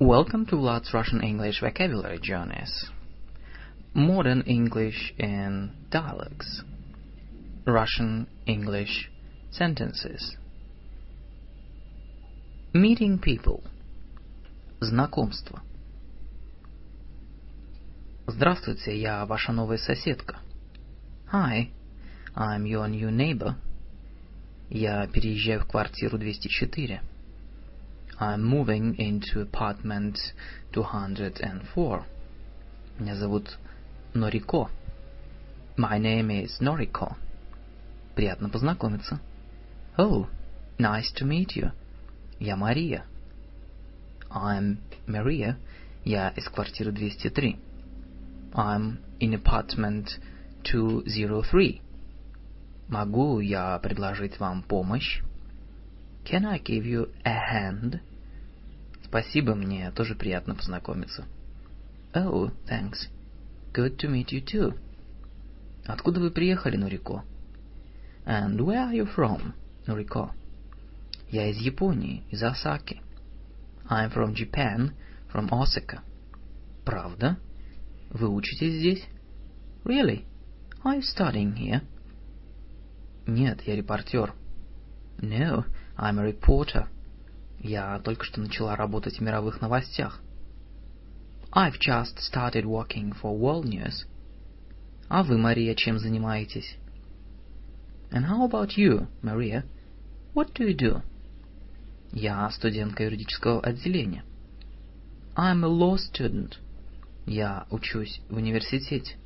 Welcome to Vlad's Russian English Vocabulary Journeys. Modern English in dialects. Russian English sentences. Meeting people. Знакомство. Здравствуйте, я ваша новая соседка. Hi, I'm your new neighbor. Я переезжаю в квартиру 204. I'm moving into apartment 204. Меня зовут Норико. My name is Noriko. Приятно познакомиться. Oh, nice to meet you. Я Мария. I'm Maria. Я из квартиры 203. I'm in apartment 203. Могу я предложить вам помощь? Can I give you a hand? Спасибо, мне тоже приятно познакомиться. Oh, thanks. Good to meet you too. Откуда вы приехали, Нурико? And where are you from, Нурико? Я из Японии, из Осаки. I'm from Japan, from Osaka. Правда? Вы учитесь здесь? Really? Are you studying here? Нет, я репортер. No, I'm a reporter. Я только что начала работать в мировых новостях. I've just started working for World News. А вы, Мария, чем занимаетесь? And how about you, Maria? What do you do? Я студентка юридического отделения. I'm a law student. Я учусь в университете.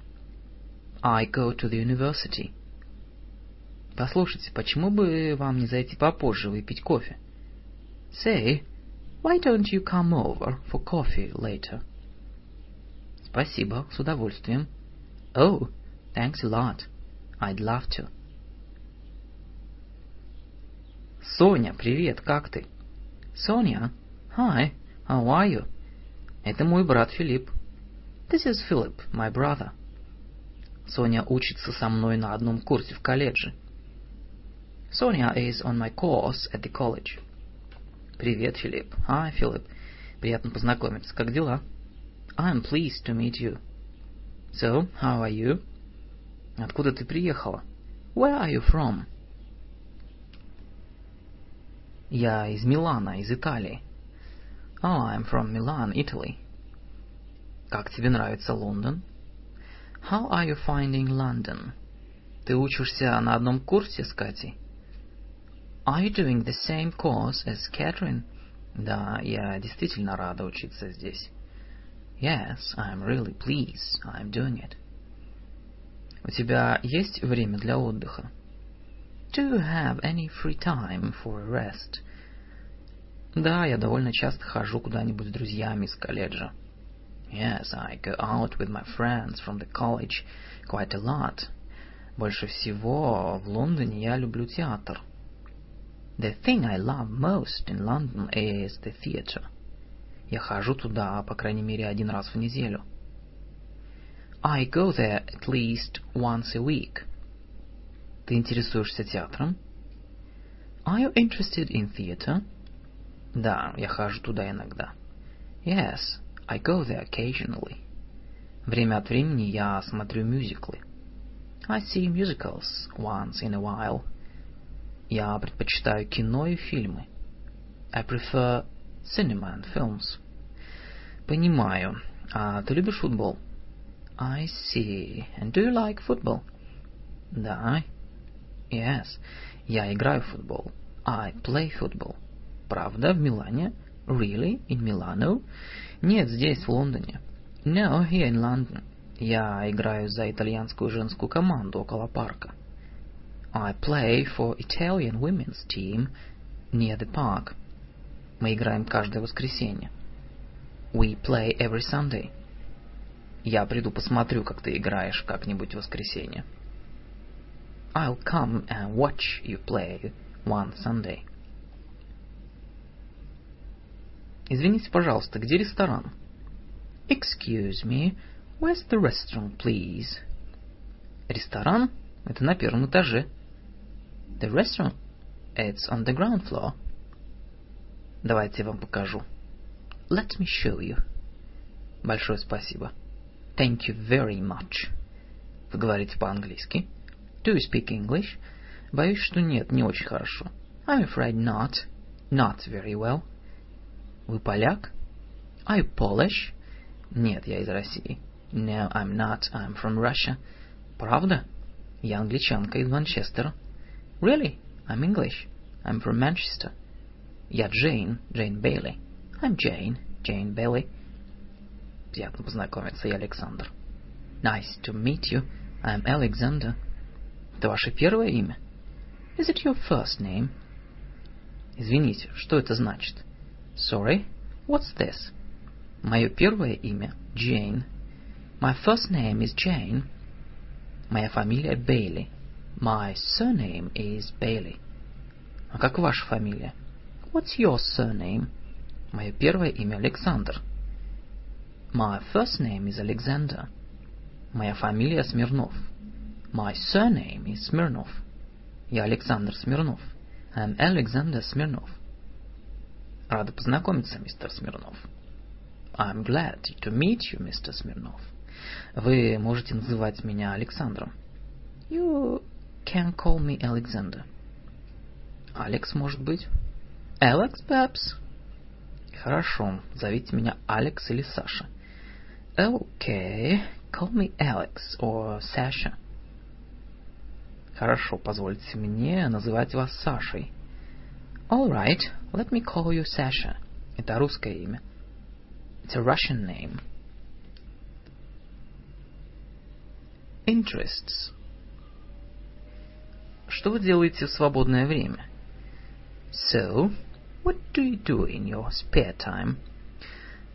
I go to the university. Послушайте, почему бы вам не зайти попозже выпить кофе? Say, why don't you come over for coffee later? Спасибо, с удовольствием. Oh, thanks a lot. I'd love to. Соня, привет, как ты? Соня, hi, how are you? Это мой брат Филипп. This is Philip, my brother. Соня учится со мной на одном курсе в колледже. Sonia is on my course at the college. Привет, Филипп. Hi, Philip. Приятно познакомиться. Как дела? I'm pleased to meet you. So, how are you? Откуда ты приехала? Where are you from? Я из Милана, из Италии. Oh, I'm from Milan, Italy. Как тебе нравится Лондон? How are you finding London? Ты учишься на одном курсе с Катей? Are you doing the same course as Catherine? Да, я действительно рада учиться здесь. Yes, I'm really pleased I'm doing it. У тебя есть время для отдыха? Do you have any free time for a rest? Да, я довольно часто хожу куда-нибудь с друзьями из колледжа. Yes, I go out with my friends from the college quite a lot. Больше всего в Лондоне я люблю театр. The thing I love most in London is the theater. Я хожу туда, по крайней мере, один раз в неделю. I go there at least once a week. Ты интересуешься театром? Are you interested in theater? Да, я хожу туда иногда. Yes, I go there occasionally. Время от времени я смотрю мюзиклы. I see musicals once in a while. Я предпочитаю кино и фильмы. I prefer cinema and films. Понимаю. А ты любишь футбол? I see. And do you like football? Да. Yes. Я играю в футбол. I play football. Правда, в Милане? Really? In Milano? Нет, здесь, в Лондоне. No, here in London. Я играю за итальянскую женскую команду около парка. I play for Italian women's team near the park. Мы играем каждое воскресенье. We play every Sunday. Я приду посмотрю, как ты играешь как-нибудь в воскресенье. I'll come and watch you play one Sunday. Извините, пожалуйста, где ресторан? Excuse me, where's the restaurant, please? Ресторан? Это на первом этаже. The restaurant? It's on the ground floor. Давайте я вам покажу. let me show you. Большое спасибо. Thank you very much. Вы говорите по-английски? Do you speak English? Боюсь, что нет, не очень хорошо. I'm afraid not. Not very well. Вы поляк? Are you Polish? Нет, я из России. No, I'm not. I'm from Russia. Правда? Я англичанка из Манчестера. Really? I'm English. I'm from Manchester. Я Джейн, Джейн Бейли. I'm Jane, Jane Bailey. Приятно познакомиться, я Александр. Nice to meet you. I'm Alexander. Это ваше первое имя? Is it your first name? Извините, что это значит? Sorry, what's this? Мое первое имя – Jane. My first name is Jane. Моя фамилия Бейли. My surname is Bailey. А как ваша фамилия? What's your surname? Мое первое имя Александр. My first name is Alexander. Моя фамилия Смирнов. My surname is Smirnov. Я Александр Смирнов. I'm Alexander Smirnov. Рада познакомиться, мистер Смирнов. I'm glad to meet you, Mr. Smirnov. Вы можете называть меня Александром. You can call me Alexander. Алекс, может быть? Alex, perhaps? Хорошо, зовите меня Алекс или Саша. Okay, call me Alex or Sasha. Хорошо, позвольте мне называть вас Сашей. All right, let me call you Sasha. Это русское имя. It's a Russian name. Interests. Что вы делаете в свободное время? So, what do you do in your spare time?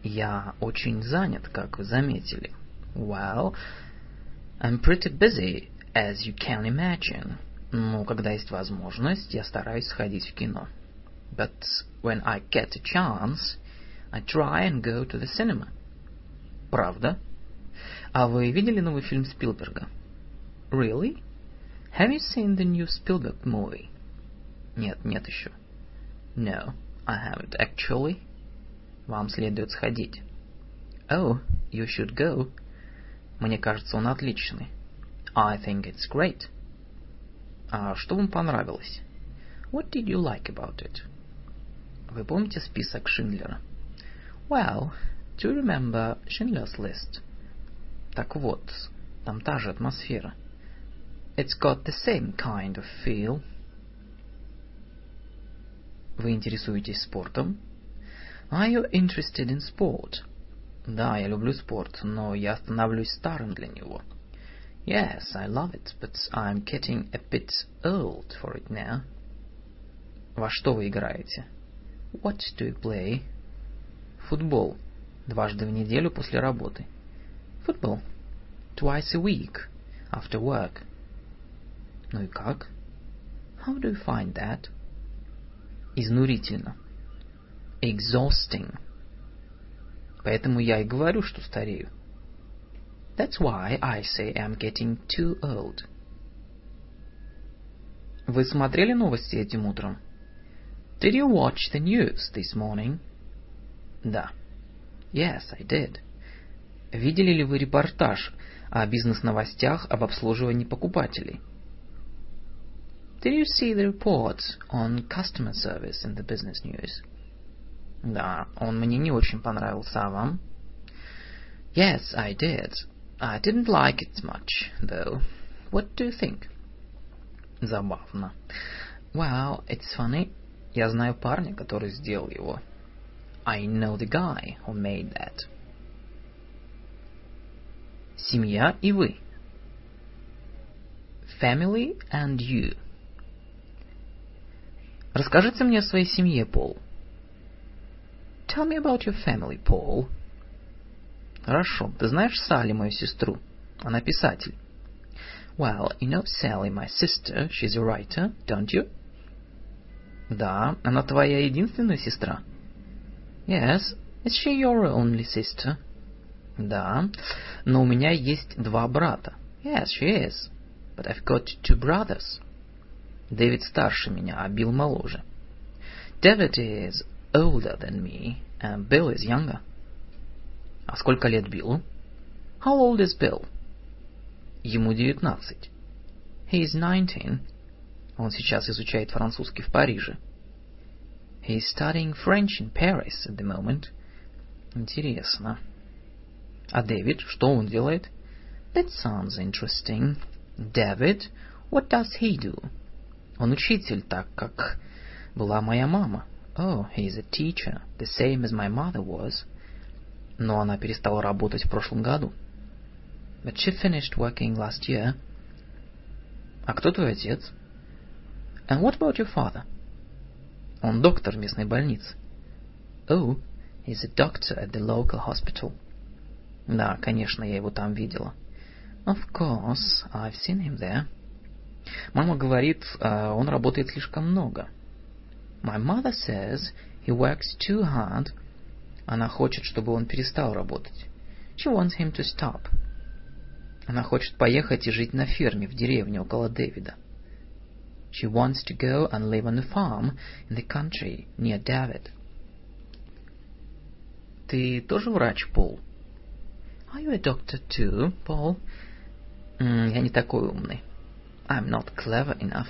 Я очень занят, как вы заметили. Well, I'm pretty busy, as you can imagine. Но когда есть возможность, я стараюсь сходить в кино. But when I get a chance, I try and go to the cinema. Правда? А вы видели новый фильм Спилберга? Really? Have you seen the new Spielberg movie? Нет, нет еще. No, I haven't actually. Вам следует сходить. Oh, you should go. Мне кажется, он отличный. I think it's great. А что вам понравилось? What did you like about it? Вы помните список Шиндлера? Well, do you remember Schindler's List? Так вот, там та же атмосфера. It's got the same kind of feel. Вы интересуетесь спортом? Are you interested in sport? Да, я люблю спорт, но я становлюсь старым для него. Yes, I love it, but I'm getting a bit old for it now. Во что вы играете? What do you play? Футбол. Дважды в неделю после работы. Football. Twice a week. After work. Ну и как? How do you find that? Изнурительно. Exhausting. Поэтому я и говорю, что старею. That's why I say I'm getting too old. Вы смотрели новости этим утром? Did you watch the news this morning? Да. Yes, I did. Видели ли вы репортаж о бизнес-новостях об обслуживании покупателей? Did you see the report on customer service in the business news? Да, он мне не очень понравился, а вам? Yes, I did. I didn't like it much, though. What do you think? Забавно. Well, it's funny. Я знаю парня, который сделал его. I know the guy who made that. Семья и вы. Family and you. Расскажите мне о своей семье, Пол. Tell me about your family, Paul. Хорошо. Ты знаешь Салли, мою сестру? Она писатель. Well, you know Sally, my sister. She's a writer, don't you? Да. Она твоя единственная сестра? Yes. Is she your only sister? Да. Но у меня есть два брата. Yes, she is. But I've got two brothers. Дэвид старше меня, а Билл моложе. David is older than me, and Bill is younger. А сколько лет Биллу? How old is Bill? Ему девятнадцать. He is nineteen. Он сейчас изучает французский в Париже. He is studying French in Paris at the moment. Интересно. А Дэвид, что он делает? That sounds interesting. David, what does he do? Он учитель, так как была моя мама. Oh, he is a teacher, the same as my mother was. Но она перестала работать в прошлом году. But she finished working last year. А кто твой отец? And what about your father? Он доктор местной больнице. Oh, he's a doctor at the local hospital. Да, конечно, я его там видела. Of course, I've seen him there. Мама говорит, он работает слишком много. My mother says he works too hard. Она хочет, чтобы он перестал работать. She wants him to stop. Она хочет поехать и жить на ферме в деревне около Дэвида. She wants to go and live on a farm in the country near David. Ты тоже врач, Пол? Are you a doctor too, Paul? Mm, я не такой умный. I'm not clever enough.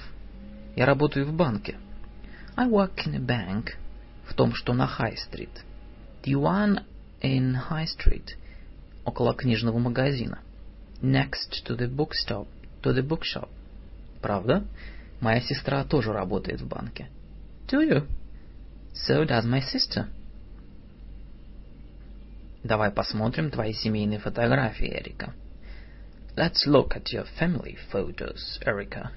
Я работаю в банке. I work in a bank. В том, что на Хай-стрит. The one in High Street. Около книжного магазина. Next to the bookstop. To the bookshop. Правда? Моя сестра тоже работает в банке. Do you? So does my sister. Давай посмотрим твои семейные фотографии, Эрика. Let's look at your family photos, Erica.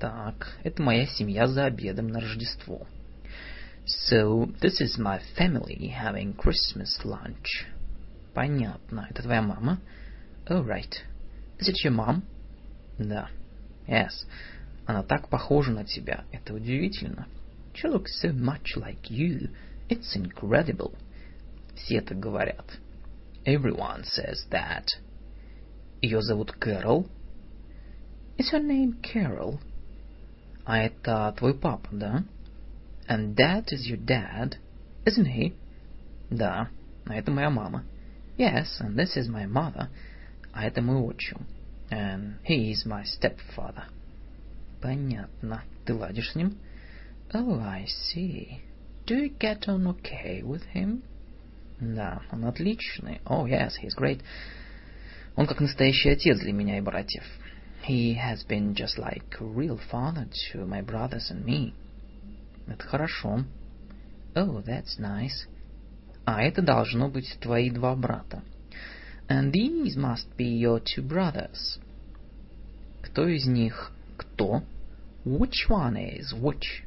Так, это моя семья за обедом на Рождество. So, this is my family having Christmas lunch. Понятно. Это твоя мама? Oh, right. Is it your mom? Да. Yes. Она так похожа на тебя. Это удивительно. She looks so much like you. It's incredible. Все так говорят. Everyone says that. Ее зовут Кэрол. Is her name Carol? А это твой папа, да? And that is your dad, isn't he? Да, а это моя мама. Yes, and this is my mother. А это мой отчим. And he is my stepfather. Понятно. Ты ладишь с ним? Oh, I see. Do you get on okay with him? Да, он отличный. Oh, yes, he's great. Он как настоящий отец для меня и братьев. He has been just like a real father to my brothers and me. Это хорошо. Oh, that's nice. А это должно быть твои два брата. And these must be your two brothers. Кто из них кто? Which one is which?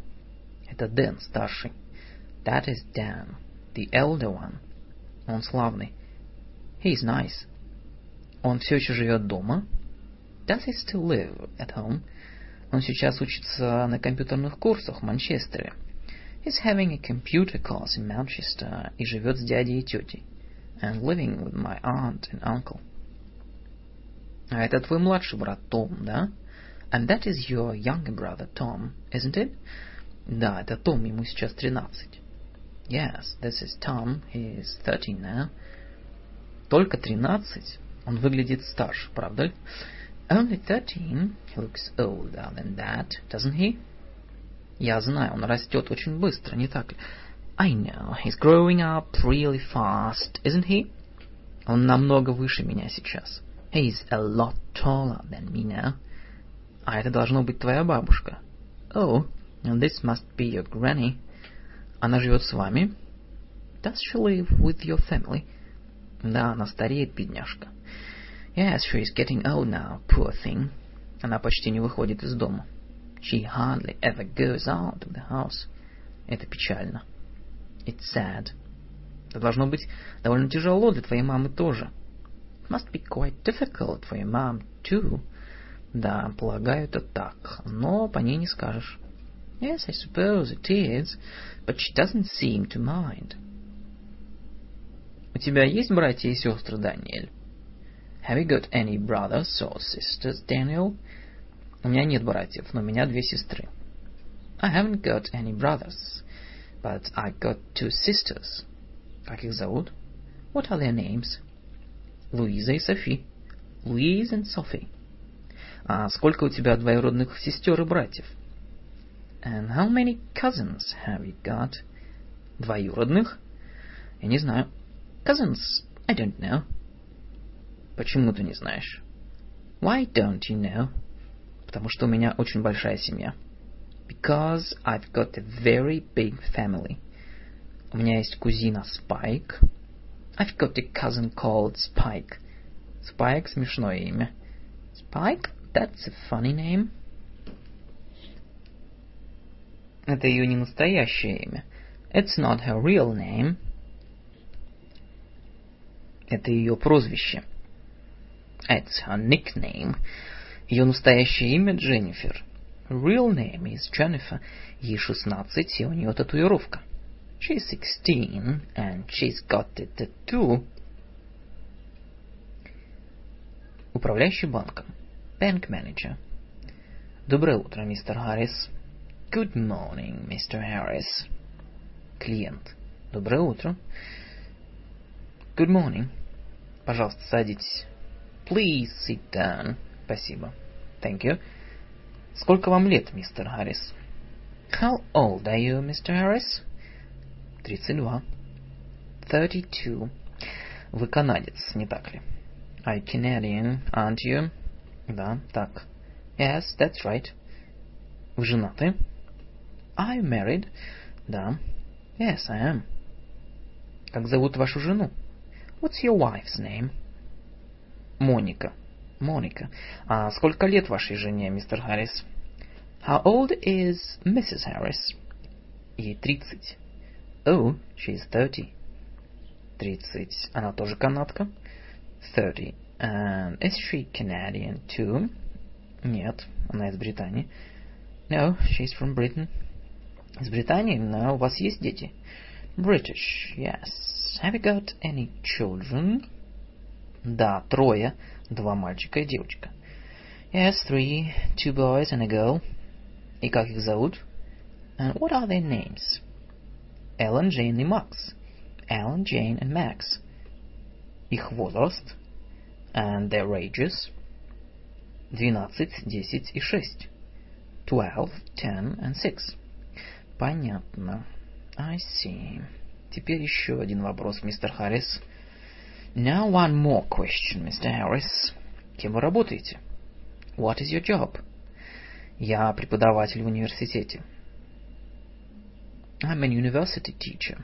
Это Дэн, старший. That is Dan, the elder one. Он славный. He's nice. Он все еще живет дома? Does he still live at home? Он сейчас учится на компьютерных курсах в Манчестере. He's having a computer course in Manchester и живет с дядей и тетей. And living with my aunt and uncle. А это твой младший брат Том, да? And that is your younger brother Tom, isn't it? Да, это Том, ему сейчас тринадцать. Yes, this is Tom. He is thirteen now. Только тринадцать? Он выглядит старше, правда ли? Only thirteen. He looks older than that, doesn't he? Я знаю, он растет очень быстро, не так ли? I know, he's growing up really fast, isn't he? Он намного выше меня сейчас. He's a lot taller than me now. А это должно быть твоя бабушка. Oh, this must be your granny. Она живет с вами? Does she live with your family? Да, она стареет, бедняжка. Yes, she is getting old now, poor thing. Она почти не выходит из дома. She hardly ever goes out of the house. Это печально. It's sad. Это должно быть довольно тяжело для твоей мамы тоже. It must be quite difficult for your mom, too. Да, полагаю, это так, но по ней не скажешь. Yes, I suppose it is, but she doesn't seem to mind. У тебя есть братья и сестры, Даниэль? Have you got any brothers or sisters, Daniel? У меня нет братьев, но у меня две сестры. I haven't got any brothers, But I got two sisters. Как их зовут? What are their names? Луиза и Софи. Louise and Sophie. А сколько у тебя двоюродных сестер и братьев? And how many cousins have you got? Двоюродных? Я не знаю. Cousins, I don't know. Почему ты не знаешь? Why don't you know? Потому что у меня очень большая семья. Because I've got a very big family. У меня есть кузина Спайк. I've got a cousin called Spike. Spike смешное имя. Spike? That's a funny name. Это ее не настоящее имя. It's not her real name. Это ее прозвище. It's her nickname. Ее настоящее имя Дженнифер. Real name is Jennifer. Ей 16, и у нее татуировка. She's 16, and she's got a tattoo. Управляющий банком. Bank manager. Доброе утро, мистер Харрис. Good morning, Mr. Harris. Клиент. Доброе утро. Good morning. Пожалуйста, садитесь. Please sit down. Спасибо. Thank you. Сколько вам лет, мистер Харрис? How old are you, Mr. Harris? 32. 32. Вы канадец, не так ли? I Canadian, aren't you? Да, так. Yes, that's right. Вы женаты? I'm married. Да. Yes, I am. Как зовут вашу жену? What's your wife's name? Моника. Моника. А сколько лет вашей жене, мистер Харрис? How old is Mrs. Harris? Ей тридцать. Oh, she's thirty. Тридцать. Она тоже канадка? Thirty. And is she Canadian too? Нет, она из Британии. No, she's from Britain. Из Британии? Но у вас есть дети? British, yes. Have you got any children? Да, трое. Два мальчика и девочка. Yes, three. Two boys and a girl. И как их зовут? And what are their names? Ellen, Jane и Max. Ellen, Jane and Max. Их возраст? And their ages? Двенадцать, десять и шесть. Twelve, ten and six. Понятно. I see. Теперь еще один вопрос, мистер Харрис. Now one more question, Mr. Harris. Кем вы работаете? What is your job? Я преподаватель в университете. I'm an university teacher.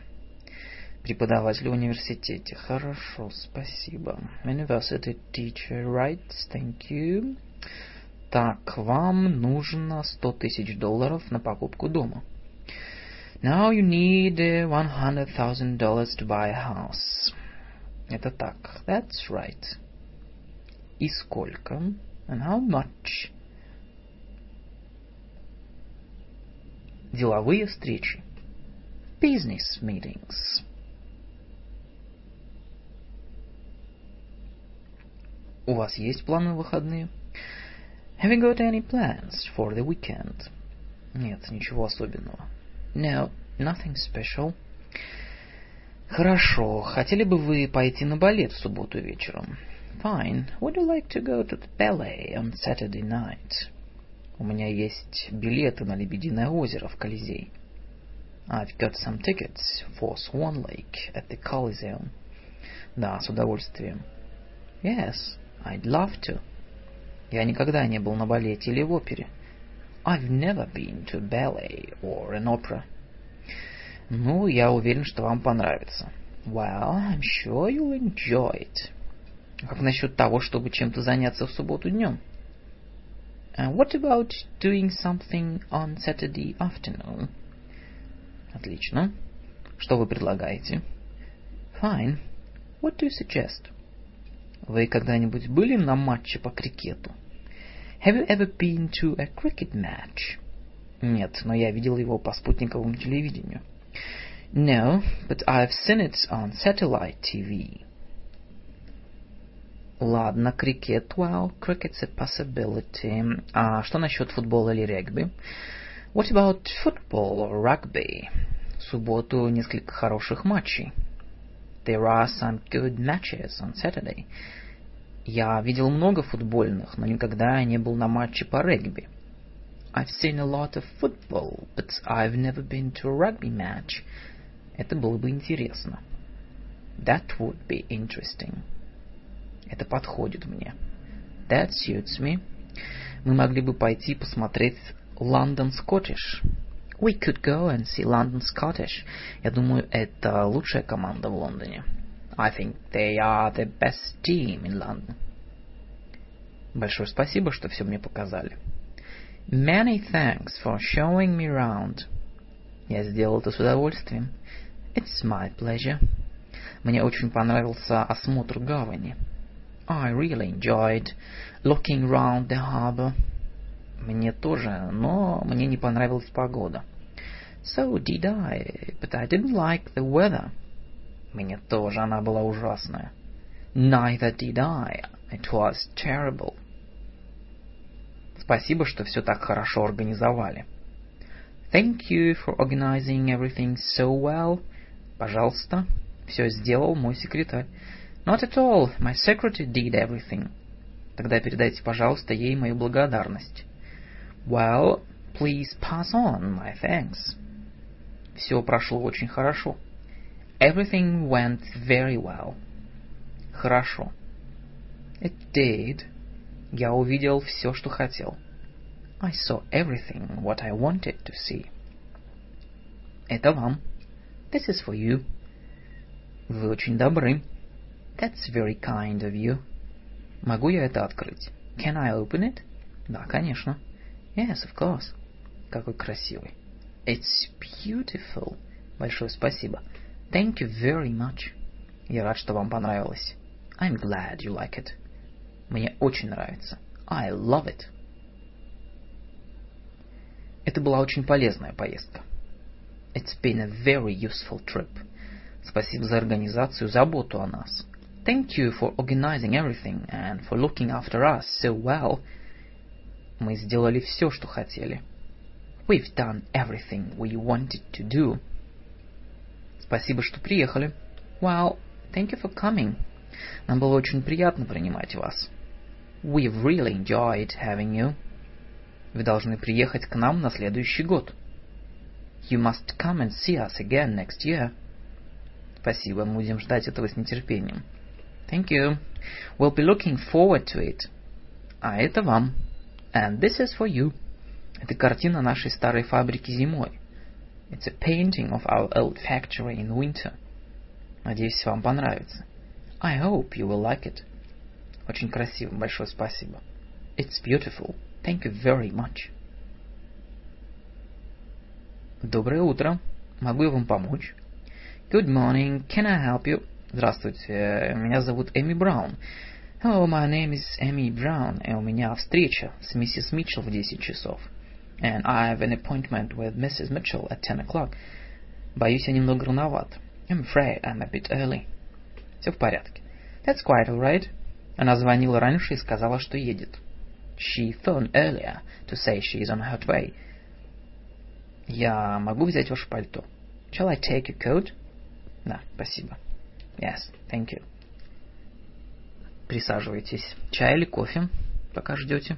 Преподаватель в университете. Хорошо, спасибо. University teacher, right, thank you. Так, вам нужно сто тысяч долларов на покупку дома. Now you need $100,000 to buy a house. Это так. That's right. И сколько? And how much? Деловые встречи. Business meetings. У вас есть планы на выходные? Have you got any plans for the weekend? Нет, ничего особенного. No, nothing special. Хорошо. Хотели бы вы пойти на балет в субботу вечером? Fine. Would you like to go to the ballet on Saturday night? У меня есть билеты на Лебединое озеро в Колизей. I've got some tickets for Swan Lake at the Coliseum. Да, с удовольствием. Yes, I'd love to. Я никогда не был на балете или в опере. I've never been to ballet or an opera. Ну, я уверен, что вам понравится. Well, I'm sure you'll enjoy it. Как насчет того, чтобы чем-то заняться в субботу днем? And what about doing something on Saturday afternoon? Отлично. Что вы предлагаете? Fine. What do you suggest? Вы когда-нибудь были на матче по крикету? Have you ever been to a cricket match? Нет, но я видел его по спутниковому телевидению. No, but I've seen it on satellite TV. Ладно, крикет, well, cricket's a possibility. А что насчет футбола или регби? What about football or rugby? В субботу несколько хороших матчей. There are some good matches on Saturday. Я видел много футбольных, но никогда не был на матче по регби. I've seen a lot of football, but I've never been to a rugby match. Это было бы интересно. That would be interesting. Это подходит мне. That suits me. Мы могли бы пойти посмотреть London Scottish. We could go and see London Scottish. Я думаю, это лучшая команда в Лондоне. I think they are the best team in London. Большое спасибо, что все мне показали. Many thanks for showing me round. Я сделал это с удовольствием. It's my pleasure. Мне очень понравился осмотр гавани. I really enjoyed looking round the harbor. Мне тоже, но мне не понравилась погода. So did I, but I didn't like the weather. Мне тоже она была ужасная. Neither did I. It was terrible. Спасибо, что все так хорошо организовали. Thank you for organizing everything so well. Пожалуйста, все сделал мой секретарь. Not at all. My secretary did everything. Тогда передайте, пожалуйста, ей мою благодарность. Well, please pass on my thanks. Все прошло очень хорошо. Everything went very well. Хорошо. It did. Я увидел все, что хотел. I saw everything what I wanted to see. Это вам. This is for you. Вы очень добры. That's very kind of you. Могу я это открыть? Can I open it? Да, конечно. Yes, of course. Какой красивый. It's beautiful. Большое спасибо. Thank you very much. Я рад, что вам понравилось. I'm glad you like it. Мне очень нравится. I love it. Это была очень полезная поездка. It's been a very useful trip. Спасибо за организацию, заботу о нас. Thank you for organizing everything and for looking after us so well. Мы сделали все, что хотели. We've done everything we wanted to do. Спасибо, что приехали. Well, thank you for coming. Нам было очень приятно принимать вас. We've really enjoyed having you. Вы должны приехать к нам на следующий год. You must come and see us again next year. Спасибо, мы будем ждать этого с нетерпением. Thank you. We'll be looking forward to it. А это вам. And this is for you. Это картина нашей старой фабрики зимой. It's a painting of our old factory in winter. Надеюсь, вам понравится. I hope you will like it. Очень красиво, большое спасибо. It's beautiful. Thank you very much. Доброе утро. Могу я вам помочь? Good morning. Can I help you? Здравствуйте. Меня зовут Эми Браун. Hello, my name is Amy Brown. И у меня встреча с миссис Митчелл в 10 часов. And I have an appointment with Mrs. Mitchell at 10 o'clock. Боюсь, я немного рановат. I'm afraid I'm a bit early. Все в порядке. That's quite all right. Она звонила раньше и сказала, что едет. She phoned earlier to say she is on her way. Я могу взять ваше пальто? Shall I take your coat? Да, спасибо. Yes, thank you. Присаживайтесь. Чай или кофе, пока ждете?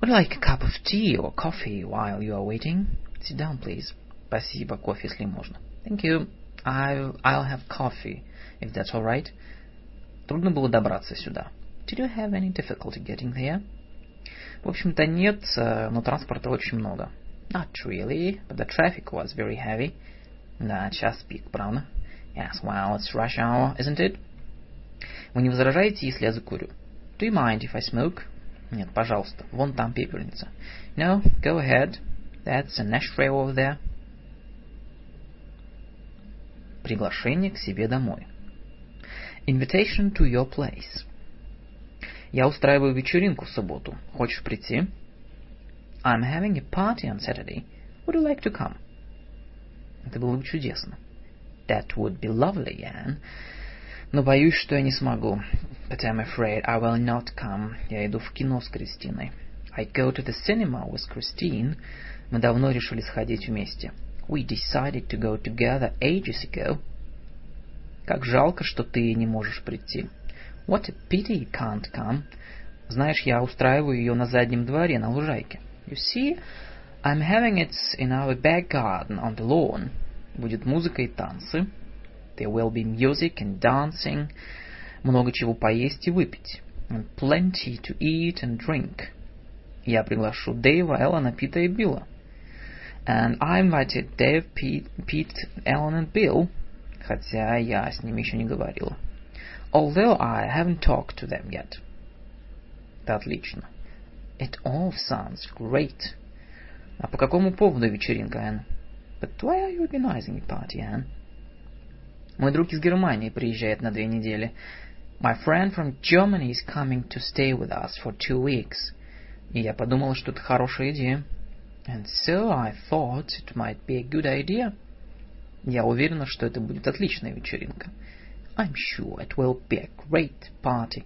Would you like a cup of tea or coffee while you are waiting? Sit down, please. Спасибо, кофе, если можно. Thank you. I'll, I'll have coffee, if that's all right. Трудно было добраться сюда. Did you have any difficulty getting here? В общем-то нет, но транспорта очень много. Not really, but the traffic was very heavy. Да, час пик, правда? Yes, well, it's rush hour, isn't it? Вы не возражаете, если я закурю? Do you mind if I smoke? Нет, пожалуйста. Вон там пепельница. No, go ahead. That's an ashtray over there. Приглашение к себе домой. Invitation to your place. Я устраиваю вечеринку в субботу. Хочешь прийти? I'm having a party on Saturday. Would you like to come? Это было бы чудесно. That would be lovely, Anne. Но боюсь, что я не смогу. But I'm afraid I will not come. Я иду в кино с Кристиной. I go to the cinema with Christine. Мы давно решили сходить вместе. We decided to go together ages ago. Как жалко, что ты не можешь прийти. What a pity you can't come. Знаешь, я устраиваю ее на заднем дворе, на лужайке. You see, I'm having it in our back garden on the lawn. Будет музыка и танцы. There will be music and dancing. Много чего поесть и выпить. And plenty to eat and drink. Я приглашу Дэйва, Эллена, Пита и Билла. And I invited Dave, Pete, Pete, Ellen and Bill, хотя я с ними еще не говорила. Although I haven't talked to them yet. Это отлично. It all sounds great. А по какому поводу вечеринка, Энн? But why are you organizing a party, Anne? Мой друг из Германии приезжает на две недели. My friend from Germany is coming to stay with us for two weeks. И я подумал, что это хорошая идея. And so I thought it might be a good idea. Я уверена, что это будет отличная вечеринка. I'm sure it will be a great party.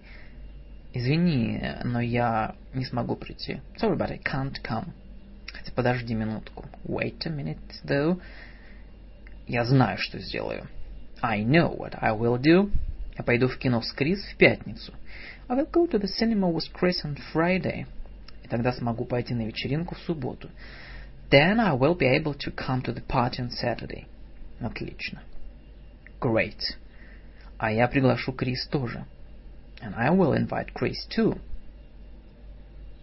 Извини, но я не смогу прийти. Sorry, but I can't come. Хотя подожди минутку. Wait a minute, though. Я знаю, что сделаю. I know what I will do. Я пойду в кино с Крис в пятницу. I will go to the cinema with Chris on Friday. И тогда смогу пойти на вечеринку в субботу. Then I will be able to come to the party on Saturday. Отлично. Great. А я приглашу Крис тоже. And I will invite Chris too.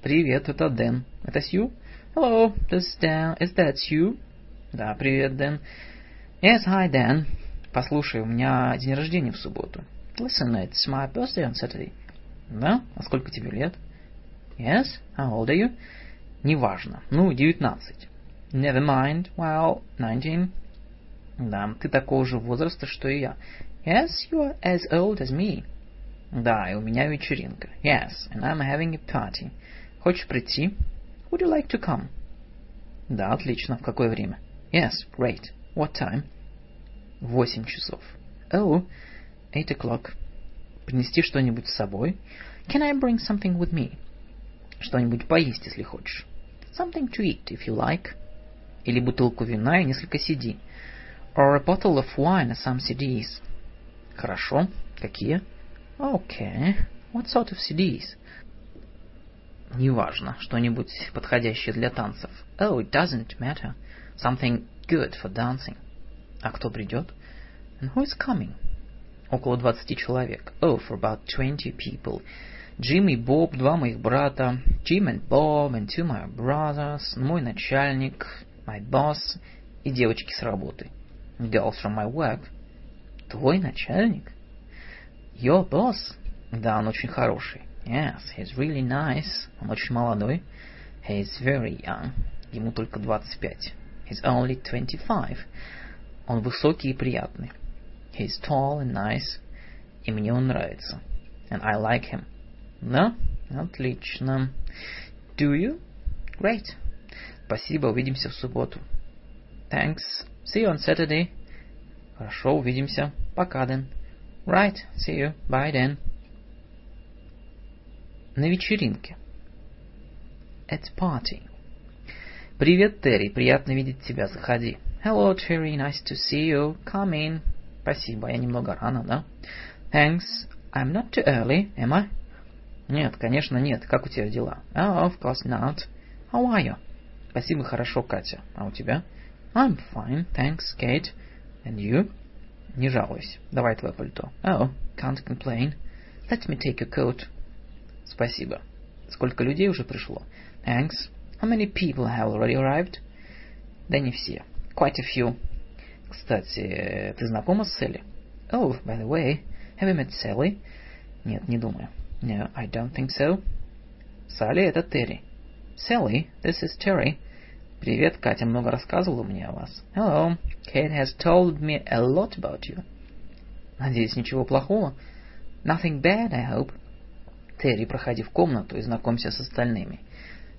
Привет, это Дэн. Это Сью? Hello, this is Dan. Is that you? Да, привет, Дэн. Yes, hi, Dan. Послушай, у меня день рождения в субботу. Listen, it's my birthday on Saturday. Да? А сколько тебе лет? Yes, how old are you? Неважно. Ну, девятнадцать. Never mind. Well, nineteen. Да, ты такого же возраста, что и я. Yes, you are as old as me. Да, и у меня вечеринка. Yes, and I'm having a party. Хочешь прийти? Would you like to come? Да, отлично. В какое время? Yes, great. What time? Восемь часов. Oh, eight o'clock. Принести что-нибудь с собой? Can I bring something with me? Что-нибудь поесть, если хочешь. Something to eat, if you like. Или бутылку вина и несколько CD. Or a bottle of wine and some CDs. Хорошо. Какие? Okay. What sort of CDs? Неважно. Что-нибудь подходящее для танцев. Oh, it doesn't matter. Something good for dancing. А кто придет? And who is coming? Около двадцати человек. Oh, for about twenty people. Джим и Боб, два моих брата. Jim and Bob and two my brothers. Мой начальник, my boss. И девочки с работы. Girls from my work. Твой начальник? Your boss? Да, он очень хороший. Yes, he's really nice. Он очень молодой. He's very young. Ему только 25. He's only 25. Он высокий и приятный. He's tall and nice. И мне он нравится. And I like him. Да? Отлично. Do you? Great. Спасибо, увидимся в субботу. Thanks. See you on Saturday. Хорошо, увидимся. Пока, Дэн. Right. See you. Bye, then. На вечеринке. At party. Привет, Терри. Приятно видеть тебя. Заходи. Hello, Terry. Nice to see you. Come in. Спасибо. Я немного рано, да? Thanks. I'm not too early, am I? Нет, конечно, нет. Как у тебя дела? Oh, of course not. How are you? Спасибо, хорошо, Катя. А у тебя? I'm fine, thanks, Kate. And you? Не жалуюсь. Давай твое пальто. Oh, can't complain. Let me take your coat. Спасибо. Сколько людей уже пришло? Thanks. How many people have already arrived? Да не все. Quite a few. Кстати, ты знакома с Селли? Oh, by the way, have you met Sally? Нет, не думаю. No, I don't think so. Салли, это Терри. Sally, this is Terry. Привет, Катя много рассказывала мне о вас. Hello, Kate has told me a lot about you. Надеюсь, ничего плохого? Nothing bad, I hope. Терри, проходи в комнату и знакомься с остальными.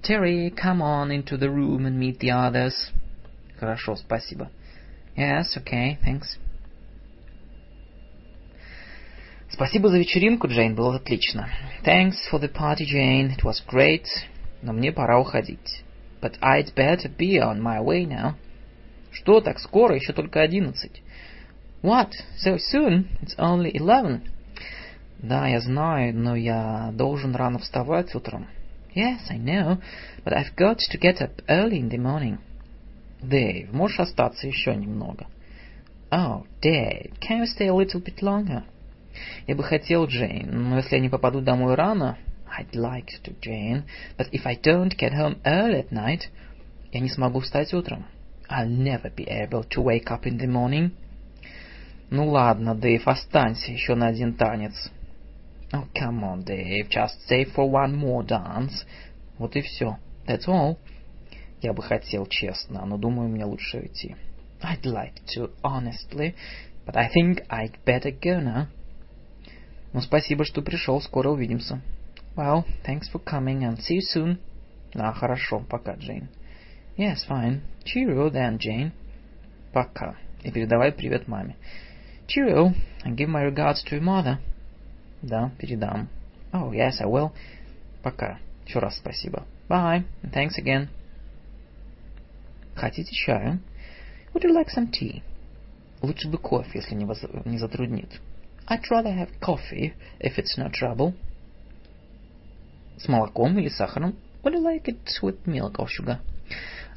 Terry, come on into the room and meet the others. Хорошо, спасибо. Yes, okay, thanks. Спасибо за вечеринку, Джейн, было отлично. Thanks for the party, Jane, it was great. Но мне пора уходить. But I'd better be on my way now. Что так скоро? Еще только одиннадцать. What? So soon? It's only eleven. Да, я знаю, но я должен рано вставать утром. Yes, I know, but I've got to get up early in the morning. Дэйв, можешь остаться еще немного? Oh, Dave, can you stay a little bit longer? Я бы хотел, Джейн, но если я не попаду домой рано... I'd like to, Jane, but if I don't get home early at night... Я не смогу встать утром. I'll never be able to wake up in the morning. Ну ладно, Дэйв, останься еще на один танец. Oh, come on, Dave, just stay for one more dance. Вот и все. That's all. Я бы хотел честно, но думаю, мне лучше уйти. I'd like to, honestly, but I think I'd better go now. Ну, спасибо, что пришел. Скоро увидимся. Well, thanks for coming and see you soon. А, хорошо. Пока, Джейн. Yes, fine. Cheerio then, Jane. Пока. И передавай привет маме. Cheerio, and give my regards to your mother. Да, передам. Oh, yes, I will. Пока. Еще раз спасибо. Bye, and thanks again. Хотите чаю? Would you like some tea? Лучше бы кофе, если не, воз... не затруднит. I'd rather have coffee, if it's no trouble. С молоком или сахаром? Would you like it with milk or sugar?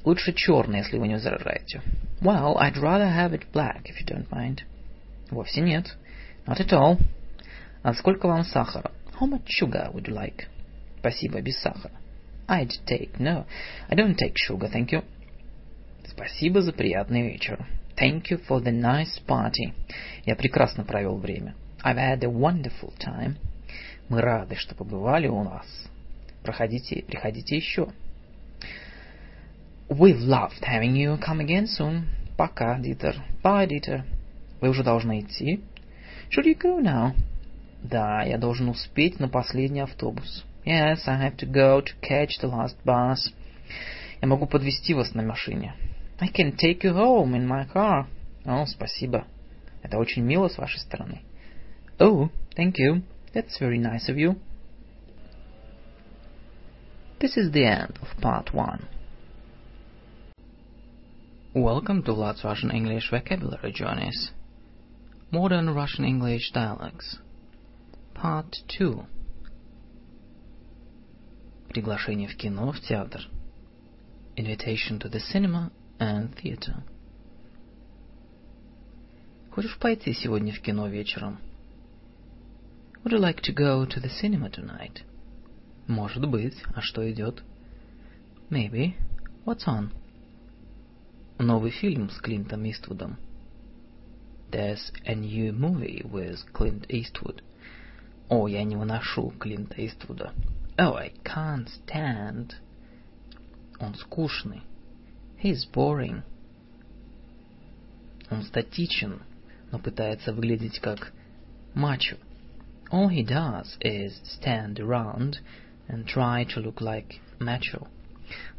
Лучше черный, если вы не возражаете. Well, I'd rather have it black, if you don't mind. Вовсе нет. Not at all. А сколько вам сахара? How much sugar would you like? Спасибо, без сахара. I'd take no. I don't take sugar, thank you. Спасибо за приятный вечер. Thank you for the nice party. Я прекрасно провел время. I've had a wonderful time. Мы рады, что побывали у нас. Проходите, приходите еще. We've loved having you. Come again soon. Пока, Дитер. Bye, Dieter. Вы уже должны идти? Should you go now? Да, я должен успеть на последний автобус. Yes, I have to go to catch the last bus. Я могу подвезти вас на машине. I can take you home in my car. О, спасибо. Это очень мило с вашей стороны. Oh, thank you. That's very nice of you. This is the end of part one. Welcome to Vlad's Russian English Vocabulary Journeys. Modern Russian English Dialogues. Part 2. Приглашение в кино, в театр. Invitation to the cinema and theater. Хочешь пойти сегодня в кино вечером? Would you like to go to the cinema tonight? Может быть. А что идет? Maybe. What's on? Новый фильм с Клинтом Иствудом. There's a new movie with Clint Eastwood. О, я не выношу Клинта Иствуда. Oh, I can't stand. Он скучный. He's boring. Он статичен, но пытается выглядеть как мачо. All he does is stand around and try to look like macho.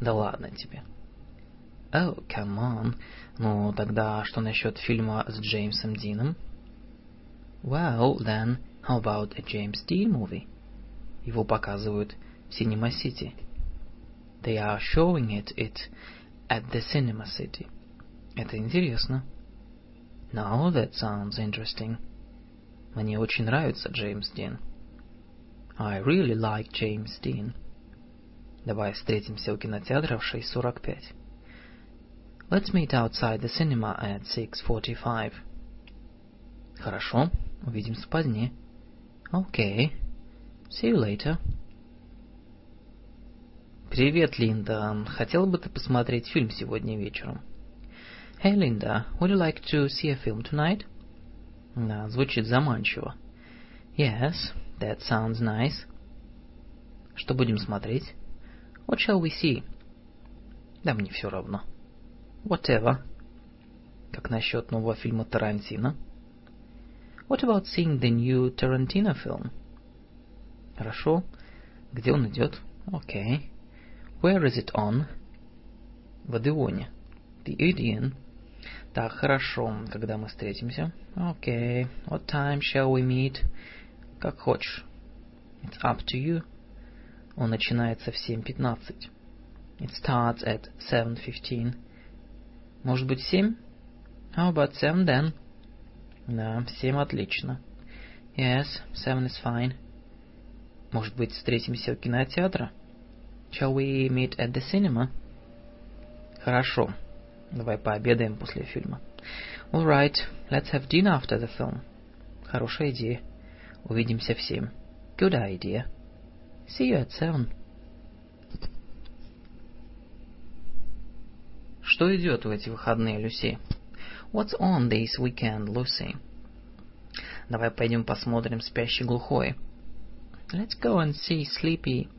Да ладно тебе. Oh, come on. Ну, тогда что насчет фильма с Джеймсом Дином? Well, then, how about a James Dean movie? Его показывают в Cinema City. They are showing it, it at the Cinema City. Это интересно. Now that sounds interesting. Мне очень нравится Джеймс Дин. I really like James Dean. Давай встретимся у кинотеатра в 6.45. Let's meet outside the cinema at 6.45. Хорошо, увидимся позднее. Okay. See you later. Привет, Линда. Хотела бы ты посмотреть фильм сегодня вечером? Hey, Linda. Would you like to see a film tonight? Да, звучит заманчиво. Yes, that sounds nice. Что будем смотреть? What shall we see? Да мне все равно. Whatever. Как насчет нового фильма Тарантино? What about seeing the new Tarantino film? Хорошо. Где он идет? Okay. Where is it on? В Одеоне. The Odeon. Так, хорошо. Когда мы встретимся? Okay. What time shall we meet? Как хочешь. It's up to you. Он начинается в 7.15. It starts at 7.15. Может быть, семь? How about seven then? Да, семь отлично. Yes, seven is fine. Может быть, встретимся у кинотеатра? Shall we meet at the cinema? Хорошо. Давай пообедаем после фильма. All right, let's have dinner after the film. Хорошая идея. Увидимся в семь. Good idea. See you at seven. Что идет в эти выходные, Люси? What's on this weekend, Lucy? Давай пойдем посмотрим «Спящий глухой». Let's go and see Sleepy.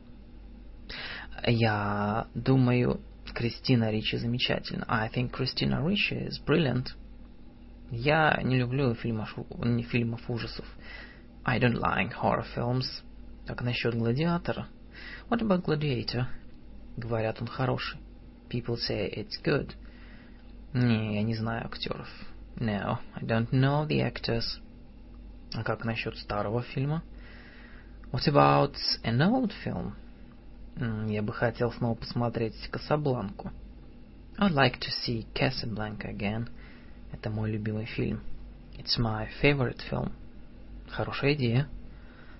Я думаю, Кристина Ричи замечательна. I think Christina Ricci is brilliant. Я не люблю фильмов, не фильмов ужасов. I don't like horror films. Как насчет Гладиатора? What about Gladiator? Говорят, он хороший. People say it's good. Не, я не знаю актеров. No, I don't know the actors. А как насчет старого фильма? What about an old film? Я бы хотел снова посмотреть Касабланку. I'd like to see Casablanca again. Это мой любимый фильм. It's my favorite film. Хорошая идея.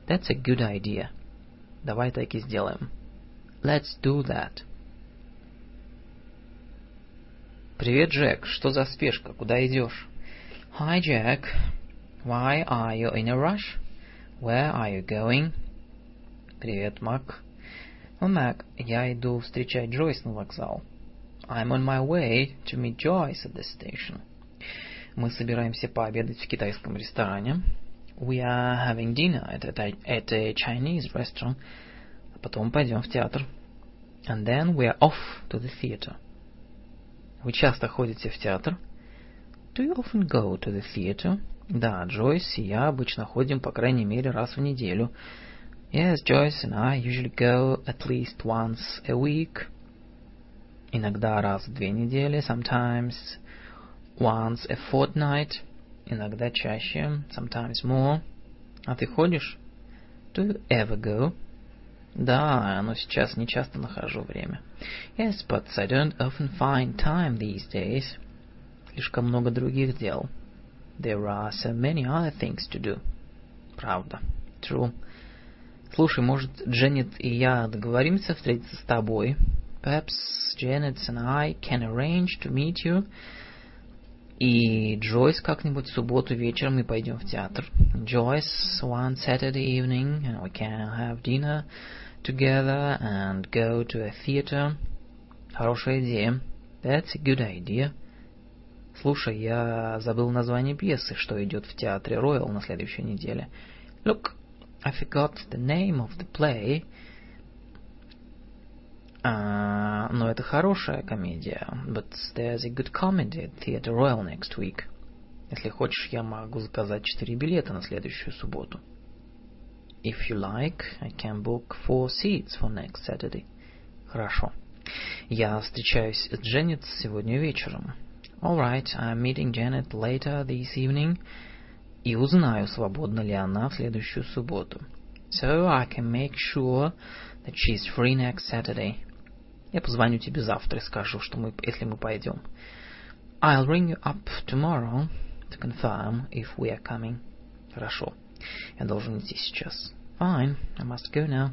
That's a good idea. Давай так и сделаем. Let's do that. Привет, Джек. Что за спешка? Куда идешь? Hi, Jack. Why are you in a rush? Where are you going? Привет, Мак. Mac, я иду встречать Джойс на вокзал. I'm on my way to meet Joyce at the station. Мы собираемся пообедать в китайском ресторане. We are having dinner at a, at a Chinese restaurant. А потом пойдем в театр. And then we are off to the theater. Вы часто ходите в театр? Do you often go to the theater? Да, Джойс и я обычно ходим по крайней мере раз в неделю. Yes, Joyce and I usually go at least once a week. Иногда раз в две недели, sometimes once a fortnight, иногда чаще, sometimes more. А ты ходишь? Do you ever go? Да, но сейчас не часто нахожу время. Yes, but I don't often find time these days. Слишком много других дел. There are so many other things to do. Правда. True. Слушай, может, Дженнет и я договоримся встретиться с тобой? Perhaps Janet and I can arrange to meet you. И Джойс как-нибудь в субботу вечером и пойдем в театр. Joyce one Saturday evening and we can have dinner together and go to a theater. Хорошая идея. That's a good idea. Слушай, я забыл название пьесы, что идет в театре Роyal на следующей неделе. Look, I forgot the name of the play. А, но это хорошая комедия. But there's a good comedy at Theatre Royal next week. Если хочешь, я могу заказать четыре билета на следующую субботу. If you like, I can book four seats for next Saturday. Хорошо. Я встречаюсь с Дженнет сегодня вечером. All right, I'm meeting Janet later this evening. И узнаю, свободна ли она в следующую субботу. So I can make sure that she's free next Saturday. Я позвоню тебе завтра и скажу, что мы, если мы пойдем. I'll ring you up tomorrow to confirm if we are coming. Хорошо. Я должен идти сейчас. Fine, I must go now.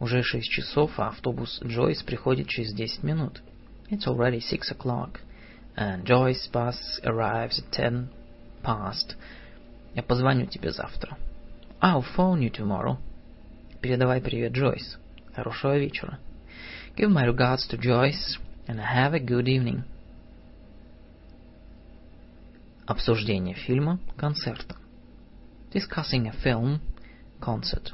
Уже шесть часов, а автобус Джойс приходит через десять минут. It's already six o'clock, and Joyce's bus arrives at ten past. Я позвоню тебе завтра. I'll phone you tomorrow. Передавай привет Джойс. Хорошего вечера. Give my regards to Joyce and have a good evening. Обсуждение фильма, концерта. Discussing a film, concert.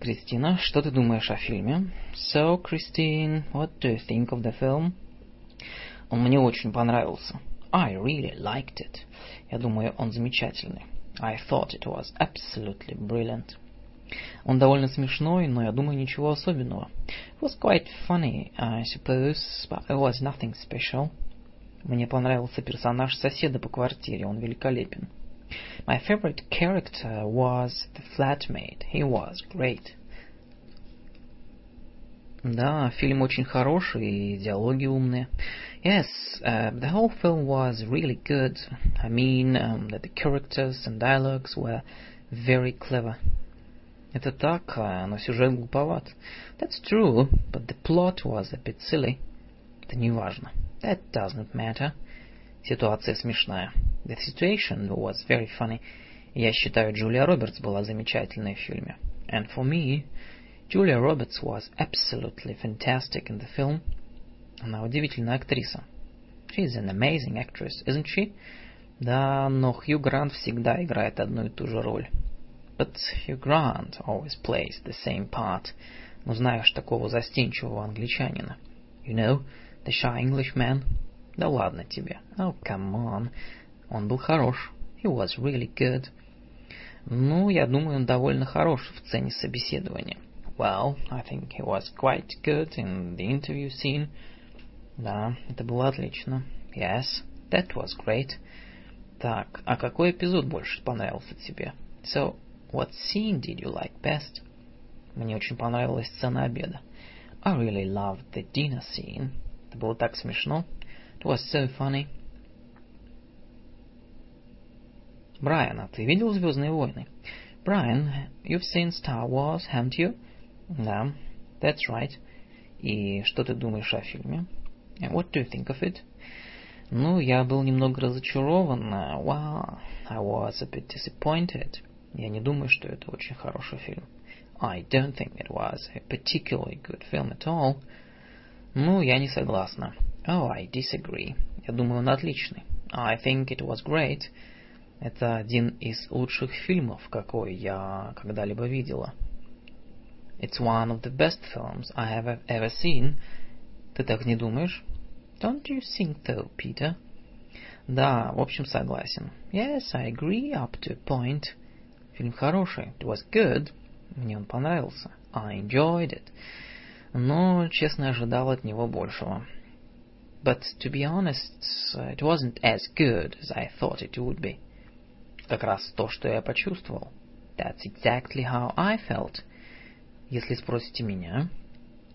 Кристина, что ты думаешь о фильме? So, Christine, what do you think of the film? Он мне очень понравился. I really liked it. Я думаю, он замечательный. I thought it was absolutely brilliant. Он довольно смешной, но я думаю, ничего особенного. It was quite funny, I suppose, but it was nothing special. Мне понравился персонаж соседа по квартире, он великолепен. My favorite character was the flatmate. He was great. Да, фильм очень хороший, и диалоги умные. Yes, uh, the whole film was really good. I mean, um, that the characters and dialogues were very clever. Это так, но сюжет глуповат. That's true, but the plot was a bit silly. Это не важно. That doesn't matter. Ситуация смешная. The situation was very funny. Я считаю, Джулия Робертс была замечательной в фильме. And for me, Julia Roberts was absolutely fantastic in the film. Она удивительная актриса. She's an amazing actress, isn't she? Да, но Хью Грант всегда играет одну и ту же роль. But Hugh Grant always plays the same part. Ну, знаешь такого застенчивого англичанина. You know, the shy Englishman. Да ладно тебе. Oh, come on. Он был хорош. He was really good. Ну, я думаю, он довольно хорош в сцене собеседования. Well, I think he was quite good in the interview scene. Да, это было отлично. Yes, that was great. Так, а какой эпизод больше понравился тебе? So, what scene did you like best? Мне очень понравилась сцена обеда. I really loved the dinner scene. Это было так смешно. It was so funny. Брайан, а ты видел «Звездные войны»? Brian, you've seen Star Wars, haven't you? Да, that's right. И что ты думаешь о фильме? And what do you think of it? Ну, я был немного разочарован. Well, I was a bit disappointed. Я не думаю, что это очень хороший фильм. I don't think it was a particularly good film at all. Ну, я не согласна. Oh, I disagree. Я думаю, он отличный. I think it was great. Это один из лучших фильмов, какой я когда-либо видела. It's one of the best films I have ever seen. Ты так не думаешь? Don't you think so, Peter? Да, в общем, согласен. Yes, I agree up to a point. Фильм хороший. It was good. Мне он понравился. I enjoyed it. Но, честно, ожидал от него большего. But, to be honest, it wasn't as good as I thought it would be. Как раз то, что я почувствовал. That's exactly how I felt. Если спросите меня,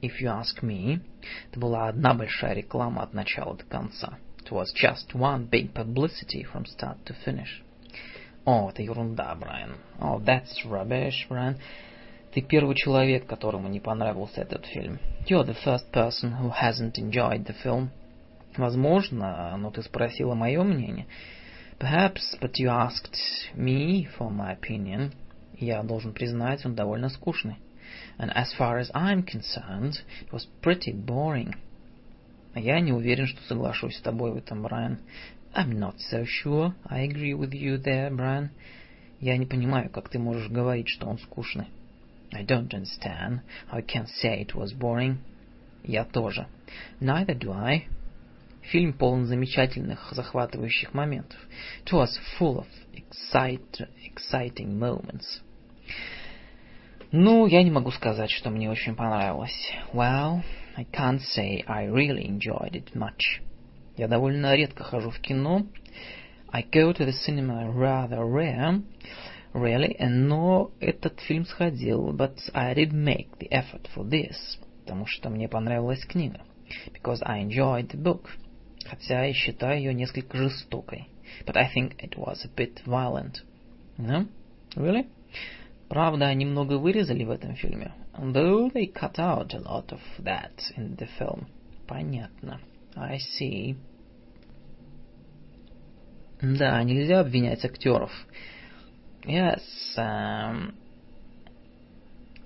if you ask me, это была одна большая реклама от начала до конца. It was just one big publicity from start to finish. О, это ерунда, Брайан. Oh, that's rubbish, Brian. Ты первый человек, которому не понравился этот фильм. You're the first person who hasn't enjoyed the film. Возможно, но ты спросила мое мнение. Perhaps, but you asked me for my opinion. Я должен признать, он довольно скучный. And as far as I'm concerned, it was pretty boring. Я не уверен, что соглашусь с тобой в этом, Брайан. I'm not so sure I agree with you there, Brian. Я не понимаю, как ты можешь говорить, что он скучный. I don't understand how you can say it was boring. Я тоже. Neither do I. Фильм полон замечательных, захватывающих моментов. It was full of excite, exciting moments. Ну, я не могу сказать, что мне очень понравилось. Well, I can't say I really enjoyed it much. Я довольно редко хожу в кино. I go to the cinema rather rare, really, но этот фильм сходил, but I did make the effort for this, потому что мне понравилась книга. Because I enjoyed the book. Хотя я считаю ее несколько жестокой. But I think it was a bit violent. No? Really? Правда, они много вырезали в этом фильме. Though they cut out a lot of that in the film. Понятно. I see. Да, нельзя обвинять актеров. Yes, um,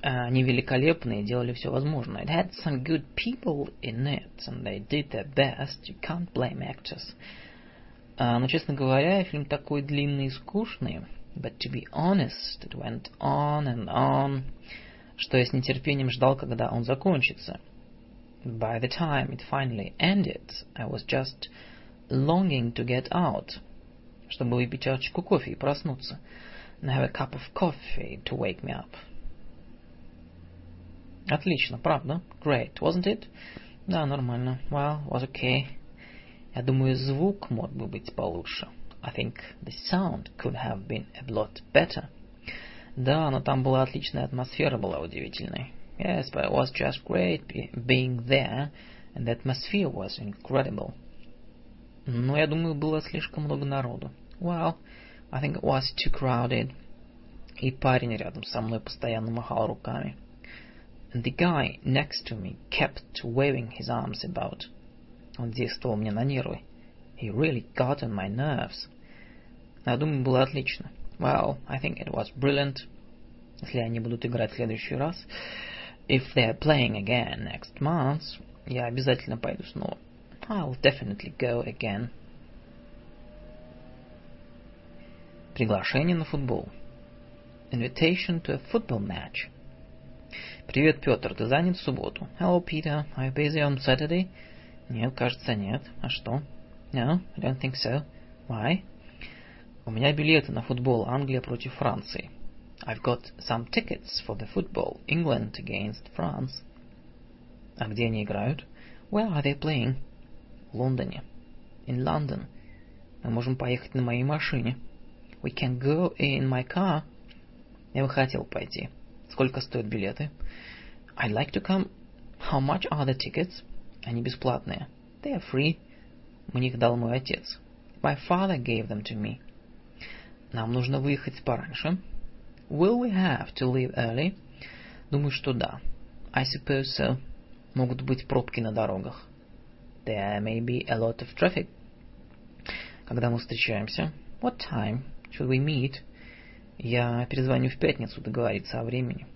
они великолепные, делали все возможное. It had some good people in it, and they did their best. You can't blame actors. Uh, но, честно говоря, фильм такой длинный и скучный. But to be honest, it went on and on, что я с нетерпением ждал, когда он закончится. By the time it finally ended, I was just longing to get out, чтобы выпить чашечку кофе и проснуться, and have a cup of coffee to wake me up. Отлично, правда? Great, wasn't it? Да, нормально. Well, was okay. Я думаю, звук мог бы быть получше. I think the sound could have been a lot better. Да, но там была отличная атмосфера, была удивительной. Yes, but it was just great being there, and the atmosphere was incredible. Но я думаю, было слишком много народу. Well, I think it was too crowded. И парень рядом со мной постоянно махал руками. And the guy next to me kept waving his arms about. Он действовал мне на нервы. He really got on my nerves. Я думаю, было отлично. Well, I think it was brilliant. Если они будут играть в следующий раз, if they're playing again next month, я обязательно пойду снова. I'll definitely go again. Приглашение на футбол. Invitation to a football match. Привет, Петр, ты занят в субботу? Hello, Peter. Are you busy on Saturday? Нет, кажется, нет. А что? No, I don't think so. Why? У меня билеты на футбол Англия против Франции. I've got some tickets for the football England against France. А где они играют? Where are they playing? В Лондоне. In London. Мы можем поехать на моей машине. We can go in my car. Я бы хотел пойти. Сколько стоят билеты? I'd like to come. How much are the tickets? Они бесплатные. They are free. Мне их дал мой отец. My father gave them to me. Нам нужно выехать пораньше. Will we have to leave early? Думаю, что да. I suppose so. Могут быть пробки на дорогах. There may be a lot of traffic. Когда мы встречаемся? What time should we meet? Я перезвоню в пятницу договориться о времени.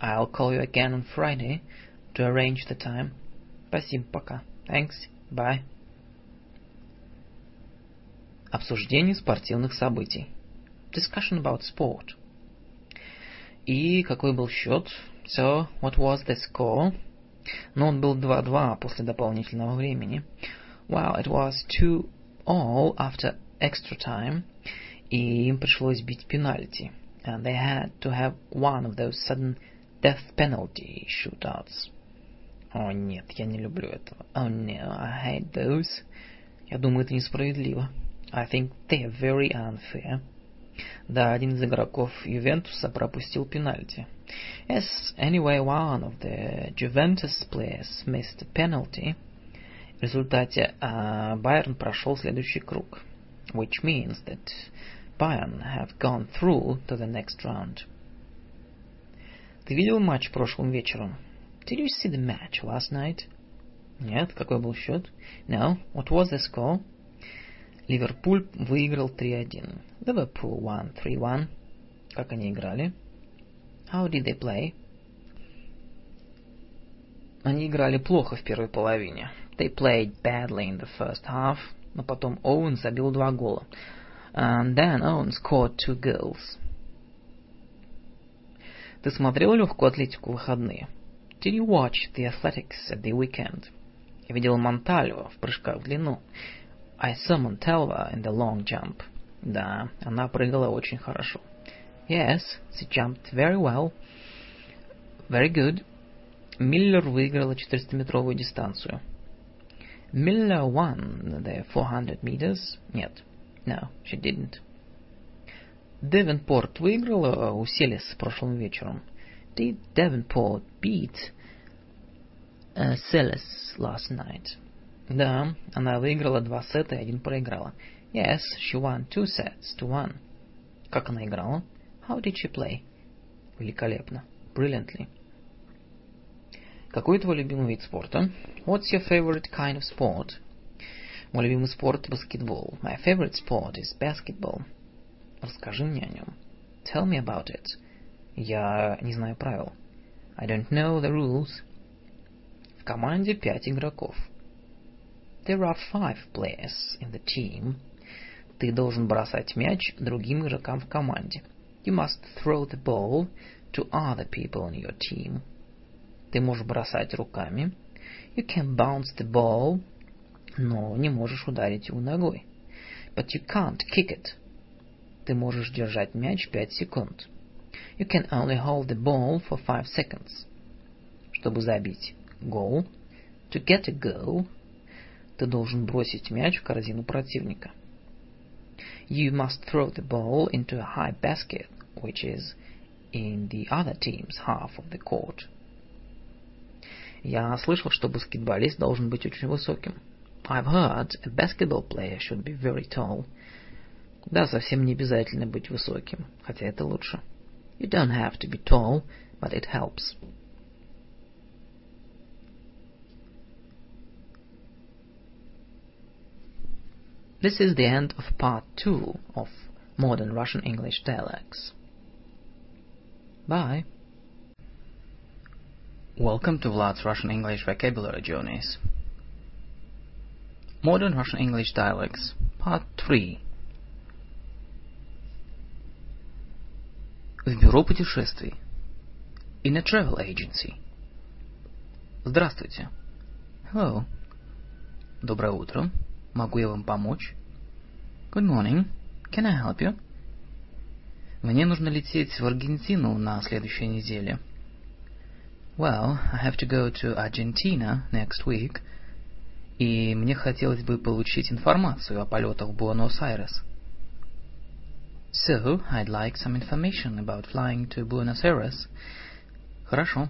I'll call you again on Friday to arrange the time. Спасибо, пока. Thanks, bye. Обсуждение спортивных событий. Discussion about sport. И какой был счет? So, what was the score? Ну, он был 2-2 после дополнительного времени. Well, it was 2 all after extra time. И им пришлось бить пенальти. And they had to have one of those sudden death penalty shootouts. О, нет, я не люблю этого. Oh, no, I hate those. Я думаю, это несправедливо. I think they are very unfair. Да, один из игроков Ювентуса пропустил пенальти. Yes, anyway, one of the Juventus players missed a penalty. В результате uh, Байерн прошел следующий круг. Which means that Bayern have gone through to the next round. Ты видел матч прошлым вечером? Did you see the match last night? Нет, какой был счет? No, what was the score? Ливерпуль выиграл 3-1. Liverpool won 3-1. Как они играли? How did they play? Они играли плохо в первой половине. They played badly in the first half. Но потом Оуэн забил два гола. And then Owen scored two goals. Ты смотрел легкую атлетику в выходные? Did you watch the athletics at the weekend? Я видел Монтальво в прыжках в длину. I saw Montalva in the long jump. Да, она прыгала очень хорошо. Yes, she jumped very well. Very good. Миллер выиграла 400-метровую дистанцию. Miller won the 400 meters. Нет. No, she didn't. Девенпорт выиграла у Селес прошлым вечером. Did Devonport beat uh, Celis last night? Да, она выиграла два сета и один проиграла. Yes, she won two sets to one. Как она играла? How did she play? Великолепно. Brilliantly. Какой твой любимый вид спорта? What's your favorite kind of sport? Мой любимый спорт – баскетбол. My favorite sport is basketball. Расскажи мне о нем. Tell me about it. Я не знаю правил. I don't know the rules. В команде пять игроков. There are five players in the team. Ты должен бросать мяч другим игрокам в команде. You must throw the ball to other people in your team. Ты можешь бросать руками. You can bounce the ball, но не можешь ударить его ногой. But you can't kick it. Ты можешь держать мяч 5 секунд. You can only hold the ball for 5 seconds. Чтобы забить гол, to get a goal, ты должен бросить мяч в корзину противника. You must throw the ball into a high basket, which is in the other team's half of the court. Я слышал, что баскетболист должен быть очень высоким. I've heard a basketball player should be very tall. Да, совсем не обязательно быть высоким, хотя это лучше. You don't have to be tall, but it helps. This is the end of part two of Modern Russian English Dialects. Bye. Welcome to Vlad's Russian English Vocabulary Journeys. Modern Russian English Dialects, Part 3. В бюро путешествий. In a travel agency. Здравствуйте. Hello. Доброе утро. Могу я вам помочь? Good morning. Can I help you? Мне нужно лететь в Аргентину на следующей неделе. Well, I have to go to Argentina next week. И мне хотелось бы получить информацию о полетах в Буэнос-Айрес. So, I'd like some information about flying to Buenos Aires. Хорошо.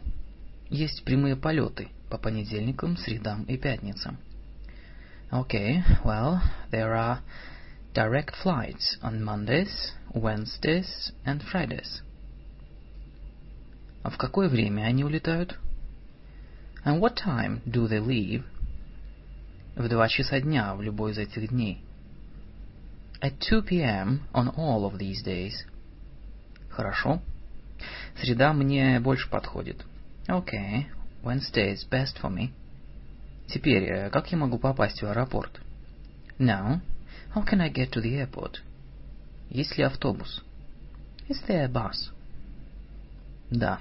Есть прямые полеты по понедельникам, средам и пятницам. Okay, well, there are direct flights on Mondays, Wednesdays and Fridays. А в какое время они улетают? And what time do they leave? В два часа дня в любой из этих дней. At 2 p.m. on all of these days. Хорошо. Среда мне больше подходит. Okay, Wednesday is best for me. Теперь, как я могу попасть в аэропорт? Now, how can I get to the airport? Есть ли автобус? Is there a bus? Да.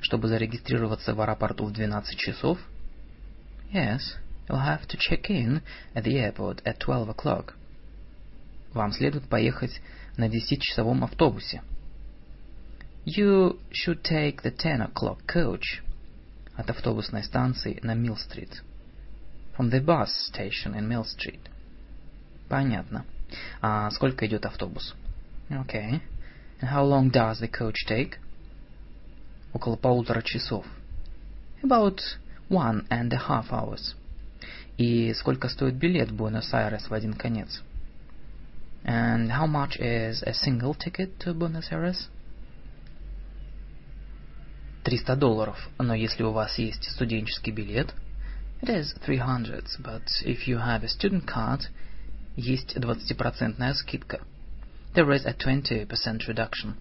Чтобы зарегистрироваться в аэропорту в 12 часов? Yes, you'll have to check in at the airport at 12 o'clock. Вам следует поехать на 10-часовом автобусе. You should take the 10 o'clock coach от автобусной станции на Милл-стрит. From the bus station in Mill Street. Понятно. А сколько идет автобус? Okay. And how long does the coach take? Около полутора часов. About one and a half hours. И сколько стоит билет в Буэнос-Айрес в один конец? And how much is a single ticket to Buenos Aires? 300 долларов, но если у вас есть студенческий билет... It is 300, but if you have a student card, есть 20% скидка. There is a 20% reduction.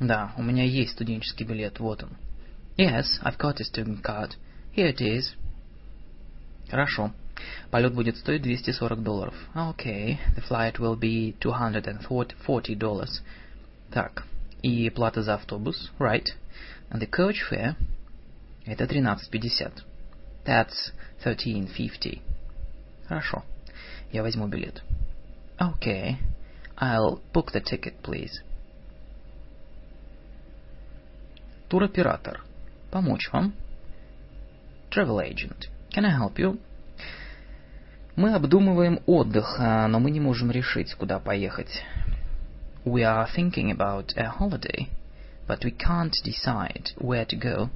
Да, у меня есть студенческий билет, вот он. Yes, I've got a student card. Here it is. Хорошо. Полет будет стоить 240 долларов. Okay, the flight will be 240 dollars. Так, и плата за автобус, right? And the coach fare? Это 13.50. That's 13.50. Хорошо. Я возьму билет. Okay. I'll book the ticket, please. Туроператор. Помочь вам? Travel agent. Can I help you? Мы обдумываем отдых, но мы не можем решить, куда поехать. We are thinking about a holiday, but we can't decide where to go.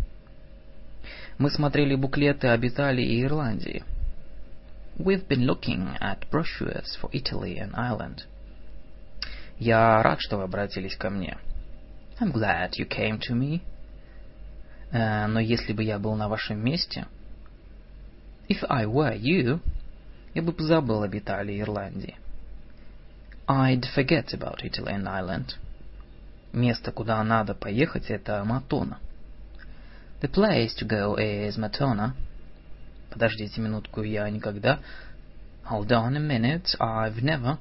Мы смотрели буклеты об Италии и Ирландии. We've been looking at brochures for Italy and Ireland. Я рад, что вы обратились ко мне. I'm glad you came to me. Но если бы я был на вашем месте... If I were you... Я бы позабыл об Италии и Ирландии. I'd forget about Italy and Ireland. Место, куда надо поехать, это Матона. The place to go is Matona. Подождите минутку, я никогда... Hold on a minute, I've never...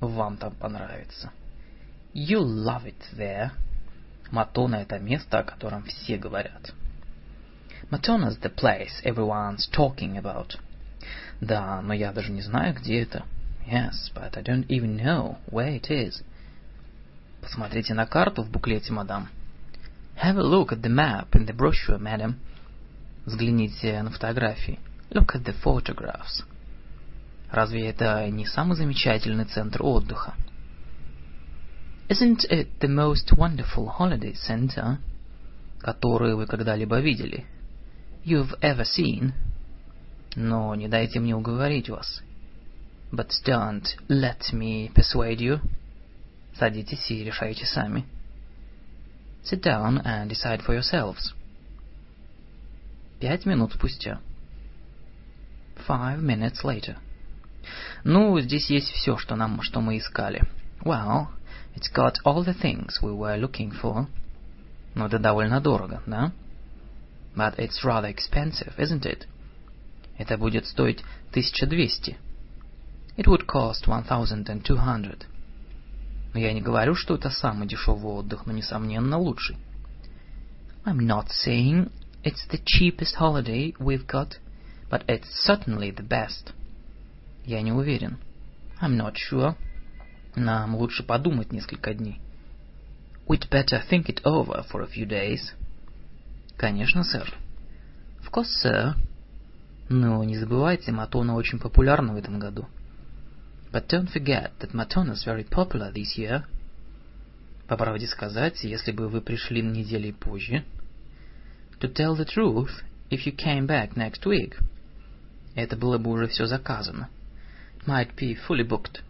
Вам там понравится. You'll love it there. Матона — это место, о котором все говорят. Matona's the place everyone's talking about. Да, но я даже не знаю, где это. Yes, but I don't even know where it is. Посмотрите на карту в буклете, мадам. Have a look at the map in the brochure, madam. Взгляните на фотографии. Look at the photographs. Разве это не самый замечательный центр отдыха? Isn't it the most wonderful holiday center, который вы когда-либо видели? you've ever seen. Но не дайте мне уговорить вас. But don't let me persuade you. Садитесь и решайте сами. Sit down and decide for yourselves. Пять минут спустя. Five minutes later. Ну, здесь есть все, что нам, что мы искали. Well, it's got all the things we were looking for. Но это довольно дорого, да? But it's rather expensive, isn't it? Это будет стоить 1200. It would cost 1200. Я не говорю, что это самый дешевый отдых, но несомненно лучший. I'm not saying it's the cheapest holiday we've got, but it's certainly the best. Я не уверен. I'm not sure. Нам лучше подумать несколько дней. We'd better think it over for a few days. Конечно, сэр. Of course, sir. Но не забывайте, Матона очень популярна в этом году. But don't forget that Matona is very popular this year. По правде сказать, если бы вы пришли на неделю позже. To tell the truth, if you came back next week. Это было бы уже все заказано might be fully booked.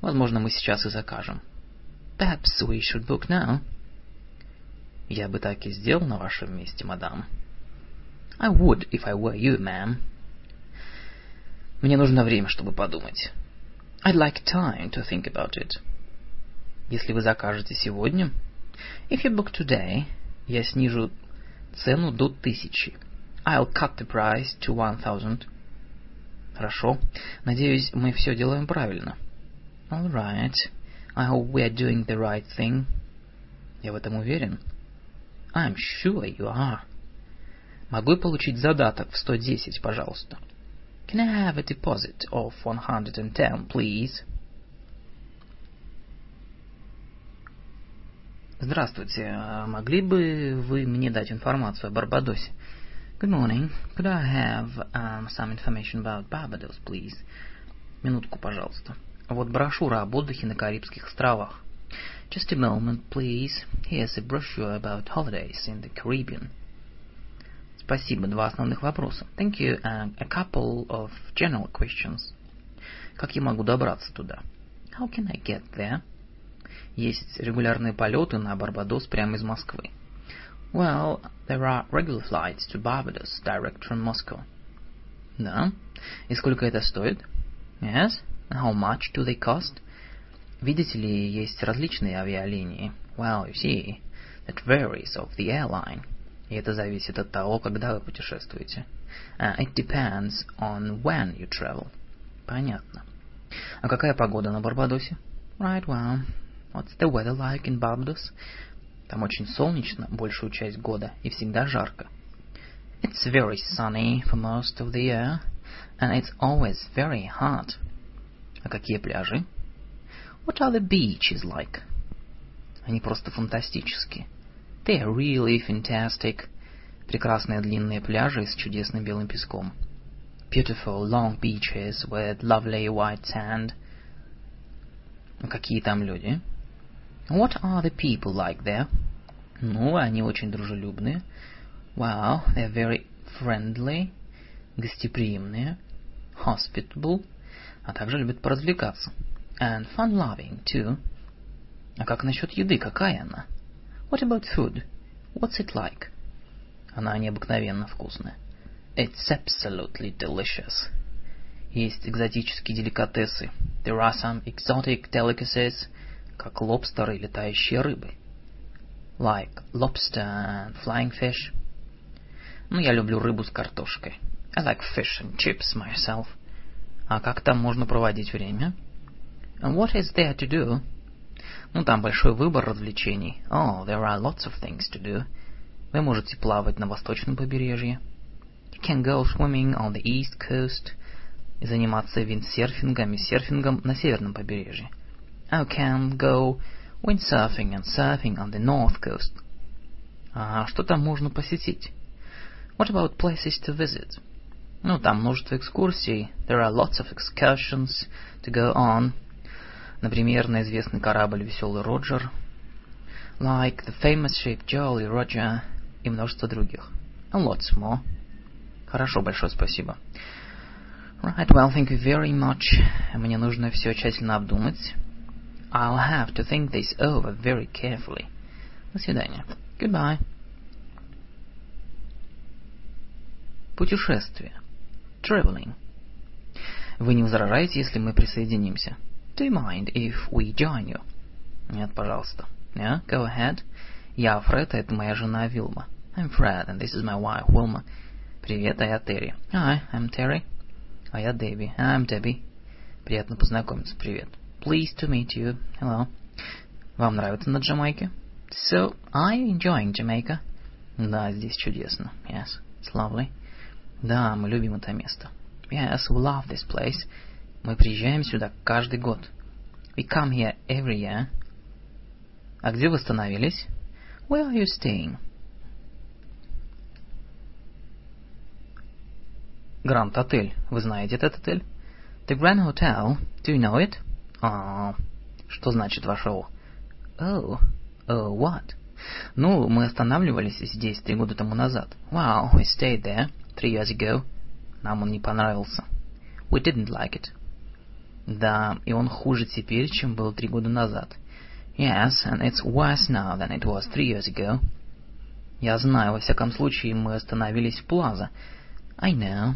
Возможно, мы сейчас и закажем. Perhaps we should book now. Я бы так и сделал на вашем месте, мадам. I would if I were you, ma'am. Мне нужно время, чтобы подумать. I'd like time to think about it. Если вы закажете сегодня, if you book today, я снижу цену до тысячи. I'll cut the price to one thousand. Хорошо. Надеюсь, мы все делаем правильно. All right. I hope we are doing the right thing. Я в этом уверен. I'm sure you are. Могу я получить задаток в 110, пожалуйста? Can I have a deposit of 110, please? Здравствуйте. Могли бы вы мне дать информацию о Барбадосе? Good morning. Could I have um, some information about Barbados, please? Минутку, пожалуйста. Вот брошюра об отдыхе на Карибских островах. Just a moment, please. Here's a brochure about holidays in the Caribbean. Спасибо. Два основных вопроса. Thank you. And a couple of general questions. Как я могу добраться туда? How can I get there? Есть регулярные полеты на Барбадос прямо из Москвы. Well, there are regular flights to Barbados direct from Moscow. Да. И сколько это стоит? Yes. How much do they cost? Видите ли, есть различные авиалинии. Well, you see, that varies of the airline. И это зависит от того, когда вы путешествуете. Uh, it depends on when you travel. Понятно. А какая погода на Барбадосе? Right, well, what's the weather like in Barbados? Там очень солнечно большую часть года и всегда жарко. It's very sunny for most of the year, and it's always very hot. А какие пляжи? What are the beaches like? Они просто фантастические. They are really fantastic. Прекрасные длинные пляжи с чудесным белым песком. Beautiful long beaches with lovely white sand. А какие там люди? What are the people like there? Ну, они очень дружелюбные. Wow, they're very friendly, гостеприимные, hospitable, а также любят поразвлекаться. And fun-loving, too. А как насчет еды? Какая она? What about food? What's it like? Она необыкновенно вкусная. It's absolutely delicious. Есть экзотические деликатесы. There are some exotic delicacies, как лобстеры и летающие рыбы. Like lobster and flying fish. Ну, я люблю рыбу с картошкой. I like fish and chips myself. А как там можно проводить время? And what is there to do? Ну, там большой выбор развлечений. Oh, there are lots of things to do. Вы можете плавать на восточном побережье. You can go swimming on the east coast. И заниматься виндсерфингом и серфингом на северном побережье. I can go windsurfing and surfing on the north coast. А что там можно посетить? What about places to visit? Ну, там множество экскурсий. There are lots of excursions to go on. Например, на известный корабль «Веселый Роджер». Like the famous ship Jolly Roger и множество других. And lots more. Хорошо, большое спасибо. Right, well, thank you very much. Мне нужно все тщательно обдумать. I'll have to think this over very carefully. До свидания. Goodbye. Путешествие. Traveling. Вы не возражаете, если мы присоединимся? Do you mind if we join you? Нет, пожалуйста. Yeah, go ahead. Я Фред, а это моя жена Вилма. I'm Fred, and this is my wife, Wilma. Привет, а я Терри. Hi, I'm Terry. А я Дебби. I'm Debbie. Приятно познакомиться. Привет. Pleased to meet you. Hello. Вам нравится на Джамайке? So, are you enjoying Jamaica? Да, здесь чудесно. Yes, it's lovely. Да, мы любим это место. Yes, we love this place. Мы приезжаем сюда каждый год. We come here every year. А где вы остановились? Where are you staying? Гранд Отель. Вы знаете этот отель? The Grand Hotel. Do you know it? А, что значит ваше О? Oh. Oh, what? Ну, мы останавливались здесь три года тому назад. Wow, we stayed there three years ago. Нам он не понравился. We didn't like it. Да, и он хуже теперь, чем был три года назад. Yes, and it's worse now than it was three years ago. Я знаю, во всяком случае, мы остановились в Плаза. I know.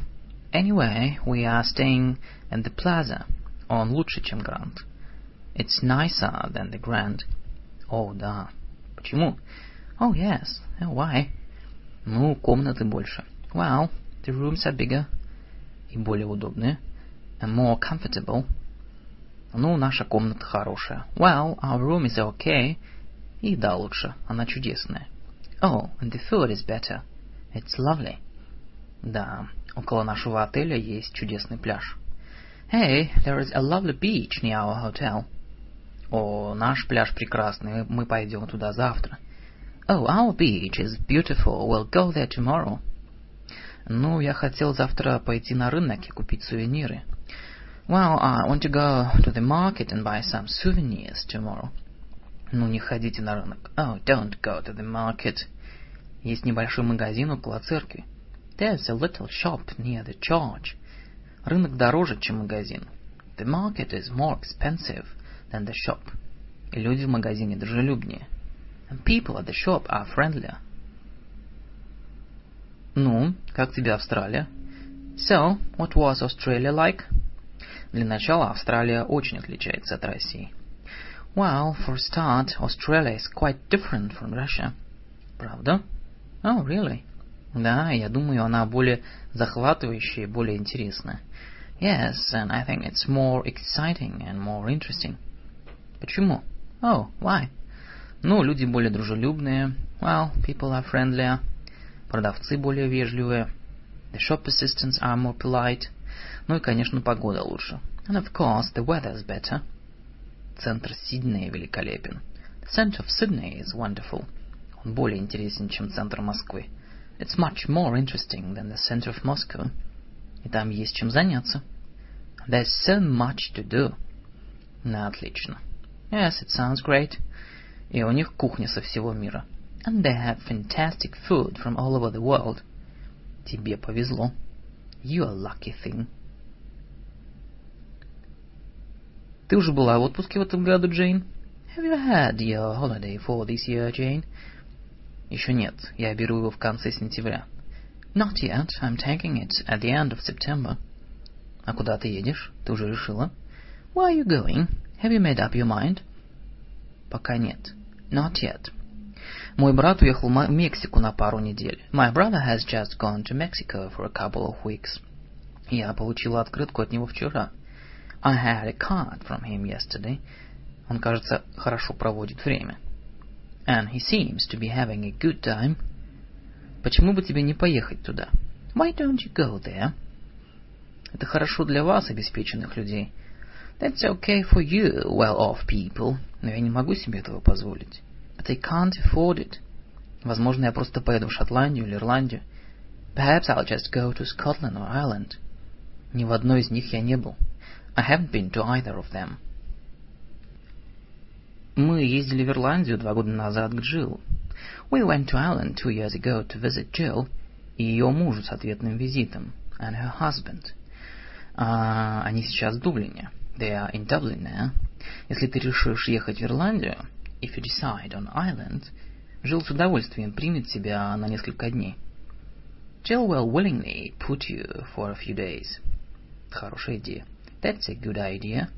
Anyway, we are staying at the Plaza. Он лучше, чем Гранд. It's nicer than the Grand. О, да. Почему? Oh, yes. Why? Ну, комнаты больше. Well, the rooms are bigger. И более удобные. More comfortable. Ну, наша комната хорошая. Well, our room is okay. И да, лучше. Она чудесная. Oh, and the food is better. It's lovely. Да, около нашего отеля есть чудесный пляж. Hey, there is a lovely beach near our hotel. О, наш пляж прекрасный, мы пойдем туда завтра. Oh, our beach is beautiful, we'll go there tomorrow. Ну, я хотел завтра пойти на рынок и купить сувениры. Well, I want to go to the market and buy some souvenirs tomorrow. Ну, не ходите на рынок. Oh, don't go to the market. Есть небольшой магазин около церкви. There's a little shop near the church. Рынок дороже, чем магазин. The market is more expensive than the shop. И люди в магазине дружелюбнее. And people at the shop are friendlier. Ну, как тебе Австралия? So, what was Australia like? Для начала Австралия очень отличается от России. Well, for a start, Australia is quite different from Russia. Правда? Oh, really? Да, я думаю, она более захватывающая и более интересная. Yes, and I think it's more exciting and more interesting. Почему? Oh, why? Ну, люди более дружелюбные. Well, people are friendlier. Продавцы более вежливые. The shop assistants are more polite. Ну и, конечно, погода лучше. And of course, the weather's better. Центр Сиднея великолепен. The center of Sydney is wonderful. Он более интересен, чем центр Москвы. It's much more interesting than the center of Moscow. И там есть чем заняться. There's so much to do. Ну, отлично. Yes, it sounds great. И у них кухня со всего мира. And they have fantastic food from all over the world. Тебе повезло. You're a lucky thing. Ты уже была в отпуске в этом году, Джейн? Have you had your holiday for this year, Jane? Еще нет. Я беру его в конце сентября. Not yet. I'm taking it at the end of September. А куда ты едешь? Ты уже решила? Where are you going? Have you made up your mind? Пока нет. Not yet. Мой брат уехал в Мексику на пару недель. My brother has just gone to Mexico for a couple of weeks. Я получила открытку от него вчера. I had a card from him yesterday. Он, кажется, хорошо проводит время. And he seems to be having a good time. Почему бы тебе не поехать туда? Why don't you go there? Это хорошо для вас, обеспеченных людей. That's okay for you, well-off people. Но я не могу себе этого позволить. But I can't afford it. Возможно, я просто поеду в Шотландию или Ирландию. Perhaps I'll just go to Scotland or Ireland. Ни в одной из них я не был. I haven't been to either of them. Мы ездили в Ирландию два года назад к Джилл. We went to Ireland two years ago to visit Jill. и ее мужу с ответным визитом, and her husband. А, они сейчас в Дублине. They are in Dublin now. Если ты решишь ехать в Ирландию, if you decide on Ireland, Джилл с удовольствием примет тебя на несколько дней. Jill will willingly put you for a few days. Хорошая идея. That's a good idea.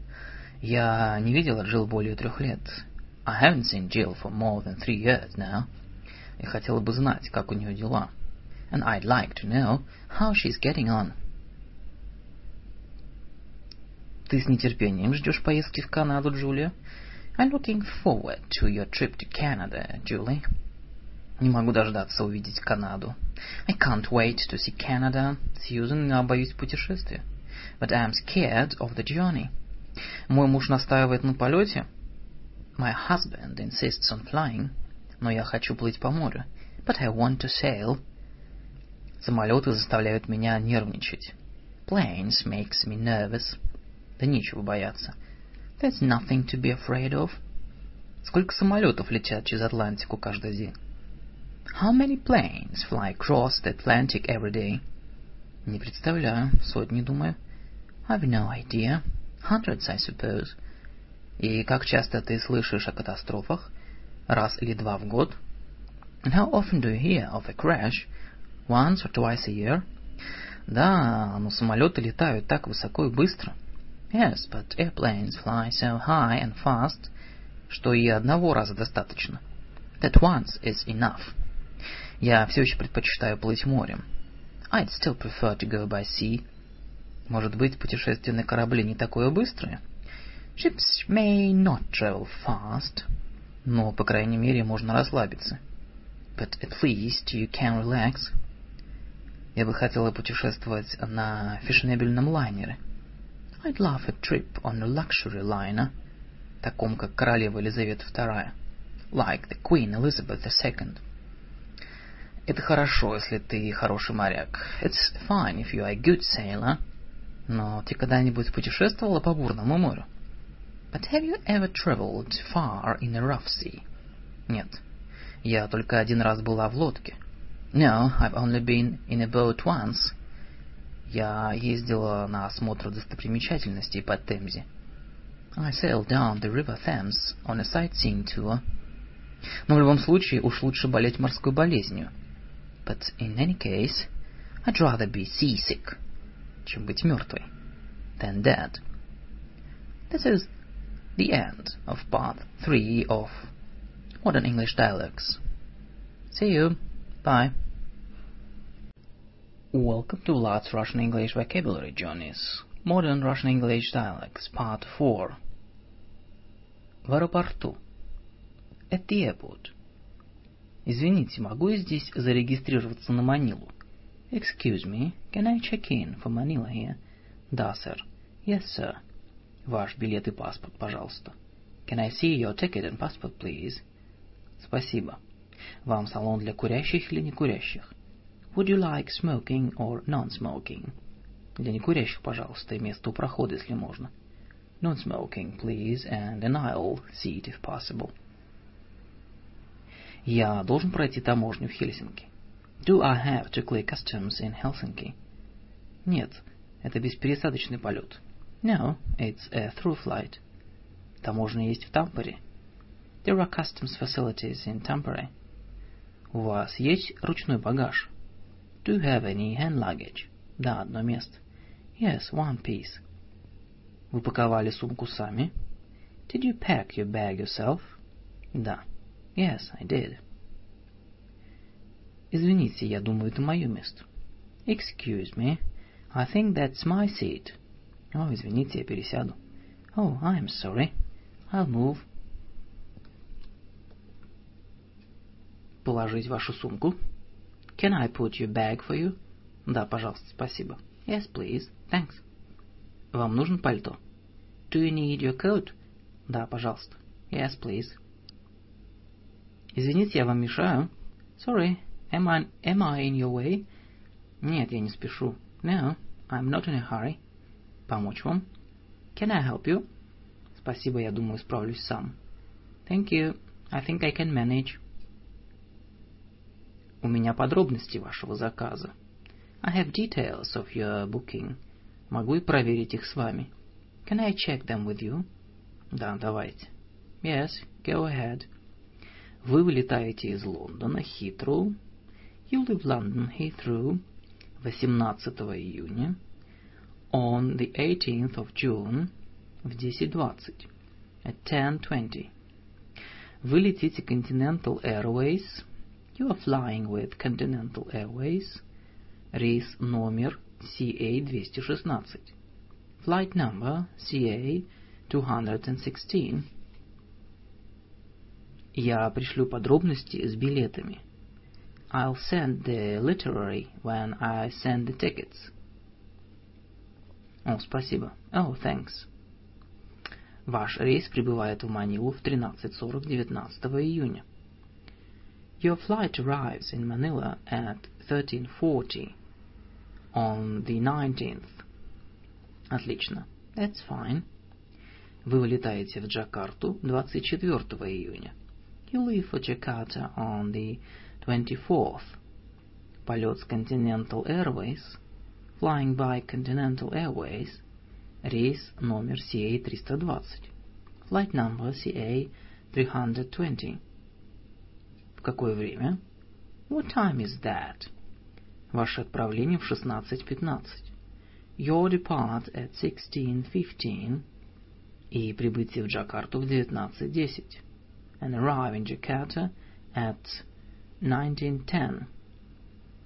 Я не видела Джилл более трех лет. I haven't seen Jill for more than three years now. Я хотела бы знать, как у нее дела. And I'd like to know how she's getting on. Ты с нетерпением ждешь поездки в Канаду, Джулия? I'm looking forward to your trip to Canada, Julie. Не могу дождаться увидеть Канаду. I can't wait to see Canada. Сьюзен, боюсь путешествия. But I'm scared of the journey. Мой муж настаивает на полете. My husband insists on flying. Но я хочу плыть по морю. But I want to sail. Самолеты заставляют меня нервничать. Planes makes me nervous. Да нечего бояться. There's nothing to be afraid of. Сколько самолетов летят через Атлантику каждый день? How many planes fly across the Atlantic every day? Не представляю. Сотни, думаю. I've no idea. Hundreds, I suppose. И как часто ты слышишь о катастрофах? Раз или два в год? And how often do you hear of a crash? Once or twice a year? Да, но самолеты летают так высоко и быстро. Yes, but airplanes fly so high and fast, что и одного раза достаточно. That once is enough. Я все еще предпочитаю плыть морем. I'd still prefer to go by sea. Может быть, путешествие на корабле не такое быстрое? Ships may not travel fast. Но, по крайней мере, можно расслабиться. But at least you can relax. Я бы хотела путешествовать на фешенебельном лайнере. I'd love a trip on a luxury liner, таком как королева Елизавета II, like the Queen Elizabeth II. Это хорошо, если ты хороший моряк. It's fine if you are a good sailor. Но ты когда-нибудь путешествовала по бурному морю? But have you ever traveled far in a rough sea? Нет. Я только один раз была в лодке. No, I've only been in a boat once. Я ездила на осмотр достопримечательностей по Темзе. I sailed down the river Thames on a sightseeing tour. Но в любом случае уж лучше болеть морской болезнью. But in any case, I'd rather be seasick, чем быть мертвой, than dead. This is the end of part three of Modern English Dialogues. See you. Bye. Welcome to Lat's Russian English Vocabulary Journeys. Modern Russian English Dialects, Part 4. В аэропорту. At the airport. Извините, могу я здесь зарегистрироваться на Манилу? Excuse me, can I check in for Manila here? Да, сэр. Yes, sir. Ваш билет и паспорт, пожалуйста. Can I see your ticket and passport, please? Спасибо. Вам салон для курящих или некурящих? Would you like smoking or non-smoking? Для некурящих, пожалуйста, и место у прохода, если можно. Non-smoking, please, and an aisle seat, if possible. Я должен пройти таможню в Хельсинки. Do I have to clear customs in Helsinki? Нет, это беспересадочный полет. No, it's a through flight. Таможня есть в Тампере. There are customs facilities in Tampere. У вас есть ручной багаж? Do you have any hand luggage? Да, одно место. Yes, one piece. Вы паковали сумку сами? Did you pack your bag yourself? Да. Yes, I did. Извините, я думаю, это мое место. Excuse me, I think that's my seat. О, извините, я пересяду. Oh, I'm sorry. I'll move. Положить вашу сумку? Can I put your bag for you? Да, пожалуйста, спасибо. Yes, please. Thanks. Вам нужен пальто? Do you need your coat? Да, пожалуйста. Yes, please. Извините, я вам мешаю. Sorry, am I, am I in your way? Нет, я не спешу. No, I'm not in a hurry. Помочь вам? Can I help you? Спасибо, я думаю, справлюсь сам. Thank you. I think I can manage. У меня подробности вашего заказа. I have details of your booking. Могу и проверить их с вами. Can I check them with you? Да, давайте. Yes, go ahead. Вы вылетаете из Лондона, Хитроу. You leave London, Heathrow. 18 июня. On the 18th of June. В 10.20. At 10.20. Вы летите Continental Airways. You are flying with Continental Airways. Рейс номер CA-216. Flight number CA-216. Я пришлю подробности с билетами. I'll send the literary when I send the tickets. О, спасибо. Oh, thanks. Ваш рейс прибывает в Манилу в 13.40 19 июня. Your flight arrives in Manila at 13.40 on the 19th. Отлично. That's fine. Вы вылетаете в Джакарту 24 июня. You leave for Jakarta on the 24th. Полет с Continental Airways, flying by Continental Airways, рейс номер CA-320. Flight number CA-320. В какое время? What time is that? Ваше отправление в 16.15. Your depart at 16.15. И прибытие в Джакарту в 19.10. And arrive in Jakarta at 1910.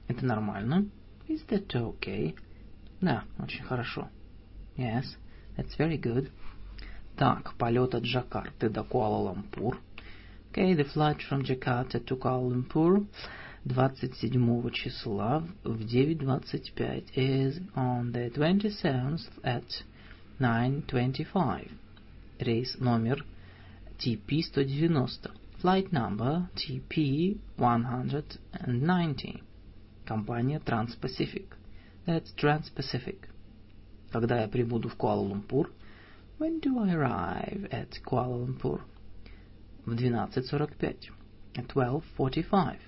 Это нормально? Is that okay? Да, очень хорошо. Yes, that's very good. Так, полет от Джакарты до Куала-Лумпур. Okay, the flight from Jakarta to Kuala Lumpur 27 числа в 9.25 is on the 27th at 9.25. Рейс номер TP-190. Flight number TP-190. Компания Trans-Pacific. That's Trans-Pacific. Когда я прибуду в Куала-Лумпур? When do I arrive at Kuala Lumpur? В 12.45. At 12.45.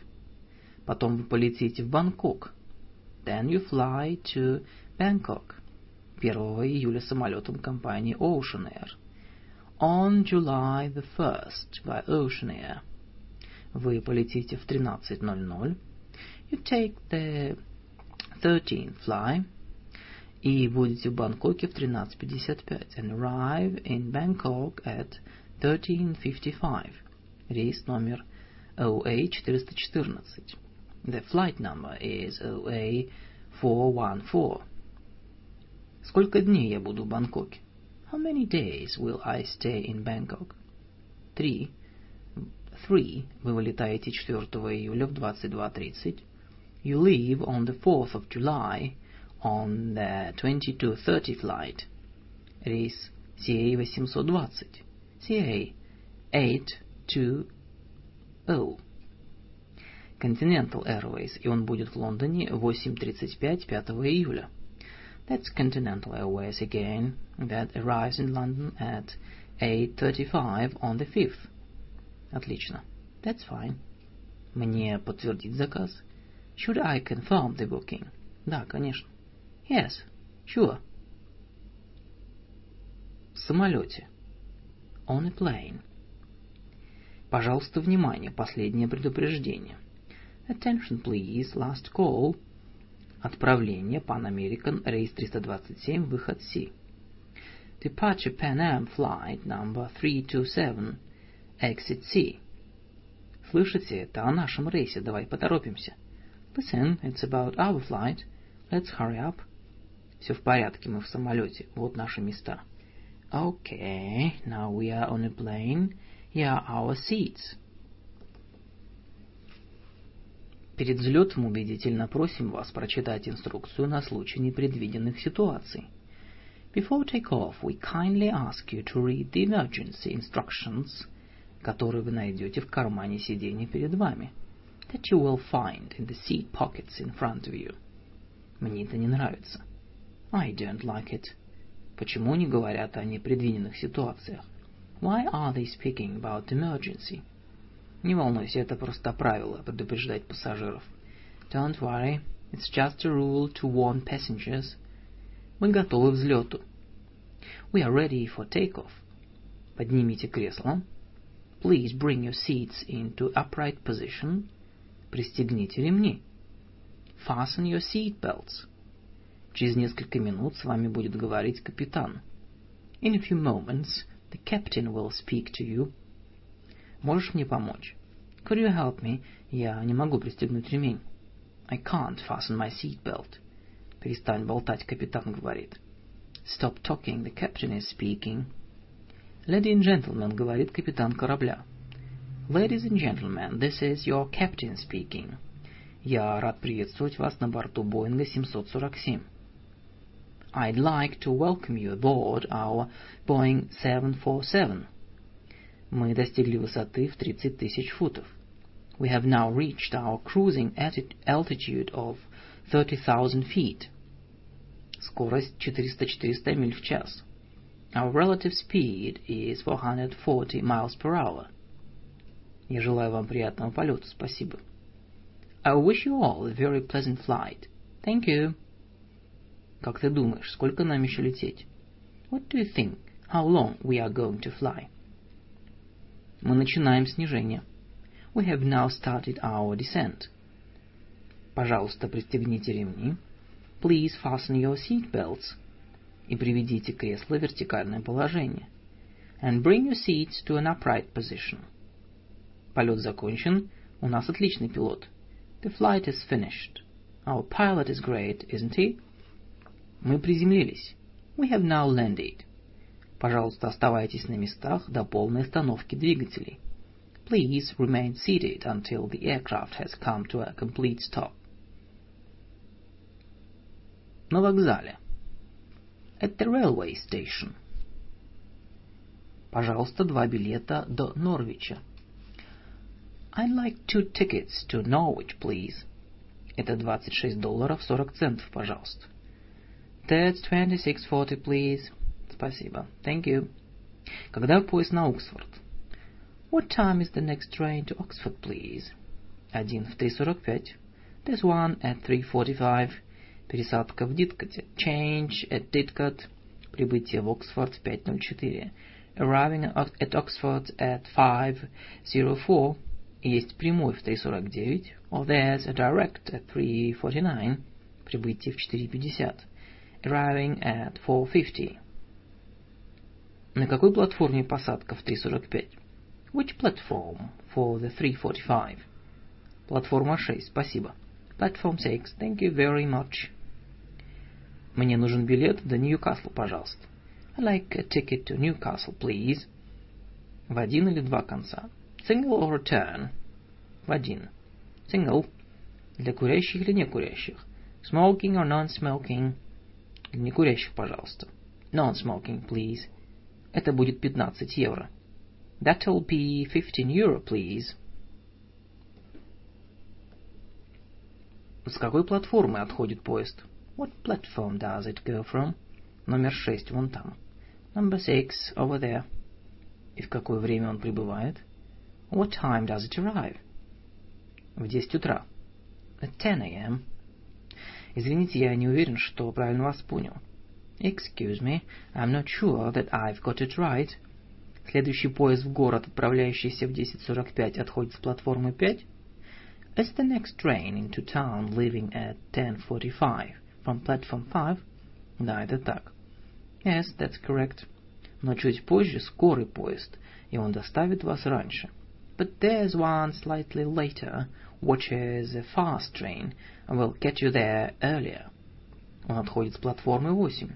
Потом вы полетите в Бангкок. Then you fly to Bangkok. 1 июля самолетом компании Ocean Air. On July the 1st by Ocean Air. Вы полетите в 13.00. You take the 13th fly. И будете в Бангкоке в 13.55. And arrive in Bangkok at 13.55. Рейс номер OA-414. The flight number is OA-414. Сколько дней я буду в Бангкоке? How many days will I stay in Bangkok? Три. Three. Вы вылетаете 4 июля в 22.30. You leave on the 4th of July on the 22.30 flight. Рейс CA-820. CA-820. Continental Airways, и он будет в Лондоне в 8.35 5 июля. That's Continental Airways again, that arrives in London at 8.35 on the 5th. Отлично. That's fine. Мне подтвердить заказ? Should I confirm the booking? Да, конечно. Yes, sure. В самолете. On a plane. Пожалуйста, внимание, последнее предупреждение. Attention, please, last call. Отправление Pan American, рейс 327, выход Си. Departure Pan Am flight number 327, exit C. Слышите, это о нашем рейсе, давай поторопимся. Listen, it's about our flight. Let's hurry up. Все в порядке, мы в самолете, вот наши места. Okay, now we are on a plane. Here are our seats. Перед взлетом убедительно просим вас прочитать инструкцию на случай непредвиденных ситуаций. Before takeoff, we kindly ask you to read the emergency instructions, которые вы найдете в кармане сиденья перед вами, that you will find in the seat pockets in front of you. Мне это не нравится. I don't like it. Почему не говорят о непредвиденных ситуациях? Why are they speaking about emergency? Не волнуйся, это просто правило предупреждать пассажиров. Don't worry, it's just a rule to warn passengers. Мы готовы к взлету. We are ready for takeoff. Поднимите кресло. Please bring your seats into upright position. Пристегните ремни. Fasten your seat belts. Через несколько минут с вами будет говорить капитан. In a few moments, the captain will speak to you. Можешь мне помочь? Could you help me? Я не могу пристегнуть ремень. I can't fasten my seat belt. Перестань болтать, капитан говорит. Stop talking, the captain is speaking. Lady and gentlemen, говорит капитан корабля. Ladies and gentlemen, this is your captain speaking. Я рад приветствовать вас на борту Боинга 747. I'd like to welcome you aboard our Boeing 747. Мы достигли высоты в 30 тысяч футов. We have now reached our cruising altitude of 30,000 feet. Скорость 400-400 миль в час. Our relative speed is 440 miles per hour. Я желаю вам приятного полета. Спасибо. I wish you all a very pleasant flight. Thank you. Как ты думаешь, сколько нам еще лететь? What do you think? How long we are going to fly? Мы начинаем снижение. We have now started our descent. Пожалуйста, пристегните ремни. Please fasten your seat belts. И приведите кресло в вертикальное положение. And bring your seats to an upright position. Полет закончен. У нас отличный пилот. The flight is finished. Our pilot is great, isn't he? Мы приземлились. We have now landed. Пожалуйста, оставайтесь на местах до полной остановки двигателей. Please remain seated until the aircraft has come to a complete stop. На вокзале. At the railway station. Пожалуйста, два билета до Норвича. I'd like two tickets to Norwich, please. Это 26 долларов 40 центов, пожалуйста. That's 26.40, please. Спасибо. Thank you. Когда поезд на Оксфорд? What time is the next train to Oxford, please? Один в 3.45. There's one at 3.45. Пересадка в Диткоте. Change at Didcot. Прибытие в Оксфорд в 5.04. Arriving at Oxford at 5.04. Есть прямой в 3.49. Or there's a direct at 3.49. Прибытие в 4.50. Arriving at 4.50. На какой платформе посадка в 3.45? Which platform for the 3.45? Платформа 6, спасибо. Platform 6, thank you very much. Мне нужен билет до Ньюкасла, пожалуйста. I'd like a ticket to Newcastle, please. В один или два конца. Single or return? В один. Single. Для курящих или некурящих? Smoking or non-smoking? Для некурящих, пожалуйста. Non-smoking, please. Это будет 15 евро. That'll be 15 euro, please. С какой платформы отходит поезд? What platform does it go from? Номер шесть, вон там. Number six, over there. И в какое время он прибывает? What time does it arrive? В 10 утра. At 10 a.m. Извините, я не уверен, что правильно вас понял. Excuse me, I'm not sure that I've got it right. Следующий поезд в город, отправляющийся в 10.45, отходит с платформы 5. Is the next train into town leaving at 10.45 from platform 5? Да, это так. Yes, that's correct. Но чуть позже скорый поезд, и он доставит вас раньше. But there's one slightly later, which is a fast train, and will get you there earlier. Он отходит с платформы 8.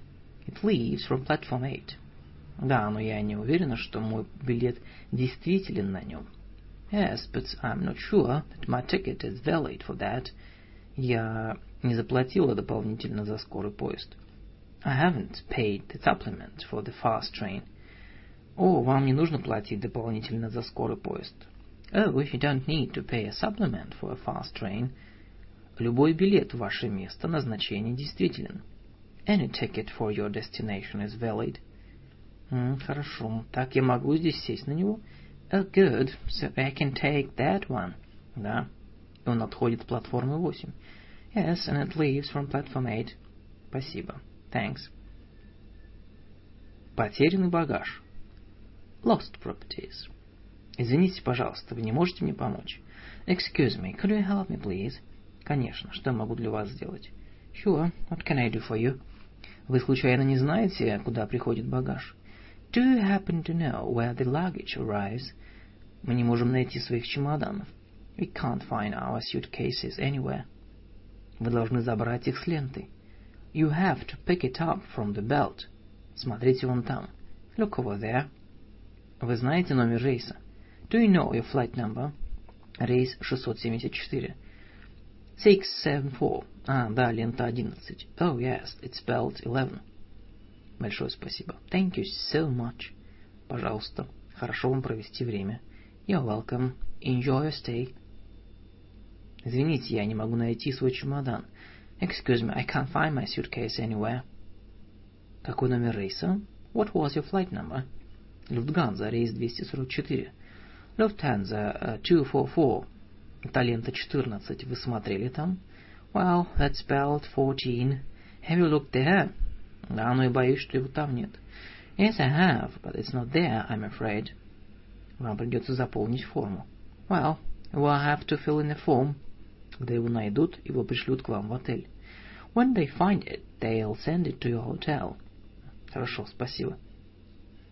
It leaves from platform 8. Да, но я не уверена, что мой билет действителен на нем. Yes, but I'm not sure that my ticket is valid for that. Я не заплатила дополнительно за скорый поезд. I haven't paid the supplement for the fast train. О, вам не нужно платить дополнительно за скорый поезд. Oh, if you don't need to pay a supplement for a fast train. Любой билет в ваше место назначения действителен. Any ticket for your destination is valid. Mm, хорошо. Так я могу здесь сесть на него? Oh, good. So I can take that one. Да. Он отходит с платформы 8. Yes, and it leaves from platform 8. Спасибо. Thanks. Потерянный багаж. Lost properties. Извините, пожалуйста, вы не можете мне помочь? Excuse me, could you help me, please? Конечно, что я могу для вас сделать? Sure, what can I do for you? Вы случайно не знаете, куда приходит багаж? Do you happen to know where the luggage arrives? Мы не можем найти своих чемоданов. We can't find our suitcases anywhere. Вы должны забрать их с ленты. You have to pick it up from the belt. Смотрите вон там. Look over there. Вы знаете номер рейса? Do you know your flight number? Рейс 674. 674. А, да, лента 11. Oh, yes, it's belt 11. Большое спасибо. Thank you so much. Пожалуйста. Хорошо вам провести время. You're welcome. Enjoy your stay. Извините, я не могу найти свой чемодан. Excuse me, I can't find my suitcase anywhere. Какой номер рейса? What was your flight number? Люфтганза, рейс 244. Lufthansa uh, 244. Это лента 14. Вы смотрели там? Well, that's belt 14. Have you looked there? Да, но и боюсь, что его там нет. Yes, I have, but it's not there, I'm afraid. Вам придется заполнить форму. Well, we'll have to fill in the form. Когда его найдут, его пришлют к вам в отель. When they find it, they'll send it to your hotel. Хорошо, спасибо.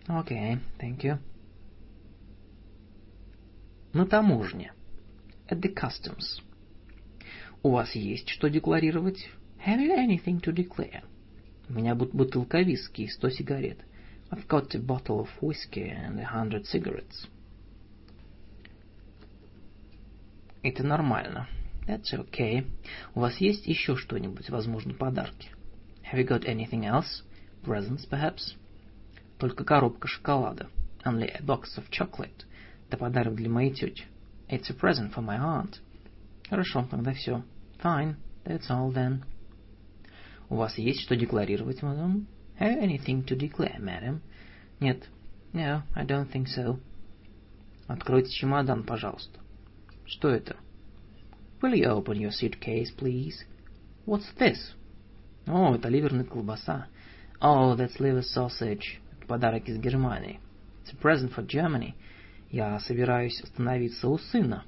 Okay, thank you. На таможне. At the customs. У вас есть что декларировать? Have you anything to declare? У меня бутылка виски и сто сигарет. I've got a bottle of whiskey and a hundred cigarettes. Это нормально. That's okay. У вас есть еще что-нибудь, возможно, подарки? Have you got anything else? Presents, perhaps? Только коробка шоколада. Only a box of chocolate. Это подарок для моей тети. It's a present for my aunt. Хорошо, тогда все. Fine, that's all then. У вас есть что декларировать, мадам? Have you anything to declare, madam? Нет. No, I don't think so. Откройте чемодан, пожалуйста. Что это? Will you open your suitcase, please? What's this? О, это ливерная колбаса. Oh, that's liver sausage. Это подарок из Германии. It's a present for Germany. Я собираюсь остановиться у сына.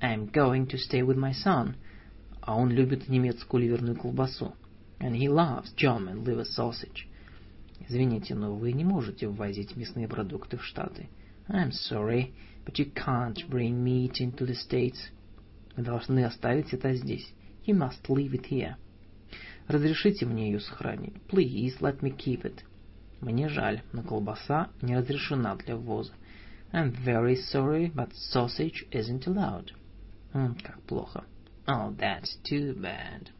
I'm going to stay with my son. А он любит немецкую ливерную колбасу. And he loves German liver sausage. Извините, но вы не можете ввозить мясные продукты в Штаты. I'm sorry, but you can't bring meat into the States. Вы должны оставить это здесь. You must leave it here. Разрешите мне ее сохранить. Please let me keep it. Мне жаль, но колбаса не разрешена для ввоза. I'm very sorry, but sausage isn't allowed. М, как плохо. Oh, that's too bad.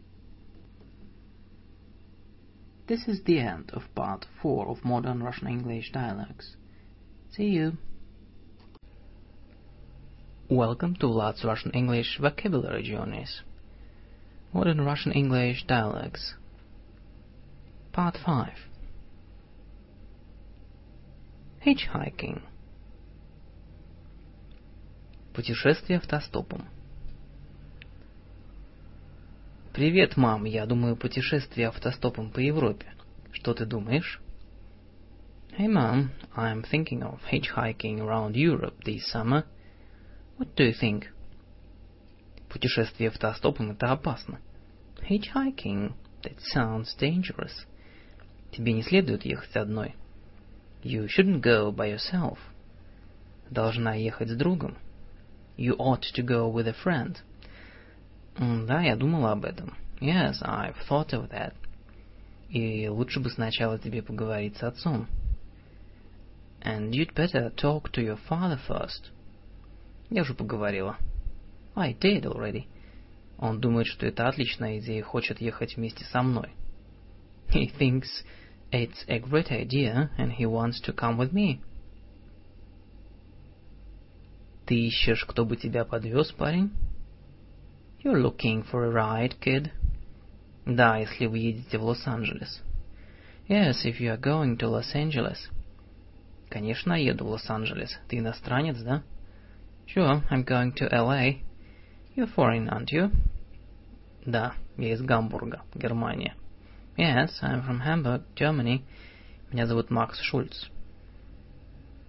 This is the end of part 4 of Modern Russian English Dialogues. See you. Welcome to Vlad's Russian English Vocabulary Journeys. Modern Russian English Dialogues. Part 5 Hitchhiking Путешествие автостопом Привет, мам. Я думаю, путешествие автостопом по Европе. Что ты думаешь? Hey, Mom. I'm thinking of hitchhiking around Europe this summer. What do you think? Путешествие автостопом это опасно. Hitchhiking? That sounds dangerous. Тебе не следует ехать одной. You shouldn't go by yourself. Должна ехать с другом. You ought to go with a friend. Да, я думала об этом. Yes, I've thought of that. И лучше бы сначала тебе поговорить с отцом. And you'd better talk to your father first. Я уже поговорила. I did already. Он думает, что это отличная идея и хочет ехать вместе со мной. He thinks it's a great idea and he wants to come with me. Ты ищешь, кто бы тебя подвез, парень? You're looking for a ride, kid? Да, если вы едете в Лос-Анджелес. Yes, if you are going to Los Angeles. Конечно, еду в Лос-Анджелес. Ты иностранец, да? Sure, I'm going to L.A. You're foreign, aren't you? Да, я из Гамбурга, Германия. Yes, I'm from Hamburg, Germany. Меня зовут Макс Шульц.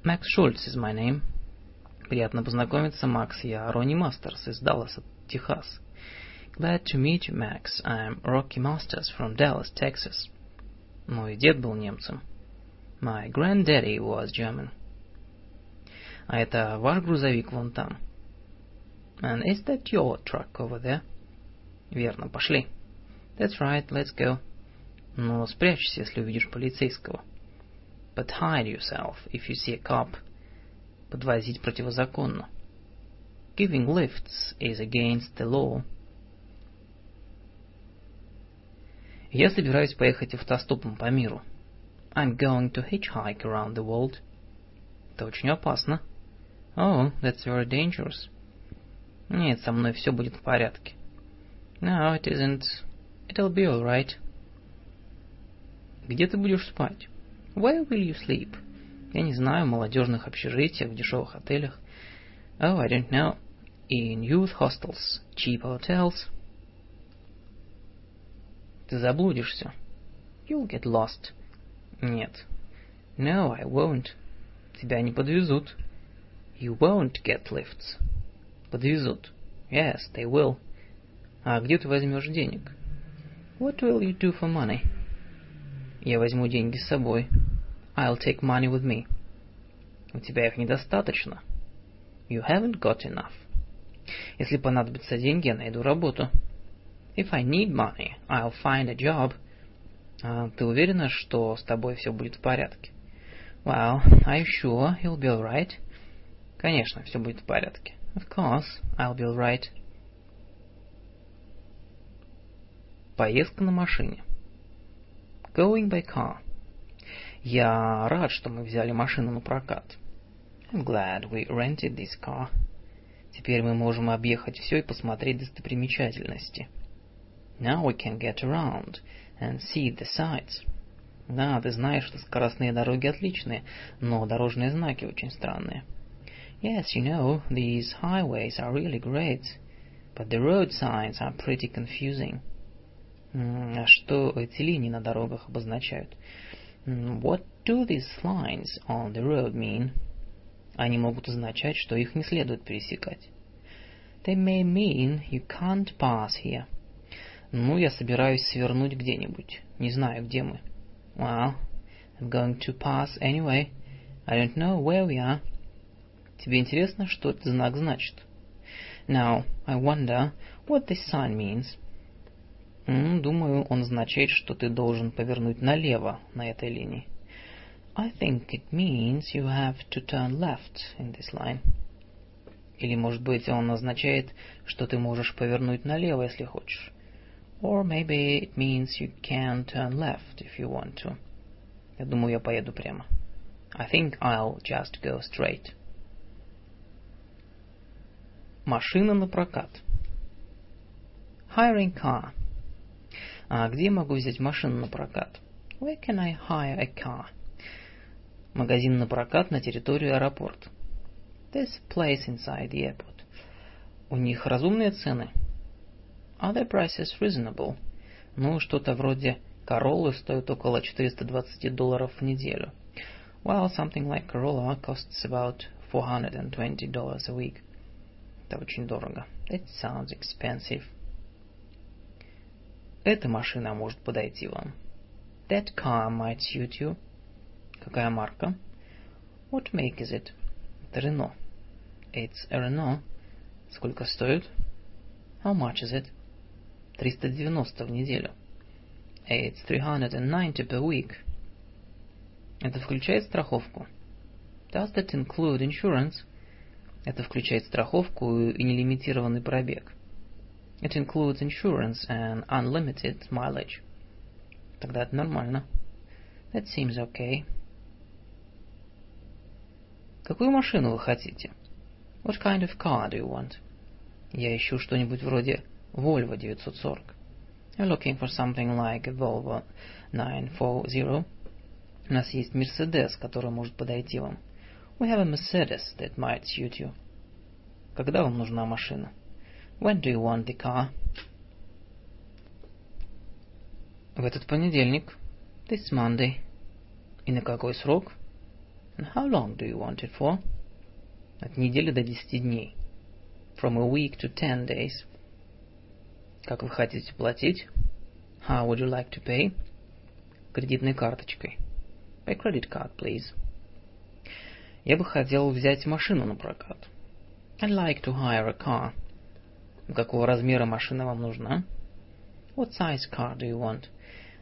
Max Schultz is my name. Приятно познакомиться, Макс. Я Ронни Мастерс из Далласа, Техас. Glad to meet you, Max. I'm Rocky Masters from Dallas, Texas. Мой дед был немцем. My granddaddy was German. А это ваш грузовик вон там? And is that your truck over there? Верно, пошли. That's right, let's go. Но спрячься, если увидишь полицейского. But hide yourself if you see a cop. Подвозить противозаконно. Giving lifts is against the law. Я собираюсь поехать автостопом по миру. I'm going to hitchhike around the world. Это очень опасно. Oh, that's very dangerous. Нет, со мной все будет в порядке. No, it isn't. It'll be all right. Где ты будешь спать? Where will you sleep? Я не знаю, молодежных общежитиях, в дешевых отелях. Oh, I don't know. In youth hostels, cheap hotels. Ты заблудишься. You'll get lost. Нет. No, I won't. Тебя не подвезут. You won't get lifts. Подвезут. Yes, they will. А где ты возьмешь денег? What will you do for money? Я возьму деньги с собой. I'll take money with me. У тебя их недостаточно. You haven't got enough. Если понадобятся деньги, я найду работу. If I need money, I'll find a job. А ты уверена, что с тобой все будет в порядке? Well, are you sure you'll be all right? Конечно, все будет в порядке. Of course, I'll be all right. Поездка на машине. Going by car. Я рад, что мы взяли машину на прокат. I'm glad we rented this car. Теперь мы можем объехать все и посмотреть достопримечательности. Now we can get around and see the sights. Да, ты знаешь, что скоростные дороги отличные, но дорожные знаки очень странные. Yes, you know, these highways are really great, but the road signs are pretty confusing. А что эти линии на дорогах обозначают? What do these lines on the road mean? Они могут означать, что их не следует пересекать. They may mean you can't pass here. Ну, я собираюсь свернуть где-нибудь. Не знаю, где мы. Well, I'm going to pass anyway. I don't know where we are. Тебе интересно, что этот знак значит? Now, I wonder what this sign means. Думаю, он означает, что ты должен повернуть налево на этой линии. I think it means you have to turn left in this line. Или, может быть, он означает, что ты можешь повернуть налево, если хочешь. Or maybe it means you can turn left if you want to. Я думаю, я поеду прямо. I think I'll just go straight. Машина на прокат. Hiring car. А где я могу взять машину на прокат? Where can I hire a car? Магазин на прокат на территории аэропорта. This place inside the airport. У них разумные цены. Are their prices reasonable? Ну, что-то вроде Короллы стоит около 420 долларов в неделю. Well, something like Corolla costs about $420 a week. Это очень дорого. That sounds expensive. Эта машина может подойти вам. That car might suit you. Какая марка? What make is it? Это Рено. It's a Renault. Сколько стоит? How much is it? 390 в неделю. It's 390 per week. Это включает страховку? Does that include insurance? Это включает страховку и нелимитированный пробег. It includes insurance and unlimited mileage. Тогда это нормально. That seems okay. Какую машину вы хотите? What kind of car do you want? Я ищу что-нибудь вроде Volvo 940. You're looking for something like a Volvo 940. У нас есть Mercedes, который может подойти вам. We have a Mercedes that might suit you. Когда вам нужна машина? When do you want the car? В этот понедельник. This Monday. И на какой срок? And how long do you want it for? От недели до десяти дней. From a week to ten days. Как вы хотите платить? How would you like to pay? Кредитной карточкой. By credit card, please. Я бы хотел взять машину на прокат. I'd like to hire a car. Какого размера машина вам нужна? What size car do you want?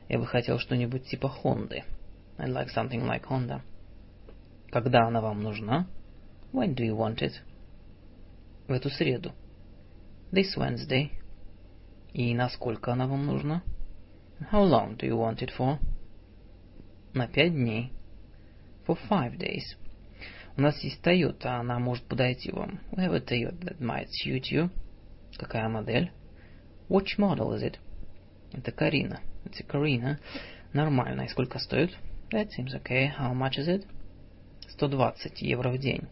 Я бы хотел что-нибудь типа Хонды. I'd like something like Honda. Когда она вам нужна? When do you want it? В эту среду. This Wednesday. И насколько она вам нужна? How long do you want it for? На пять дней. For five days. У нас есть Toyota, она может подойти вам. We have a Toyota that might suit you. Какая модель? Which model is it? Это Карина. A Carina. Нормально. И сколько стоит? That seems okay. How much is it? 120 евро в день.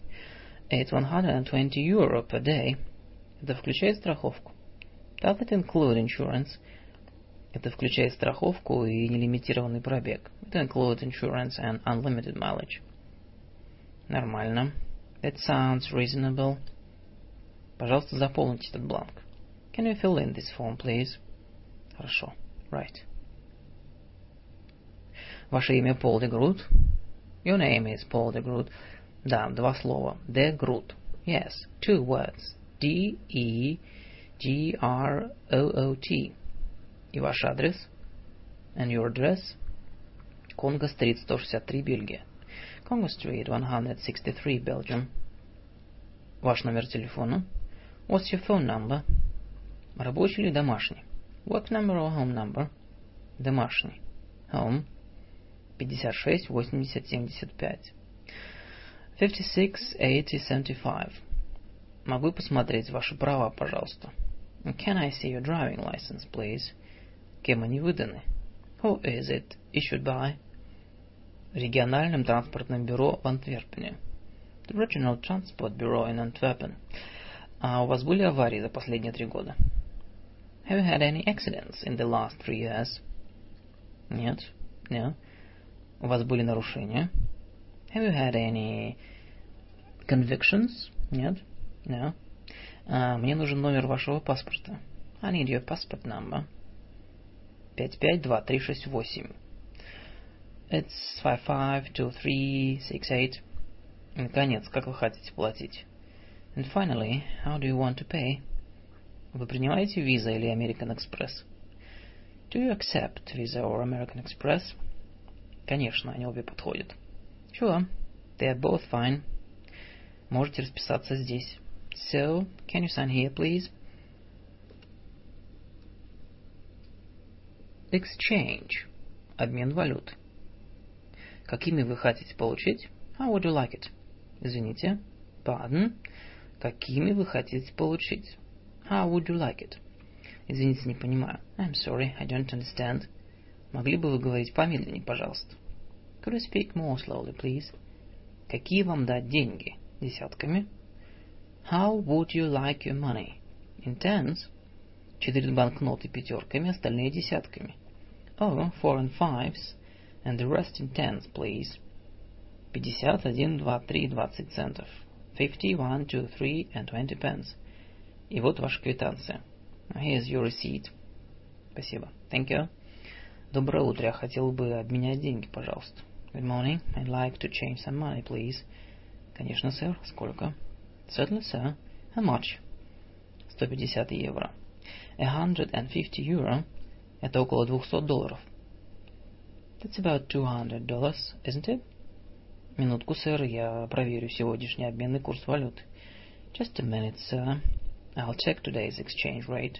It's 120 euro per day. Это включает страховку? Does it include insurance? Это включает страховку и нелимитированный пробег. It includes insurance and unlimited mileage. Нормально. That sounds reasonable. Пожалуйста, заполните этот бланк. Can you fill in this form, please? Хорошо. Right. Ваше имя Пол де Грут? Your name is Paul de Groot. Да, два слова. De Groot. Yes, two words. D-E-G-R-O-O-T. И ваш адрес? And your address? Конго-стрит, 163, Бельгия. Congo Street, 163, Belgium. Ваш номер телефона? What's your phone number? Рабочий или домашний? Work number or home number? Домашний. Home. 56 80 75. 56 80 75. Могу посмотреть ваши права, пожалуйста? Can I see your driving license, please? Кем они выданы? Who is it issued by? Региональным транспортным бюро в Антверпене. The Regional Transport Bureau in Antwerpen. А у вас были аварии за последние три года? Have you had any accidents in the last three years? Нет. No. У вас были нарушения? Have you had any convictions? Нет. No. А, мне нужен номер вашего паспорта. I need your passport number. 552368. It's 552368. Наконец, как вы хотите платить? And finally, how do you want to pay? Вы принимаете Visa или American Express? Do you accept Visa or American Express? Конечно, они обе подходят. Sure, they are both fine. Можете расписаться здесь. So, can you sign here, please? Exchange. Обмен валют. Какими вы хотите получить? How would you like it? Извините. Pardon? Какими вы хотите получить? How would you like it? Извините, не понимаю. I'm sorry, I don't understand. Могли бы вы говорить помедленнее, пожалуйста? Could you speak more slowly, please? Какие вам дать деньги? Десятками? How would you like your money? In tens? Четыре банкноты пятерками, остальные десятками. Oh, four and fives, and the rest in tens, please. Пятьдесят, один, два, три, двадцать центов. Fifty, one, two, three, and twenty pence. И вот ваша квитанция. Here's your receipt. Спасибо. Thank you. Доброе утро. Я хотел бы обменять деньги, пожалуйста. Good morning. I'd like to change some money, please. Конечно, сэр. Сколько? Certainly, sir. How much? 150 евро. A hundred and fifty euro. Это около 200 долларов. That's about two hundred dollars, isn't it? Минутку, сэр, я проверю сегодняшний обменный курс валюты. Just a minute, sir. I'll check today's exchange rate.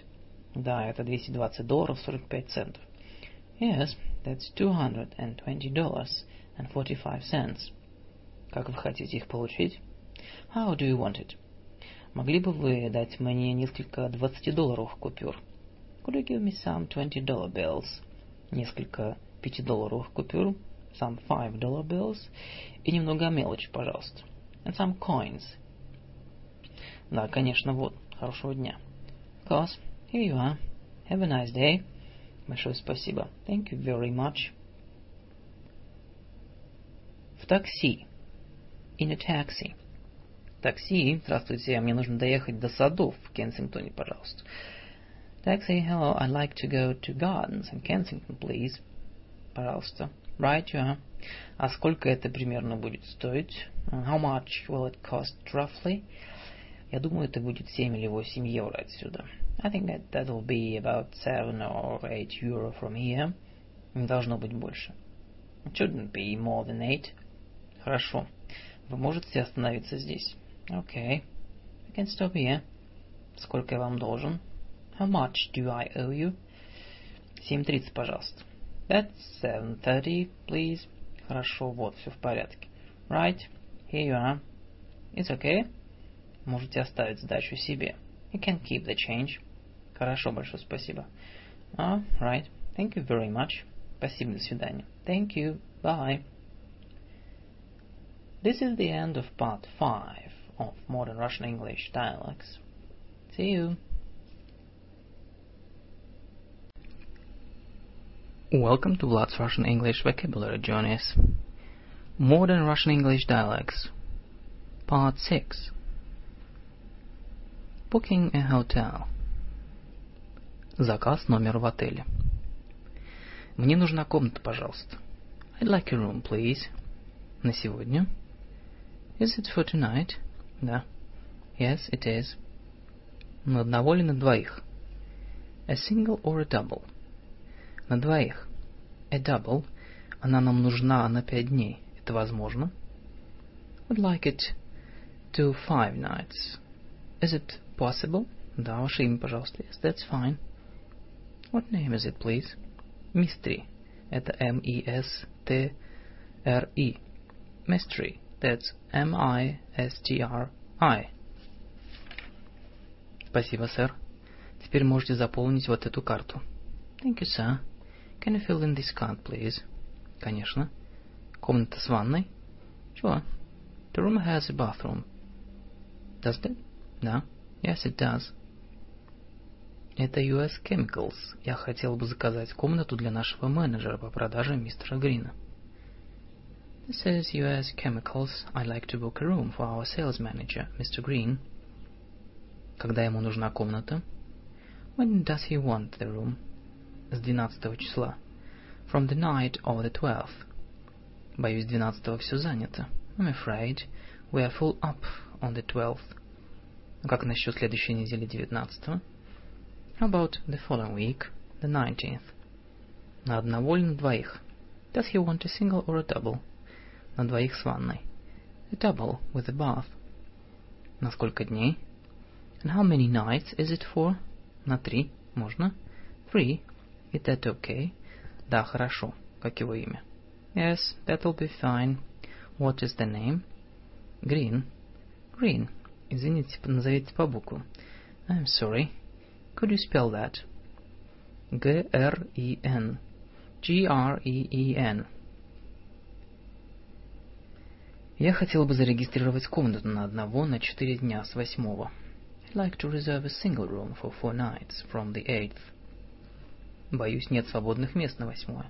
Да, это 220 долларов 45 центов. Yes, that's two hundred and twenty dollars and forty-five cents. Как вы хотите их получить? How do you want it? Могли бы вы дать мне несколько 20-долларовых купюр? Could you give me some twenty-dollar bills? Несколько 5-долларовых купюр, some five-dollar bills и немного мелочи, пожалуйста. And some coins. Да, конечно, вот. Хорошего дня. course. Here you are. Have a nice day. Большое спасибо. Thank you very much. В такси. In a taxi. Такси. Здравствуйте, мне нужно доехать до садов в Кенсингтоне, пожалуйста. Taxi, hello, I'd like to go to gardens in Kensington, please. Пожалуйста. Right, you are. А сколько это примерно будет стоить? How much will it cost roughly? Я думаю, это будет 7 или 8 евро отсюда. I think that that will be about 7 or 8 euro from here. Не должно быть больше. It shouldn't be more than 8. Хорошо. Вы можете остановиться здесь? Okay. You can stop here. Сколько я вам должен? How much do I owe you? 7.30, пожалуйста. That's 7.30, please. Хорошо, вот, все в порядке. Right, here you are. It's okay. Можете оставить сдачу себе. You can keep the change. Хорошо, большое спасибо. Ah, right. Thank you very much. Спасибо, до свидания. Thank you. Bye. This is the end of part 5 of Modern Russian English Dialects. See you. Welcome to Vlad's Russian English Vocabulary Journeys. Modern Russian English Dialects. Part 6. Booking a hotel. Заказ номер в отеле. Мне нужна комната, пожалуйста. I'd like a room, please. На сегодня. Is it for tonight? Да. Yes, it is. На одного или на двоих? A single or a double? На двоих. A double. Она нам нужна на пять дней. Это возможно? Would like it to five nights. Is it possible? Да, ваше имя, пожалуйста. Yes, that's fine. What name is it, please? Mystery. Это M-E-S-T-R-E. Mystery. That's M-I-S-T-R-I. Спасибо, сэр. Теперь можете заполнить вот эту карту. Thank you, sir. Can you fill in this card, please? Конечно. Комната с ванной? Sure. The room has a bathroom. Does it? Да. Yes, it does. Это US Chemicals. Я хотел бы заказать комнату для нашего менеджера по продаже мистера Грина. This is US Chemicals. I'd like to book a room for our sales manager, Mr. Green. Когда ему нужна комната? When does he want the room? С 12 числа. From the night of the 12th. Боюсь, 12 все занято. I'm afraid we are full up on the 12th. Как насчет следующей недели 19 How about the following week, the 19th? На одного или на двоих? Does he want a single or a double? На двоих с ванной. A double with a bath. На сколько дней? And how many nights is it for? На три. Можно? Three. Is that okay? Да, хорошо. Как его имя? Yes, that'll be fine. What is the name? Green. Green. Извините, назовите по буквам. I'm sorry. Could you spell that? G-R-E-N. G-R-E-E-N. Я хотел бы зарегистрировать комнату на одного на четыре дня с восьмого. I'd like to reserve a single room for four nights from the eighth. Боюсь, нет свободных мест на восьмое.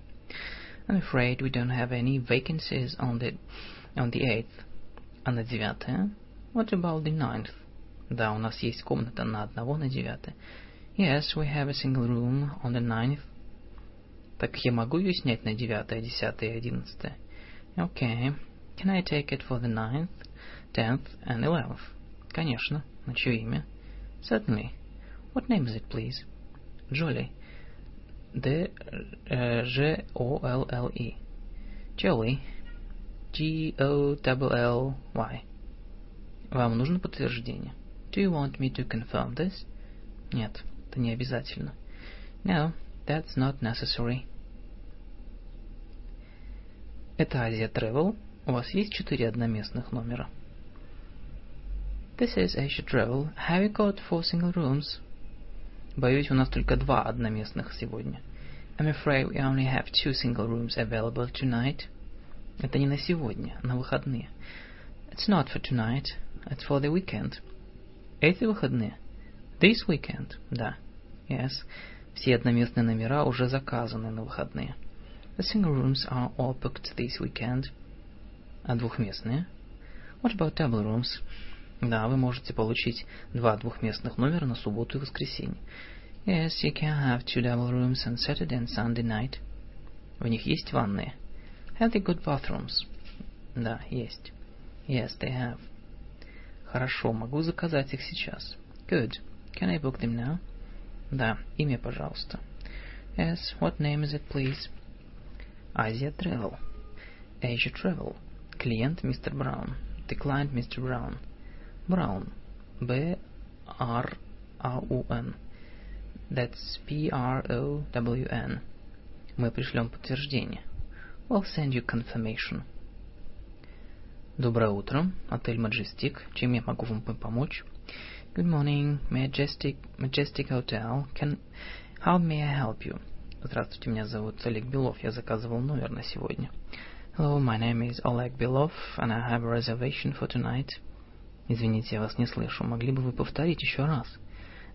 I'm afraid we don't have any vacancies on the on the eighth. А на девятое? What about the ninth? Да, у нас есть комната на одного на девятое. Yes, we have a single room on the ninth. Так я могу ее снять на девятое, десятое и одиннадцатое? Okay. Can I take it for the ninth, tenth and eleventh? Конечно. На чье имя? Certainly. What name is it, please? Jolly. D-J-O-L-L-E. Jolly. G-O-L-L-Y. Вам нужно подтверждение? Do you want me to confirm this? Нет. Это не обязательно. No, that's not necessary. Это Азия Travel. У вас есть четыре одноместных номера? This is Asia Travel. Have you got four single rooms? Боюсь, у нас только два одноместных сегодня. I'm afraid we only have two single rooms available tonight. Это не на сегодня, на выходные. It's not for tonight. It's for the weekend. Эти выходные? This weekend? Да. Yes. Все одноместные номера уже заказаны на выходные. The single rooms are all booked this weekend. А двухместные? What about double rooms? Да, вы можете получить два двухместных номера на субботу и воскресенье. Yes, you can have two double rooms on Saturday and Sunday night. В них есть ванные. Have they got bathrooms? Да, есть. Yes, they have. Хорошо, могу заказать их сейчас. Good. Can I book them now? Да, имя, пожалуйста. Yes, what name is it, please? Asia Travel. Asia Travel. Клиент мистер Браун. The client Mr. Brown. Brown. B-R-A-U-N. That's P-R-O-W-N. Мы пришлем подтверждение. We'll send you confirmation. Доброе утро. Отель Majestic. Чем я могу вам помочь? Good morning, Majestic, Majestic Hotel. Can, how may I help you? Здравствуйте, меня зовут Олег Белов. Я заказывал номер на сегодня. Hello, my name is Oleg Belov, and I have a reservation for tonight. Извините, я вас не слышу. Могли бы вы повторить еще раз?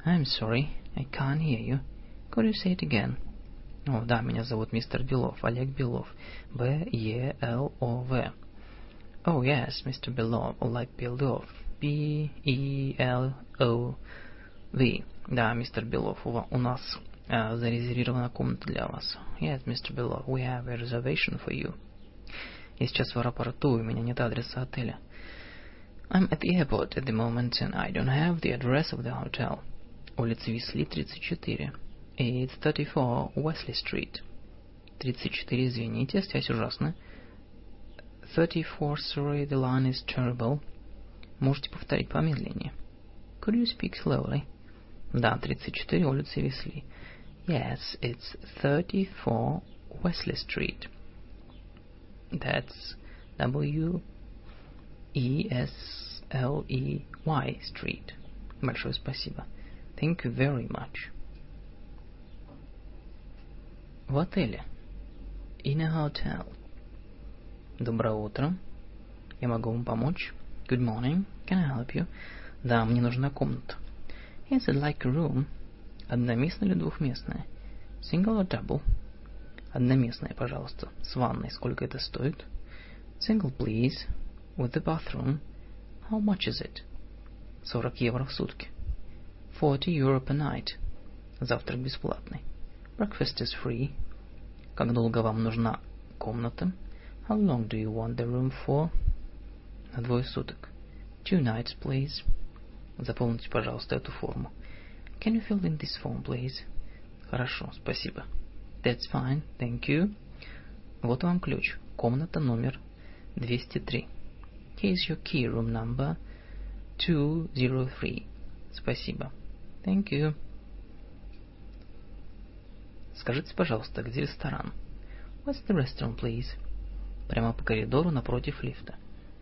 I'm sorry, I can't hear you. Could you say it again? О, да, меня зовут мистер Белов, Олег Белов. Б-Е-Л-О-В. Oh, yes, Mr. Belov, Oleg Belov. B-E-L-O-V. Да, мистер Белов, у, у нас uh, зарезервирована комната для вас. Yes, Mr. Belov, we have a reservation for you. Я сейчас в аэропорту, у меня нет адреса отеля. I'm at the airport at the moment, and I don't have the address of the hotel. Улица Висли, 34. It's 34 Wesley Street. 34, извините, связь ужасная. 34, sorry, the line is terrible. Можете повторить помедленнее. Could you speak slowly? Да, 34, улица Висли. Yes, it's 34 Wesley Street. That's W E S L E Y Street. Большое спасибо. Thank you very much. В отеле. In a hotel. Доброе утро. Я могу вам помочь? Good morning. Can I help you? Да, мне нужна комната. Yes, I'd like a room. Одноместная или двухместная? Single or double? Одноместная, пожалуйста. С ванной. Сколько это стоит? Single, please. With the bathroom. How much is it? 40 евро в сутки. 40 euro per night. Завтрак бесплатный. Breakfast is free. Как долго вам нужна комната? How long do you want the room for? На двое суток. Two nights, please. Заполните, пожалуйста, эту форму. Can you fill in this form, please? Хорошо, спасибо. That's fine, thank you. Вот вам ключ. Комната номер 203. Here's your key, room number 203. Спасибо. Thank you. Скажите, пожалуйста, где ресторан? What's the restaurant, please? Прямо по коридору напротив лифта.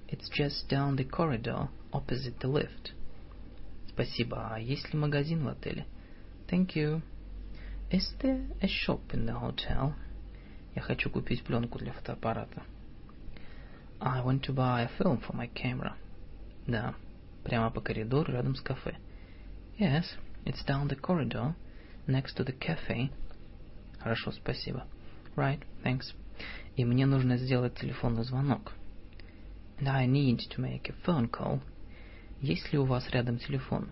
It's just down the corridor, opposite the lift. Спасибо. А есть ли магазин в отеле? Thank you. Is there a shop in the hotel? Я хочу купить пленку для фотоаппарата. I want to buy a film for my camera. Да, прямо по коридору рядом с кафе. Yes, it's down the corridor, next to the cafe. Хорошо, спасибо. Right, thanks. И мне нужно сделать телефонный звонок. And I need to make a phone call. Есть ли у вас рядом телефон?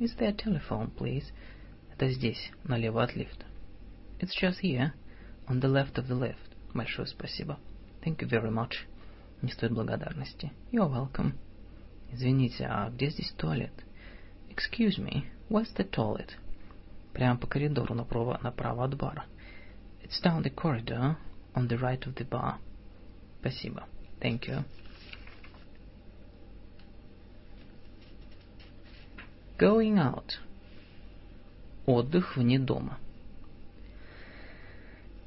Is there a telephone, please? Это здесь, налево от лифта. It's just here, on the left of the lift. Большое спасибо. Thank you very much. Не стоит благодарности. You're welcome. Извините, а где здесь туалет? Excuse me, where's the toilet? Прямо по коридору направо, направо от бара. It's down the corridor, on the right of the bar. Спасибо. Thank you. Going out. Отдых вне дома.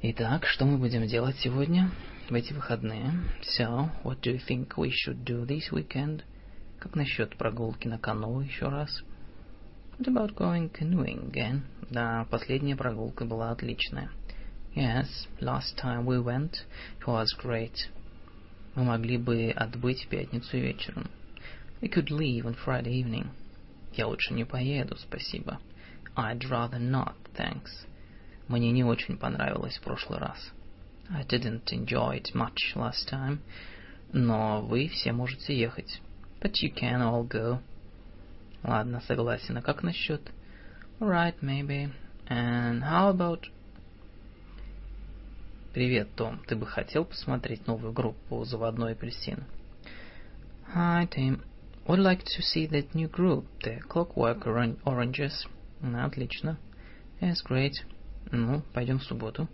Итак, что мы будем делать сегодня, в эти выходные? So, what do you think we should do this weekend? Как насчет прогулки на каноэ еще раз? What about going canoeing again? Да, последняя прогулка была отличная. Yes, last time we went, it was great. Мы могли бы отбыть в пятницу вечером. We could leave on Friday evening. Я лучше не поеду, спасибо. I'd rather not, thanks. Мне не очень понравилось в прошлый раз. I didn't enjoy it much last time. Но вы все можете ехать. But you can all go. Ладно, согласен. А как насчет? Right, maybe. And how about... Привет, Том. Ты бы хотел посмотреть новую группу «Заводной апельсин»? Hi, Tim. Would like to see that new group, the Clockwork Oranges. Ну, отлично. Yes, great. Ну, пойдем в субботу.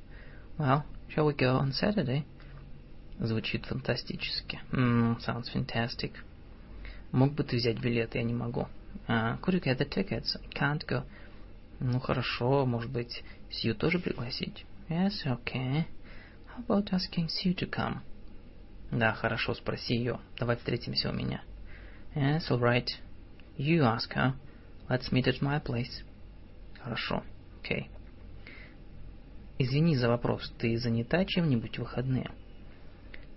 Well, shall we go on Saturday? Звучит фантастически. Mm, sounds fantastic. Мог бы ты взять билет, я не могу. Uh, could you get the tickets? I can't go. Ну хорошо, может быть, Сью тоже пригласить? Yes, okay. How about asking Sue to come? Да, хорошо, спроси ее. Давай встретимся у меня. Yes, all right. You ask her. Let's meet at my place. Хорошо. Okay. Извини за вопрос, ты занята чем-нибудь в выходные?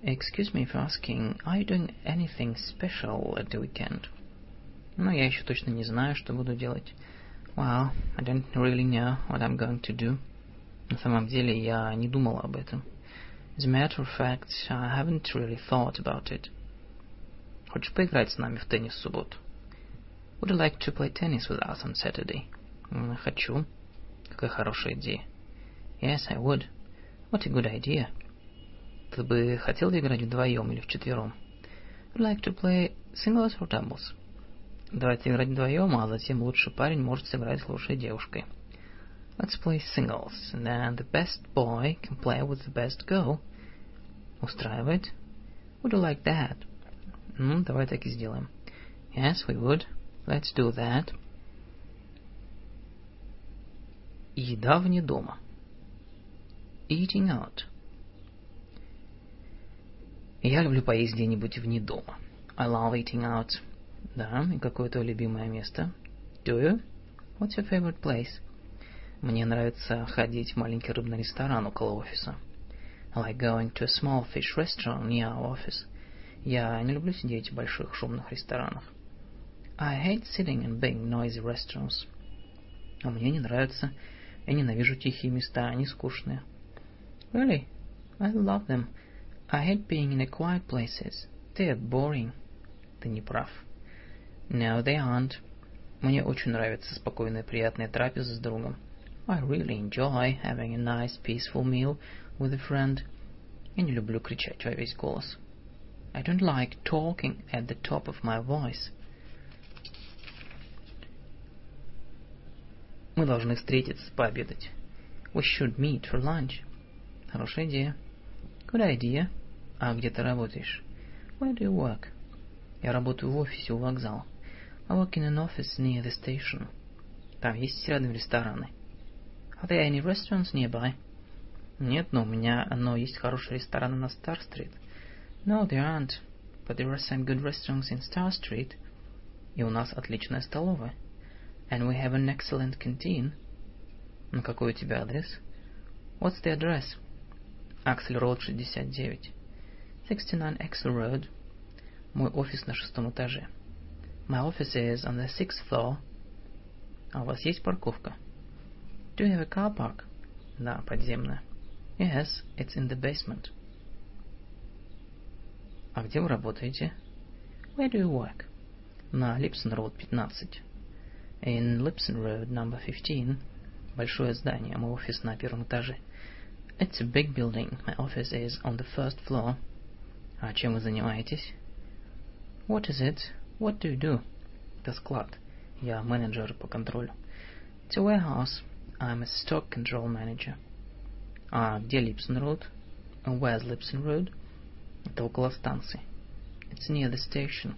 Excuse me for asking, are you doing anything special at the weekend? Ну, я еще точно не знаю, что буду делать. Well, I don't really know what I'm going to do. На самом деле, я не думал об этом. As a matter of fact, I haven't really thought about it. Хочешь поиграть с нами в теннис в субботу? Would you like to play tennis with us on Saturday? Хочу. Какая хорошая идея. Yes, I would. What a good idea. Ты бы хотел играть вдвоем или вчетвером? Would like to play singles or doubles? Давайте играть вдвоем, а затем лучший парень может сыграть с лучшей девушкой. Let's play singles, and then the best boy can play with the best girl. Устраивает? Would you like that? Ну, давай так и сделаем. Yes, we would. Let's do that. Еда вне дома. Eating out. Я люблю поесть где-нибудь вне дома. I love eating out. Да, и какое твое любимое место? Do you? What's your favorite place? Мне нравится ходить в маленький рыбный ресторан около офиса. I like going to a small fish restaurant near our office. Я не люблю сидеть в больших шумных ресторанах. I hate sitting in big noisy restaurants. А мне не нравится. Я ненавижу тихие места, они скучные. Really? I love them. I hate being in the quiet places. They're boring. Ты не прав. No, they aren't. Мне очень нравится спокойная приятная трапеза с другом. I really enjoy having a nice peaceful meal with a friend. Я не люблю кричать во весь голос. I don't like talking at the top of my voice. Мы должны встретиться, пообедать. We should meet for lunch. Хорошая идея. Good idea. А где ты работаешь? Where do you work? Я работаю в офисе у вокзала. I work in an office near the station. Там есть рядом рестораны. Are there any restaurants nearby? Нет, но у меня но есть хороший ресторан на Стар-стрит. No, there aren't. But there are some good restaurants in Star Street. И у нас отличная столовая. And we have an excellent canteen. Ну, какой у тебя адрес? What's the address? Аксель Роуд 69. 69 Axel Road. Мой офис на шестом этаже. My office is on the sixth floor. А у вас есть парковка? Do you have a car park? Да, подземная. Yes, it's in the basement. А где вы работаете? Where do you work? На Липсон Роуд 15. In Lipson Road, number 15. Большое здание, мой офис на первом этаже. It's a big building. My office is on the first floor. А чем вы занимаетесь? What is it? What do you do? Это склад. Я менеджер по контролю. It's a warehouse. I'm a stock control manager. А где Липсон Роуд? Where's Lipson Road? Это около станции. It's near the station.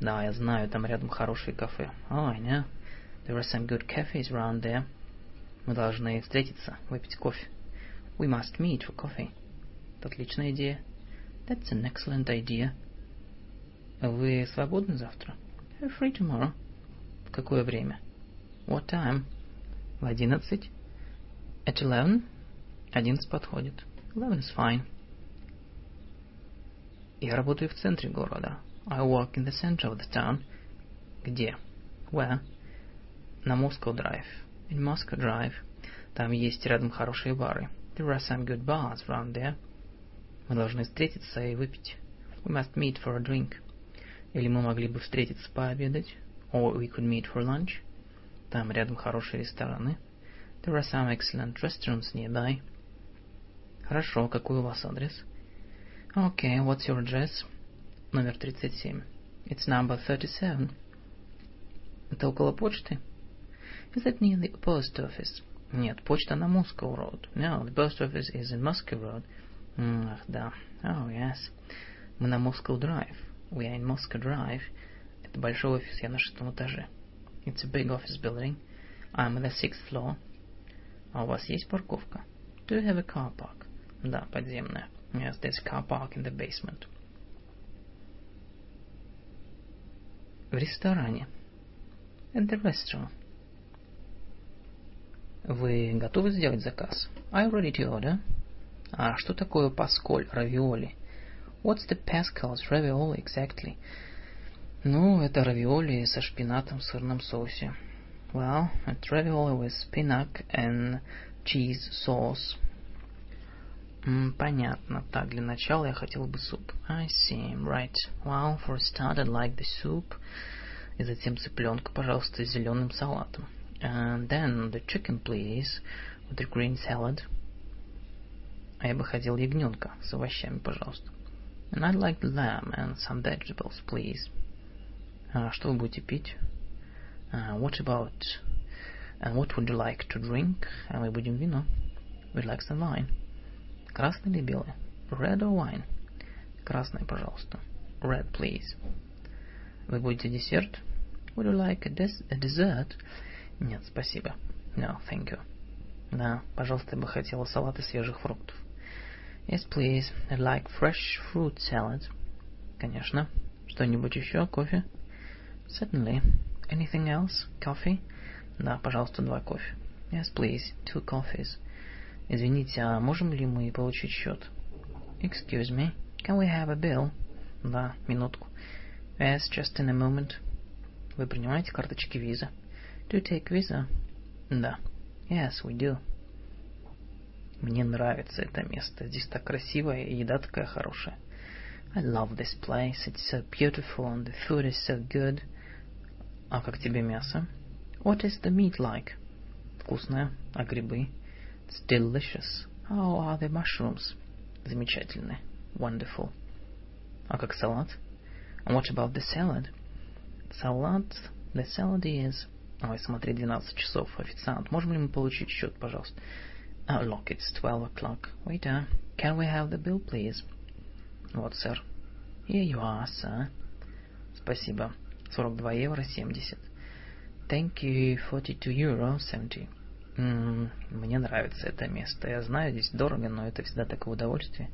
Да, я знаю, там рядом хорошие кафе. Oh, I know. There are some good cafes around there. Мы должны встретиться, выпить кофе. We must meet for coffee. Отличная идея. That's an excellent idea. Вы свободны завтра? You're free tomorrow. В какое время? What time? В одиннадцать. At eleven? Одиннадцать подходит. Eleven is fine. Я работаю в центре города. I work in the center of the town. Где? Where? На Moscow Drive. In Moscow Drive. Там есть рядом хорошие бары. There are some good bars around there. Мы должны встретиться и выпить. We must meet for a drink. Или мы могли бы встретиться пообедать. Or we could meet for lunch. Там рядом хорошие рестораны. There are some excellent restaurants nearby. Хорошо, какой у вас адрес? Okay, what's your address? Номер 37. It's number 37. Это около почты? Is that near the post office? Нет, почта на Moscow Road. No, the post office is in Moscow Road. Ах, да. Oh, yes. Мы на Moscow Drive. We are in Moscow Drive. Это большой офис, я на шестом этаже. It's a big office building. I'm on the sixth floor. А у вас есть парковка? Do you have a car park? Да, подземная. Yes, there's a car park in the basement. В ресторане. At the restaurant. Вы готовы сделать заказ? You ready to order? А что такое пасколь, равиоли? What's the Pascal's ravioli exactly? Ну, это равиоли со шпинатом в сырном соусе. Well, it's ravioli with spinach and cheese sauce. Mm, понятно. Так, для начала я хотел бы суп. I see. Right. Well, for a start, I'd like the soup. И затем цыпленка, пожалуйста, с зеленым салатом. And then the chicken, please, with the green salad. А я бы хотел ягненка с овощами, пожалуйста. And I'd like the lamb and some vegetables, please. А что вы будете пить? Uh, what about... And what would you like to drink? А мы будем вино. We'd like some wine. Красный или белый? Red or wine? Красный, пожалуйста. Red, please. Вы будете десерт? Would you like a, des a dessert? Нет, спасибо. No, thank you. Да, пожалуйста, я бы хотела салат из свежих фруктов. Yes, please. I'd like fresh fruit salad. Конечно. Что-нибудь еще? Кофе? Certainly. Anything else? Coffee? Да, пожалуйста, два кофе. Yes, please. Two coffees. Извините, а можем ли мы получить счет? Excuse me. Can we have a bill? Да, минутку. Yes, just in a moment. Вы принимаете карточки виза? Do you take Visa? Да. Yes, we do. Мне нравится это место. Здесь так красиво, и еда такая хорошая. I love this place. It's so beautiful and the food is so good. А как тебе мясо? What is the meat like? Вкусное. А грибы? It's delicious. How are the mushrooms? Замечательные. Wonderful. А как салат? And what about the salad? Салат... The salad is... Ой, смотри, 12 часов. Официант, можем ли мы получить счет, пожалуйста? Oh, look, it's 12 o'clock. Waiter, can we have the bill, please? Вот, сэр. Here you are, sir. Спасибо. 42 евро 70. Thank you, 42 euro 70. М-м, мне нравится это место. Я знаю, здесь дорого, но это всегда такое удовольствие.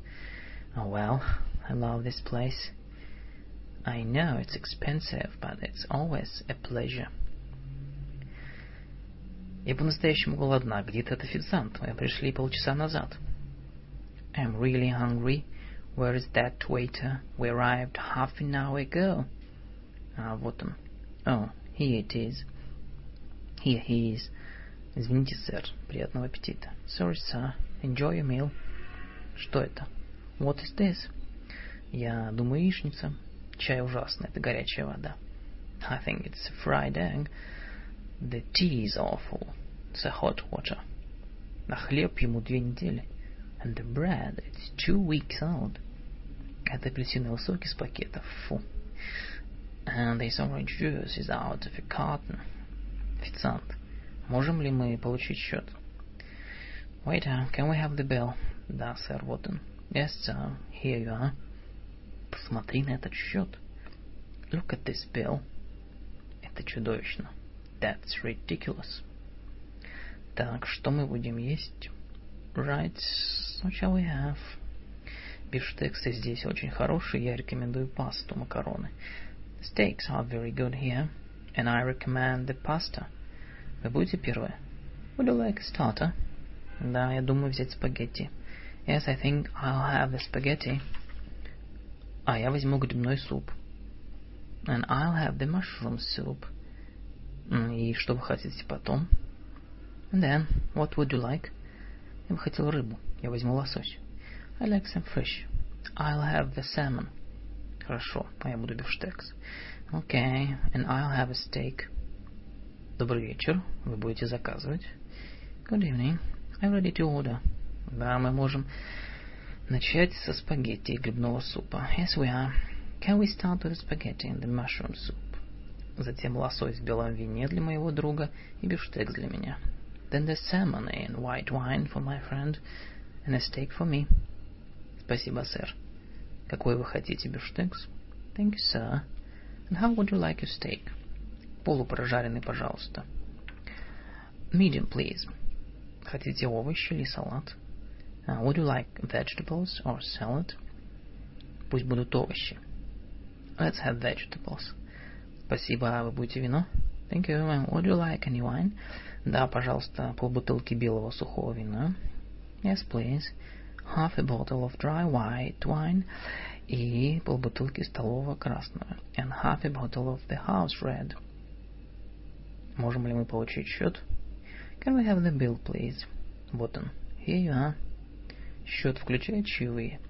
Oh, well, I love this place. I know it's expensive, but it's always a pleasure. Я по-настоящему голодна. Где этот официант? Мы пришли полчаса назад. I'm really hungry. Where is that waiter? We arrived half an hour ago. А, вот он. Oh, here it is. Here he is. Извините, сэр. Приятного аппетита. Sorry, sir. Enjoy your meal. Что это? What is this? Я думаю, яичница. Чай ужасный. Это горячая вода. I think it's fried egg. The tea is awful. It's a hot water. А хлеб ему две недели. And the bread, it's two weeks old. Это апельсиновый сок из пакета. Фу. And this orange juice is out of a carton. Официант, можем ли мы получить счет? Waiter, can we have the bill? Да, сэр, вот он. Yes, sir. Here you are. Посмотри на этот счет. Look at this bill. Это чудовищно. That's ridiculous. Так, что мы будем есть? Right, what shall we have? Бифштексы здесь очень хорошие, я рекомендую пасту, макароны. Steaks are very good here, and I recommend the pasta. Вы будете первое? Would you like a starter? Да, я думаю взять спагетти. Yes, I think I'll have the spaghetti. А я возьму грибной суп. And I'll have the mushroom soup. И что вы хотите потом? Then, what would you like? Я бы хотел рыбу. Я возьму лосось. I like some fish. I'll have the salmon. Хорошо, а я буду бифштекс. Okay, and I'll have a steak. Добрый вечер. Вы будете заказывать? Good evening. I'm ready to order. Да, мы можем начать со спагетти и грибного супа. Yes, we are. Can we start with spaghetti and the mushroom soup? Затем лосось в белом вине для моего друга и бифштекс для меня. Then the salmon in white wine for my friend and a steak for me. Спасибо, сэр. Какой вы хотите бифштекс? Thank you, sir. And how would you like your steak? Полупрожаренный, пожалуйста. Medium, please. Хотите овощи или салат? Uh, would you like vegetables or salad? Пусть будут овощи. Let's have vegetables. Спасибо, а вы будете вино? Thank you. Would you like any wine? Да, пожалуйста, полбутылки белого сухого вина. Yes, please. Half a bottle of dry white wine и полбутылки столового красного. And half a bottle of the house red. Можем ли мы получить счет? Can we have the bill, please? Вот он. Here you are. Счет включает чаевые.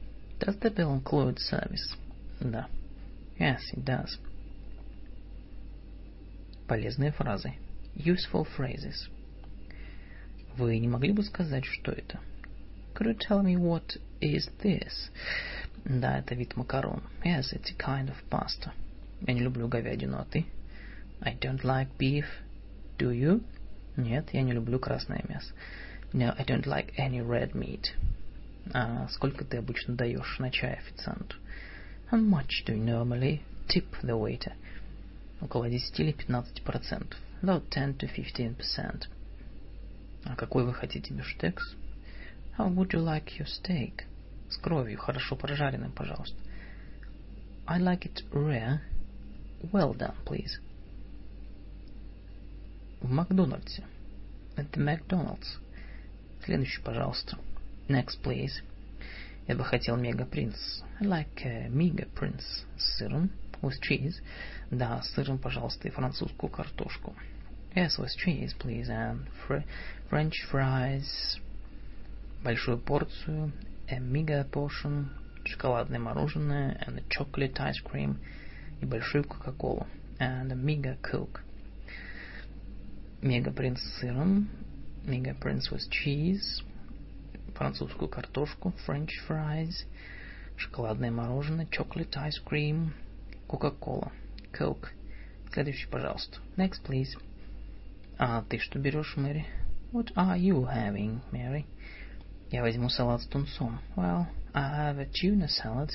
Does the bill include service? Да. Yes, it does. Полезные фразы. Useful phrases. Вы не могли бы сказать, что это? Could you tell me what is this? Да, это вид макарон. Yes, it's a kind of pasta. Я не люблю говядину, а ты? I don't like beef. Do you? Нет, я не люблю красное мясо. No, I don't like any red meat. А сколько ты обычно даешь на чай официанту? How much do you normally tip the waiter? Около 10 или 15 процентов. About 10 to 15%. А какой вы хотите бифштекс? How would you like your steak? С кровью, хорошо прожаренным, пожалуйста. I like it rare. Well done, please. В Макдональдсе. At the McDonald's. Следующий, пожалуйста. Next, please. Я бы хотел мега принц. I like a mega prince с сыром. With cheese. Да, с сыром, пожалуйста, и французскую картошку. Yes, with cheese, please. And fr French fries. Большую порцию. A mega portion. Шоколадное мороженое. And a chocolate ice cream. И большую кока-колу. And a mega coke. Мега принц с сыром. Mega prince with cheese. французскую картошку, french fries, шоколадное мороженое, chocolate ice cream, кока-кола, coke. Следующий, пожалуйста. Next, please. А ты что берешь, Мэри? What are you having, Mary? Я возьму салат с тунцом. Well, I have a tuna salad.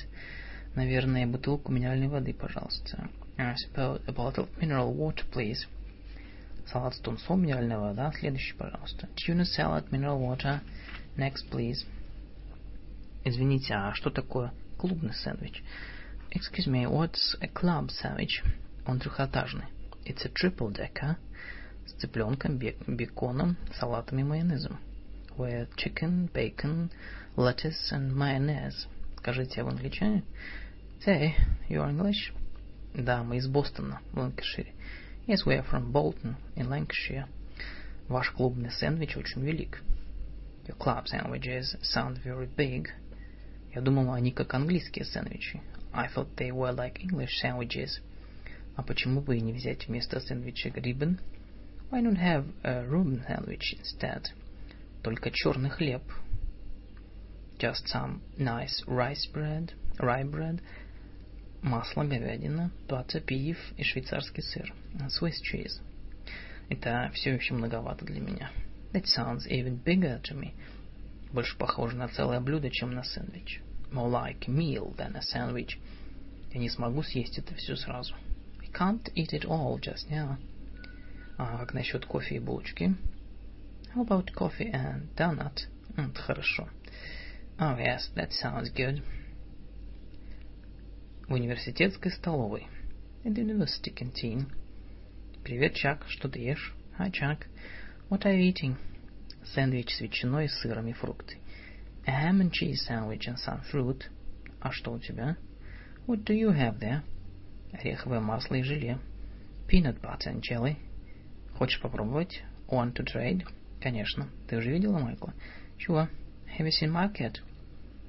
Наверное, бутылку минеральной воды, пожалуйста. I suppose a bottle of mineral water, please. Салат с тунцом, минеральная вода. Следующий, пожалуйста. Tuna salad, mineral water. Next, please. Извините, а что такое клубный сэндвич? Excuse me, what's a club sandwich? Он трехэтажный. It's a triple-decker с цыпленком, беконом, салатом и майонезом. With chicken, bacon, lettuce and mayonnaise. Скажите, а вы англичане? Say, you're English? Да, мы из Бостона, в Ланкашире. Yes, we are from Bolton, in Lancashire. Ваш клубный сэндвич очень велик. Your club sandwiches sound very big. Я думал, они как английские сэндвичи. I thought they were like English sandwiches. А почему бы и не взять вместо сэндвича риббен? Why not have a Reuben sandwich instead? Только черный хлеб. Just some nice rice bread, rye bread, масло, говядина, butter, beef и швейцарский сыр. Swiss cheese. Это все еще многовато для меня. That sounds even bigger to me. Больше похоже на целое блюдо, чем на сэндвич. More like a meal than a sandwich. Я не смогу съесть это все сразу. I can't eat it all just now. А как насчет кофе и булочки? How about coffee and donut? Это хорошо. Oh yes, that sounds good. В университетской столовой. In the university canteen. Привет, Чак, что ты ешь? Hi, Chuck. What are you eating? Сэндвич с ветчиной, сыром и фрукты. A ham and cheese sandwich and some fruit. А что у тебя? What do you have there? Ореховое масло и желе. Peanut butter and jelly. Хочешь попробовать? Want to trade? Конечно. Ты уже видела Майкла? Sure. Have you seen Market?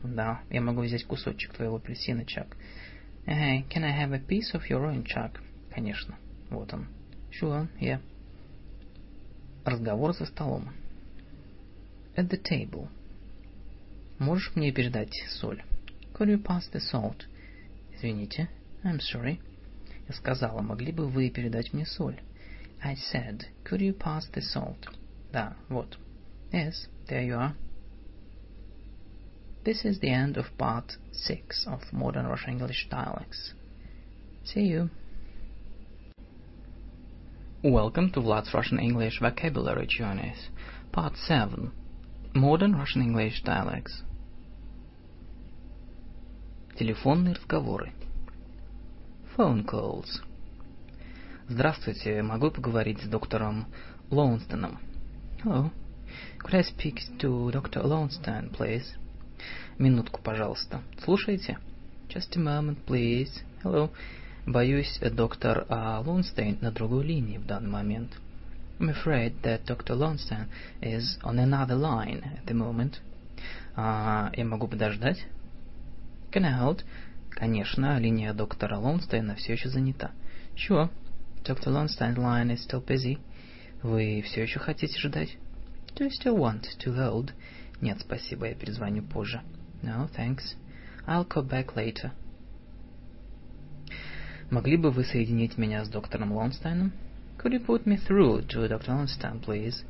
Да. Я могу взять кусочек твоего апельсина, Чак. Hey, can I have a piece of your orange, Chuck? Конечно. Вот он. Sure, yeah. Разговор за столом. At the table. Можешь мне передать соль? Could you pass the salt? Извините. I'm sorry. Я сказала, могли бы вы передать мне соль? I said, could you pass the salt? Да, вот. Yes, there you are. This is the end of part 6 of Modern Russian English Dialects. See you. Welcome to Vlad's Russian English Vocabulary Journeys, Part 7 Modern Russian English Dialects. Телефонные разговоры. Phone calls. Здравствуйте, могу поговорить с доктором Лоунстоном? Hello. Could I speak to Dr. Lowenstein, please? Минутку, пожалуйста. Слушайте? Just a moment, please. Hello. Боюсь, доктор Лонстейн на другой линии в данный момент. I'm afraid that Dr. Lowenstein is on another line at the moment. А, я могу подождать? Can I hold? Конечно, линия доктора Лонстейна все еще занята. Sure. Dr. Lowenstein's line is still busy. Вы все еще хотите ждать? Do you still want to hold? Нет, спасибо, я перезвоню позже. No, thanks. I'll call back later. Могли бы вы соединить меня с доктором Лонстайном? Could you put me through to Dr. Lonstein, please?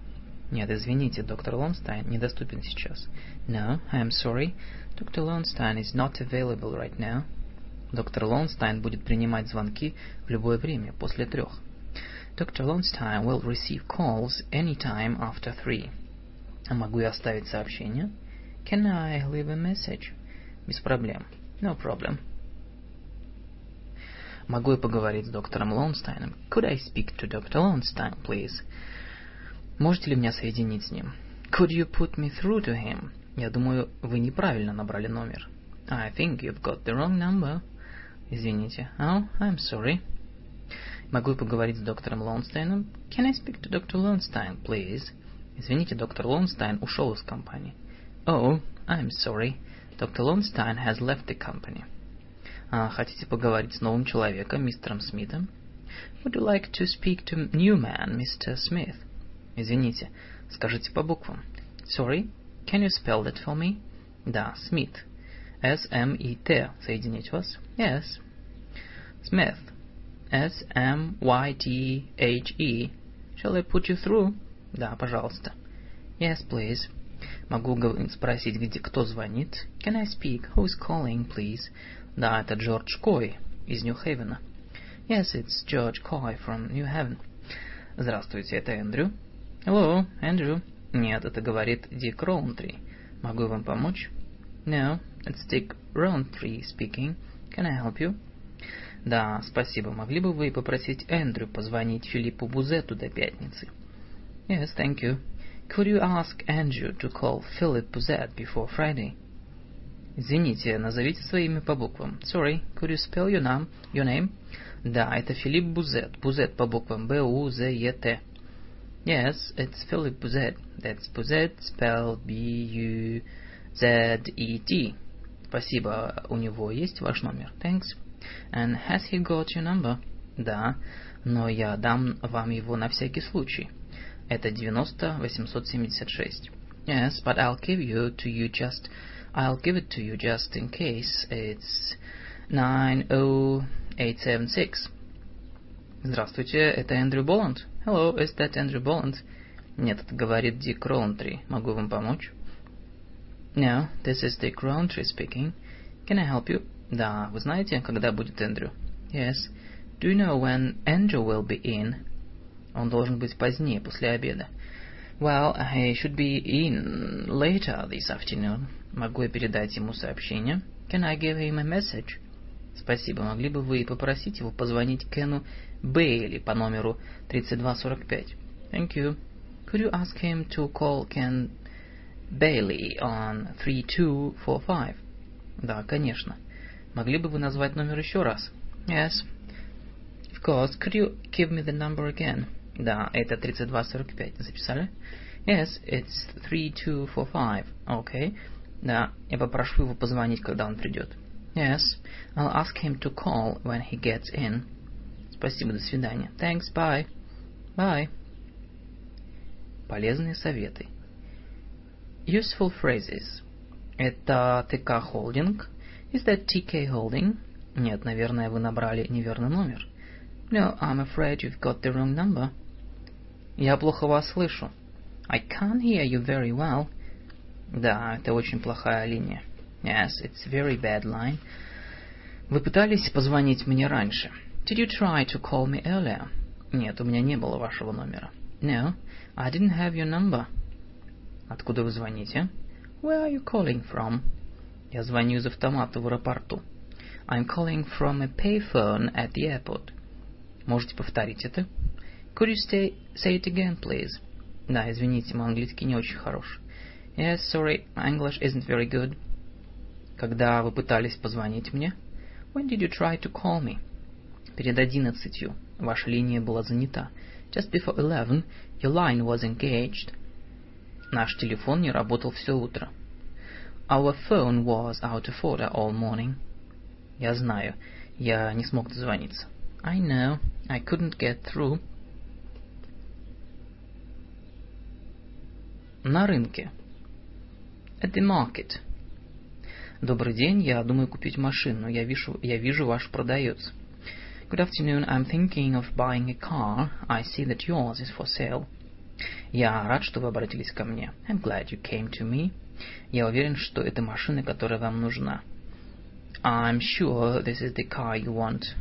Нет, извините, доктор Лонстайн недоступен сейчас. No, I'm sorry. Dr. Lonstein is not available right now. Доктор Лонстайн будет принимать звонки в любое время после трех. Dr. Lonstein will receive calls anytime after three. А могу я оставить сообщение? Can I leave a message? Без проблем. No problem. Могу я поговорить с доктором Лонстайном? Could I speak to Dr. Lonstein, please? Можете ли меня соединить с ним? Could you put me through to him? Я думаю, вы неправильно набрали номер. I think you've got the wrong number. Извините. Oh, I'm sorry. Могу я поговорить с доктором Лонстайном? Can I speak to Dr. Lonstein, please? Извините, доктор Лонстайн ушел из компании. Oh, I'm sorry. Dr. Lonstein has left the company. А, хотите поговорить с новым человеком, мистером Смитом? Would you like to speak to new man, Mr. Smith? Извините, скажите по буквам. Sorry, can you spell that for me? Да, Смит. S-M-E-T. Соединить вас? Yes. Smith. S-M-Y-T-H-E. Shall I put you through? Да, пожалуйста. Yes, please. Могу спросить, где кто звонит? Can I speak? Who's calling, please? Да, это Джордж Кой из Нью-Хевена. Yes, it's George Coy from New Haven. Здравствуйте, это Эндрю. Hello, Andrew. Нет, это говорит Дик Роунтри. Могу вам помочь? No, it's Dick Rowntree speaking. Can I help you? Да, спасибо. Могли бы вы попросить Эндрю позвонить Филиппу Бузету до пятницы? Yes, thank you. Could you ask Andrew to call Philip Buzet before Friday? Извините, назовите свое имя по буквам. Sorry, could you spell your name? Your name? Да, это Филипп Бузет. Бузет по буквам Б-У-З-Е-Т. Yes, it's Philip Buzet. That's Buzet spelled B-U-Z-E-T. Спасибо. У него есть ваш номер? Thanks. And has he got your number? Да, но я дам вам его на всякий случай. Это 90 876. Yes, but I'll give you to you just I'll give it to you just in case. It's 90876. Здравствуйте, это Эндрю Боланд? Hello, is that Andrew Bolland? Нет, это говорит Дик Роунтри. Могу вам помочь? No, this is Dick Rowntree speaking. Can I help you? Да, вы знаете, когда будет Эндрю? Yes. Do you know when Andrew will be in? Он должен быть позднее, после обеда. Well, he should be in later this afternoon. Могу я передать ему сообщение? Can I give him a message? Спасибо. Могли бы вы попросить его позвонить Кену Бейли по номеру 3245? Thank you. Could you ask him to call Ken Bailey on 3245? Да, конечно. Могли бы вы назвать номер еще раз? Yes. Of course. Could you give me the number again? Да, это 3245. Записали? Yes, it's 3245. Okay. Да, я попрошу его позвонить, когда он придет. Yes, I'll ask him to call when he gets in. Спасибо, до свидания. Thanks, bye. Bye. Полезные советы. Useful phrases. Это ТК Holding. Is that TK Holding? Нет, наверное, вы набрали неверный номер. No, I'm afraid you've got the wrong number. Я плохо вас слышу. I can't hear you very well. Да, это очень плохая линия. Yes, it's very bad line. Вы пытались позвонить мне раньше. Did you try to call me earlier? Нет, у меня не было вашего номера. No, I didn't have your number. Откуда вы звоните? Where are you calling from? Я звоню из автомата в аэропорту. I'm calling from a payphone at the airport. Можете повторить это? Could you stay, say it again, please? Да, извините, мой английский не очень хорош. Yes, sorry, my English isn't very good. Когда вы пытались позвонить мне? When did you try to call me? Перед одиннадцатью. Ваша линия была занята. Just before eleven, your line was engaged. Наш телефон не работал все утро. Our phone was out of order all morning. Я знаю, я не смог дозвониться. I know, I couldn't get through. На рынке. At the market. Добрый день, я думаю купить машину. Я вижу, я вижу ваш продавец. Good afternoon, I'm thinking of buying a car. I see that yours is for sale. Я рад, что вы обратились ко мне. I'm glad you came to me. Я уверен, что это машина, которая вам нужна. I'm sure this is the car you want.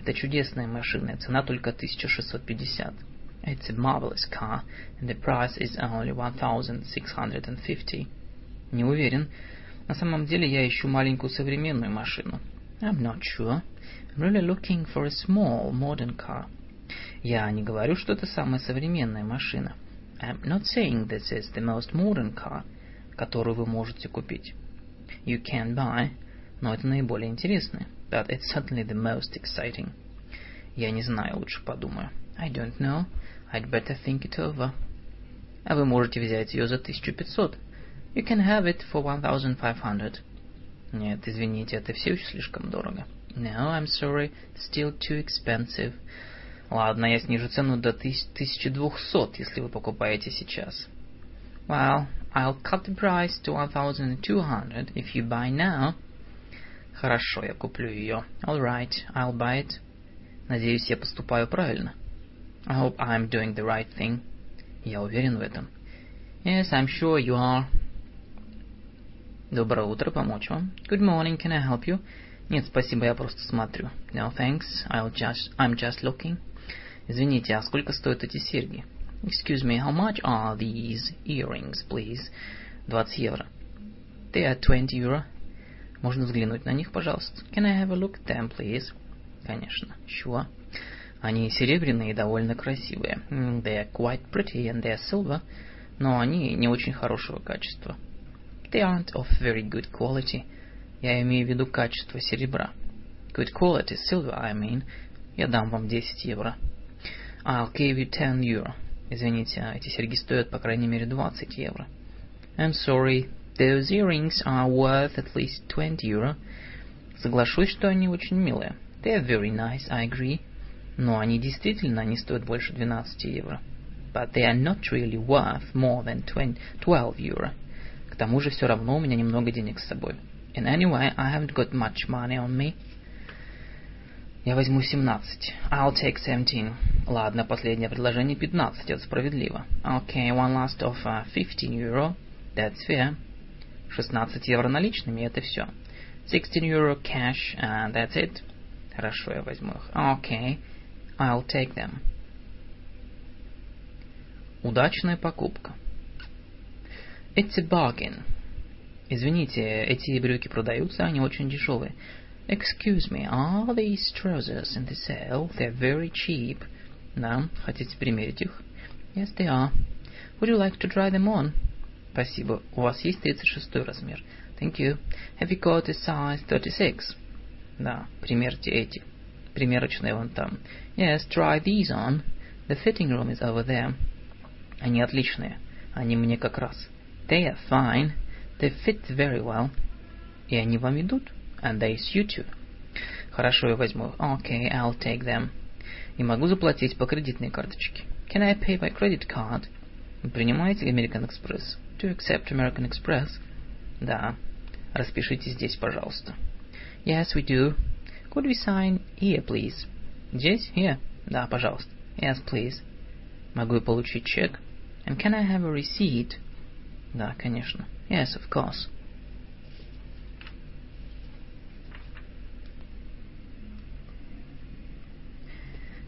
Это чудесная машина, цена только 1650. It's a marvelous car, and the price is only 1650. Не уверен. На самом деле я ищу маленькую современную машину. I'm not sure. I'm really looking for a small modern car. Я не говорю, что это самая современная машина. I'm not saying this is the most modern car, которую вы можете купить. You can buy, но это наиболее интересное. But it's certainly the most exciting. Я не знаю, лучше подумаю. I don't know. I'd better think it over. А вы можете взять ее за 1500. You can have it for 1500. Нет, извините, это все еще слишком дорого. No, I'm sorry, still too expensive. Ладно, я снижу цену до 1200, если вы покупаете сейчас. Well, I'll cut the price to 1200 if you buy now. Хорошо, я куплю ее. All right, I'll buy it. Надеюсь, я поступаю правильно. I hope I'm doing the right thing. Я уверен в этом. Yes, I'm sure you are. Доброе утро, помочь вам? Good morning, can I help you? Нет, спасибо, я просто смотрю. No, thanks, I'll just, I'm just looking. Извините, а сколько стоят эти серьги? Excuse me, how much are these earrings, please? 20 евро. They are 20 euro. Можно взглянуть на них, пожалуйста? Can I have a look at them, please? Конечно, sure. Они серебряные и довольно красивые. They are quite pretty and they are silver, но они не очень хорошего качества. They aren't of very good quality. Я имею в виду качество серебра. Good quality silver, I mean. Я дам вам 10 евро. I'll give you 10 euro. Извините, эти серьги стоят по крайней мере 20 евро. I'm sorry, those earrings are worth at least 20 euro. Соглашусь, что они очень милые. They're very nice, I agree. Но они действительно не стоят больше 12 евро. But they are not really worth more than 20, 12 euro. Тому же все равно у меня немного денег с собой. And anyway, I haven't got much money on me. Я возьму 17. I'll take 17. Ладно, последнее предложение 15. Это справедливо. Okay, one last offer. 15 euro. That's fair. 16 евро наличными, это все. 16 euro cash, and that's it. Хорошо, я возьму их. Okay, I'll take them. Удачная покупка. It's a bargain. Извините, эти брюки продаются, они очень дешевые. Excuse me, are these trousers in the sale? They're very cheap. Да, хотите примерить их? Yes, they are. Would you like to try them on? Спасибо. У вас есть 36 размер? Thank you. Have you got a size 36? Да, примерьте эти. Примерочные вон там. Yes, try these on. The fitting room is over there. Они отличные. Они мне как раз. They are fine. They fit very well. И они вам идут. And they suit you. Хорошо, я возьму. Okay, I'll take them. И могу заплатить по кредитной карточке. Can I pay by credit card? Вы принимаете American Express? Do you accept American Express? Да. Распишите здесь, пожалуйста. Yes, we do. Could we sign here, please? Здесь? Here? Да, пожалуйста. Yes, please. Могу я получить чек? And can I have a receipt? Да, конечно. Yes, of course.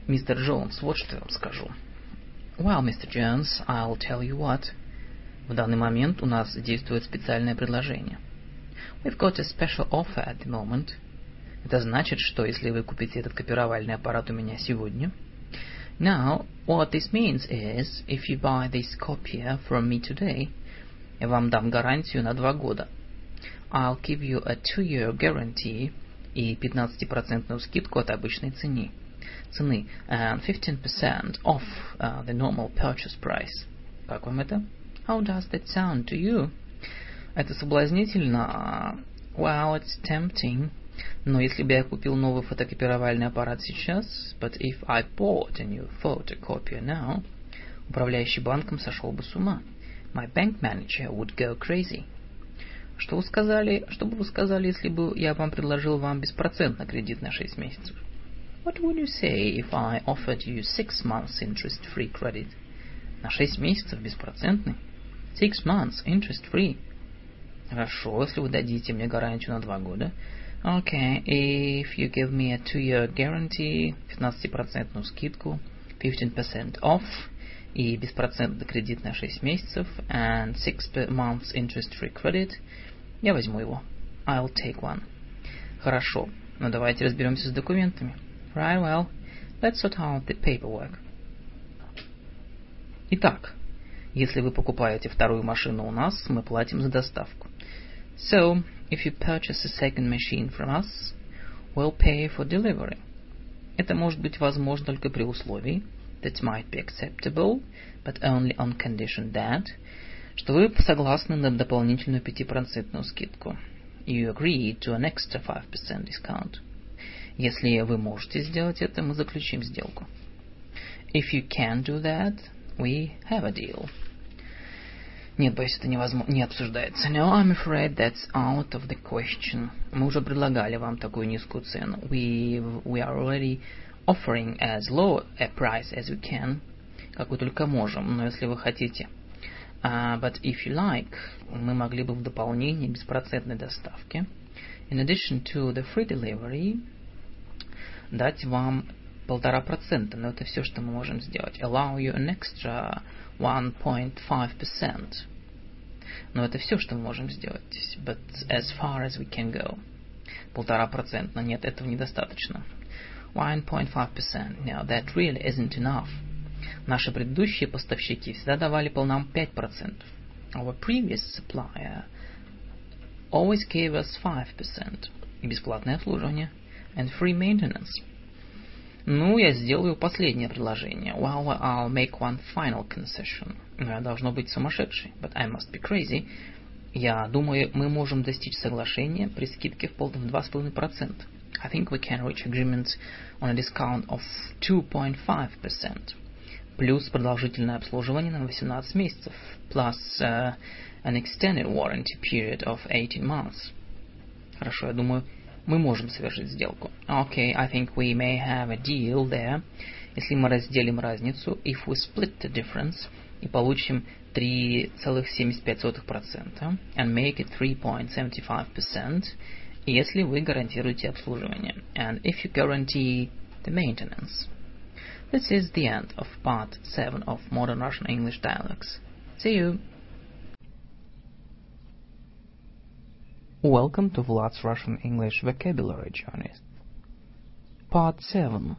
Мистер Джонс, вот что я вам скажу. Well, Mr. Jones, I'll tell you what. В данный момент у нас действует специальное предложение. We've got a special offer at the moment. Это значит, что если вы купите этот копировальный аппарат у меня сегодня, Now, what this means is, if you buy this copier from me today, я вам дам гарантию на два года. I'll give you a two-year guarantee и 15% скидку от обычной цены. Цены and 15% off uh, the normal purchase price. Как вам это? How does that sound to you? Это соблазнительно. Well, it's tempting. Но если бы я купил новый фотокопировальный аппарат сейчас, but if I bought a new photocopier now, управляющий банком сошел бы с ума. My bank manager would go crazy. Что вы сказали? Что бы вы сказали, если бы я вам предложил вам беспроцентный кредит на 6 месяцев? What would you say if I offered you six months interest-free credit? На 6 месяцев беспроцентный? Six months interest-free. Хорошо, если вы дадите мне гарантию на 2 года. Okay, if you give me a two-year guarantee, 15% скидку, 15% off, и беспроцентный кредит на 6 месяцев, and 6 months interest-free credit, я возьму его. I'll take one. Хорошо, но давайте разберемся с документами. Right, well, let's sort out the paperwork. Итак, если вы покупаете вторую машину у нас, мы платим за доставку. So, if you purchase a second machine from us, we'll pay for delivery. Это может быть возможно только при условии that might be acceptable, but only on condition that, что вы согласны на дополнительную 5% скидку. You agree to an extra 5% discount. Если вы можете сделать это, мы заключим сделку. If you can do that, we have a deal. Нет, боюсь, это невозможно, не обсуждается. No, I'm afraid that's out of the question. Мы уже предлагали вам такую низкую цену. We, we are already offering as low a price as we can. Какую только можем, но если вы хотите. Uh, but if you like, мы могли бы в дополнение беспроцентной доставки, in addition to the free delivery, дать вам полтора процента, но это все, что мы можем сделать. Allow you an extra 1.5%. Но это все, что мы можем сделать. But as far as we can go. Полтора процента. Нет, этого недостаточно. 1.5%. No, that really isn't enough. Наши предыдущие поставщики всегда давали по нам 5%. Our previous supplier always gave us 5%. И бесплатное обслуживание. And free maintenance. Ну, я сделаю последнее предложение. Well, I'll make one final concession. Ну, я должно быть сумасшедший. But I must be crazy. Я думаю, мы можем достичь соглашения при скидке в 2,5%. I think we can reach agreement on a discount of 2.5%. Плюс продолжительное обслуживание на 18 месяцев. Plus uh, an extended warranty period of 18 months. Хорошо, я думаю, мы можем совершить сделку. Okay, I think we may have a deal there. Если мы разделим разницу, if we split the difference, и получим 3,75% and make it 3.75%, если вы гарантируете обслуживание. And if you guarantee the maintenance. This is the end of part 7 of Modern Russian English Dialogues. See you! Welcome to Vlad's Russian English Vocabulary Journey. Part 7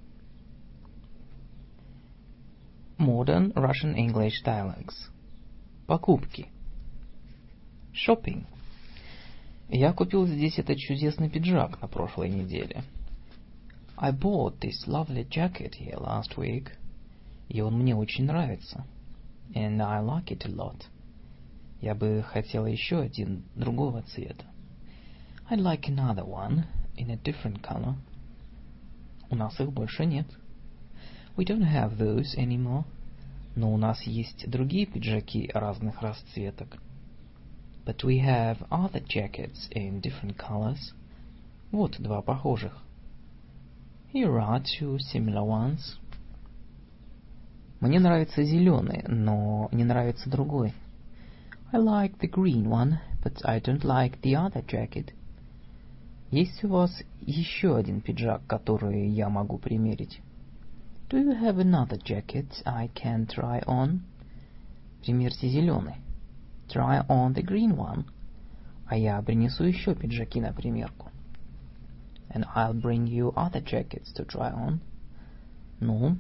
Modern Russian English Dialects Покупки Shopping Я купил здесь этот чудесный пиджак на прошлой неделе. I bought this lovely jacket here last week. И он мне очень нравится. And I like it a lot. Я бы хотела еще один другого цвета. I'd like another one in a different color. У нас их больше нет. We don't have those anymore. Но у нас есть другие пиджаки разных расцветок. But we have other jackets in different colors. Вот два похожих. Here are two similar ones. Мне нравится зеленый, но не нравится другой. I like the green one, but I don't like the other jacket. Есть у вас еще один пиджак, который я могу примерить? Do you have another jacket I can try on? Примерьте зеленый. Try on the green one. А я принесу еще пиджаки на примерку. And I'll bring you other jackets to try on. Ну,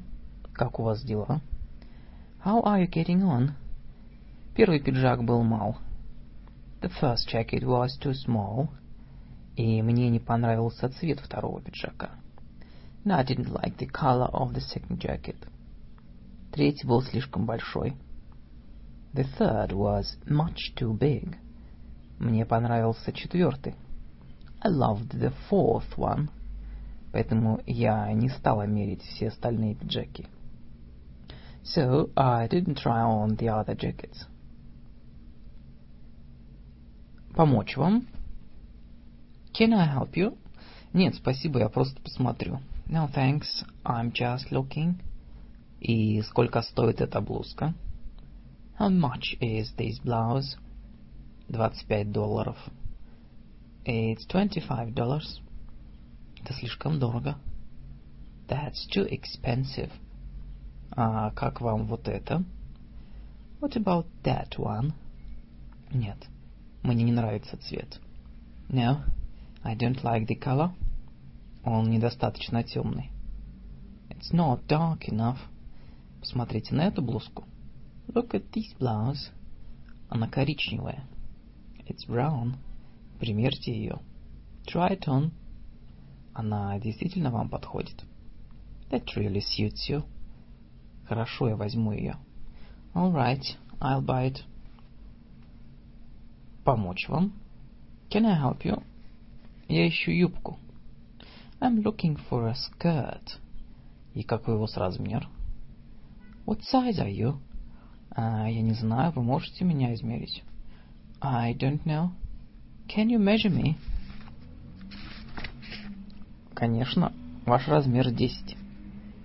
как у вас дела? How are you getting on? Первый пиджак был мал. The first jacket was too small. И мне не понравился цвет второго пиджака. And I didn't like the color of the second jacket. Третий был слишком большой. The third was much too big. Мне понравился четвертый. I loved the fourth one. Поэтому я не стала мерить все остальные пиджаки. So I didn't try on the other jackets. Помочь вам? Can I help you? Нет, спасибо, я просто посмотрю. No, thanks. I'm just looking. И сколько стоит эта блузка? How much is this blouse? 25 долларов. It's twenty-five dollars. Это слишком дорого. That's too expensive. А как вам вот это? What about that one? Нет, мне не нравится цвет. No, I don't like the color. Он недостаточно темный. It's not dark enough. Посмотрите на эту блузку. Look at this blouse. Она коричневая. It's brown. Примерьте ее. Try it on. Она действительно вам подходит. That really suits you. Хорошо, я возьму ее. All right, I'll buy it. Помочь вам? Can I help you? Я ищу юбку. I'm looking for a skirt. И какой у вас размер? What size are you? А, я не знаю, вы можете меня измерить? I don't know. Can you measure me? Конечно, ваш размер 10.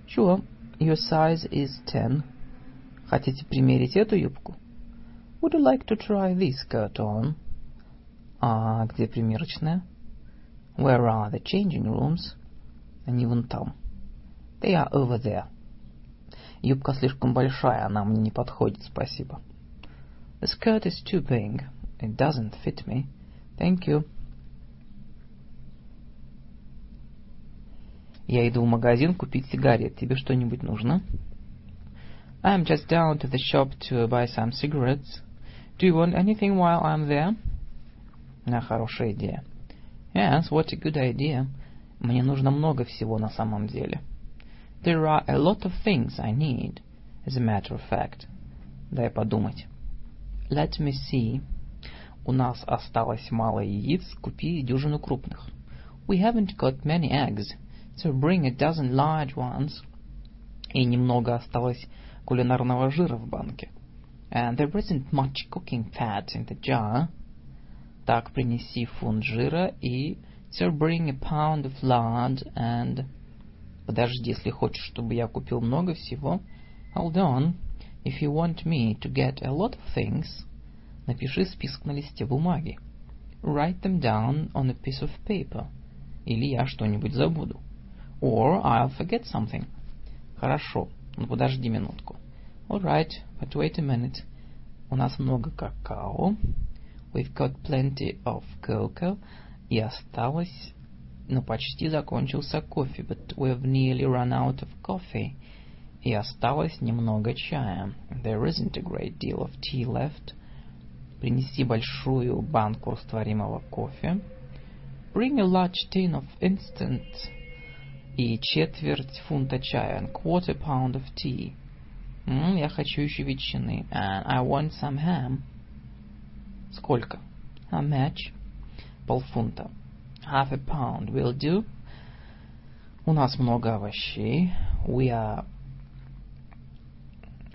Sure, your size is 10. Хотите примерить эту юбку? Would you like to try this skirt on? А где примерочная? Where are the changing rooms? Они вон там. They are over there. Юбка слишком большая, она мне не подходит, спасибо. The skirt is too big. It doesn't fit me. Thank you. Я иду в магазин купить сигарет. Тебе что-нибудь нужно? I'm just down to the shop to buy some cigarettes. Do you want anything while I'm there? На хорошая идея. Yes, what a good idea. Мне нужно много всего на самом деле. There are a lot of things I need, as a matter of fact. Дай подумать. Let me see. У нас осталось мало яиц, купи дюжину крупных. We haven't got many eggs, so bring a dozen large ones. И немного осталось кулинарного жира в банке. And there isn't much cooking fat in the jar. Так, принеси фунт жира и... So bring a pound of lard and... Подожди, если хочешь, чтобы я купил много всего... Hold on. If you want me to get a lot of things... Напиши список на листе бумаги. Write them down on a piece of paper. Или я что-нибудь забуду. Or I'll forget something. Хорошо, но подожди минутку. All right, but wait a minute. У нас много какао. We've got plenty of cocoa. И осталось... Ну, почти закончился кофе, but we've nearly run out of coffee. И осталось немного чая. There isn't a great deal of tea left. Принеси большую банку растворимого кофе. Bring a large tin of instant и четверть фунта чая, and quarter pound of tea. М, я хочу еще ветчины. And I want some ham. Сколько? How much? Полфунта. Half a pound will do. У нас много овощей. We are...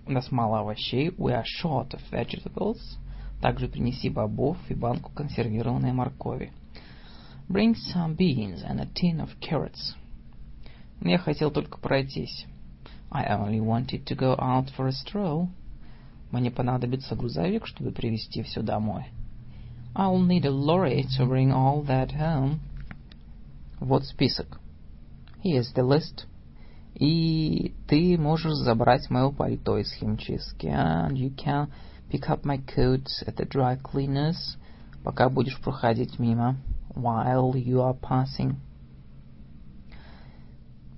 У нас мало овощей. We are short of vegetables. Также принеси бобов и банку консервированной моркови. Bring some beans and a tin of carrots. Я хотел только пройтись. I only wanted to go out for a stroll. Мне понадобится грузовик, чтобы привезти все домой. I'll need a lorry to bring all that home. Вот список. Here's the list. И ты можешь забрать мое пальто из химчистки. And you can pick up my coat at the dry cleaners, пока будешь проходить мимо. While you are passing.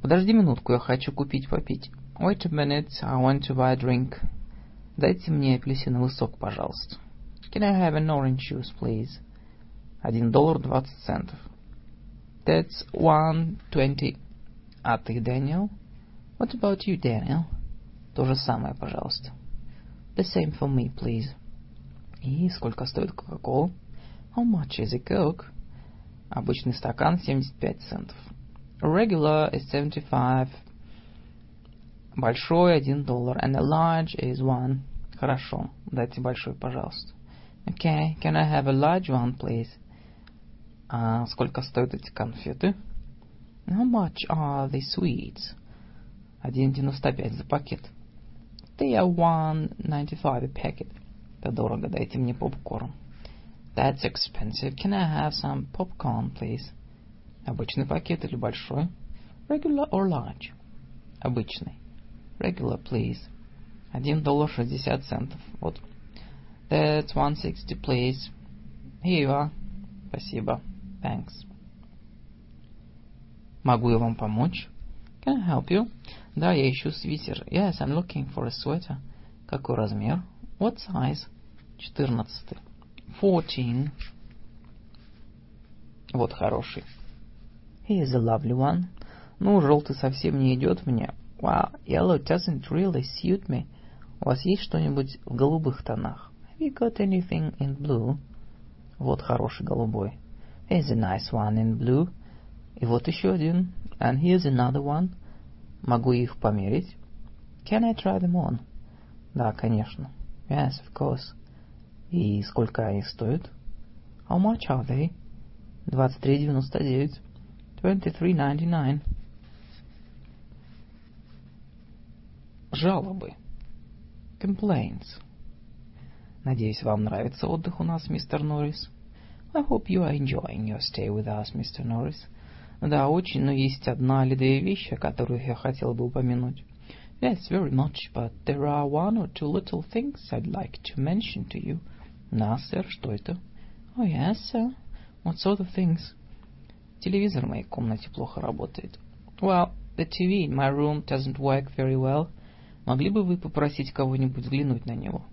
Подожди минутку, я хочу купить попить. Wait a minute, I want to buy a drink. Дайте мне апельсиновый сок, пожалуйста. Can I have an orange juice, please? Один доллар двадцать центов. That's one twenty. А ты, Дэниел? What about you, Daniel? То же самое, пожалуйста. The same for me, please. И сколько стоит Кока-Кола? How much is a Coke? Обычный стакан 75 центов. Regular is 75. Большой один доллар. And a large is one. Хорошо. Дайте большой, пожалуйста. Okay. Can I have a large one, please? А сколько стоят эти конфеты? How much are the sweets? 1,95 за пакет. They are 1.95 a packet. Это дорого, дайте мне попкорн. That's expensive. Can I have some popcorn, please? Обычный пакет или большой? Regular or large? Обычный. Regular, please. Один доллар шестьдесят центов. Вот. That's one sixty, please. Here you are. Спасибо. Thanks. Могу я вам помочь? Can I help you? Да, я ищу свитер. Yes, I'm looking for a sweater. Какой размер? What size? Четырнадцатый. Fourteen. Вот хороший. Here's a lovely one. Ну, желтый совсем не идет мне. Wow, yellow doesn't really suit me. У вас есть что-нибудь в голубых тонах? Have you got anything in blue? Вот хороший голубой. Here's a nice one in blue. И вот еще один. And here's another one. Могу их померить? Can I try them on? Да, конечно. Yes, of course. И сколько они стоят? How much are they? 23.99. 23.99. Жалобы. Complaints. Надеюсь, вам нравится отдых у нас, мистер Норрис. I hope you are enjoying your stay with us, Mr. Norris. Да, очень, но есть одна или две вещи, которые я хотел бы упомянуть. Yes, very much, but there are one or two little things I'd like to mention to you. Да, сэр, что это? Oh, yes, sir. What sort of things? Телевизор в моей комнате плохо работает. Well, the TV in my room doesn't work very well. Могли бы вы попросить кого-нибудь взглянуть на него?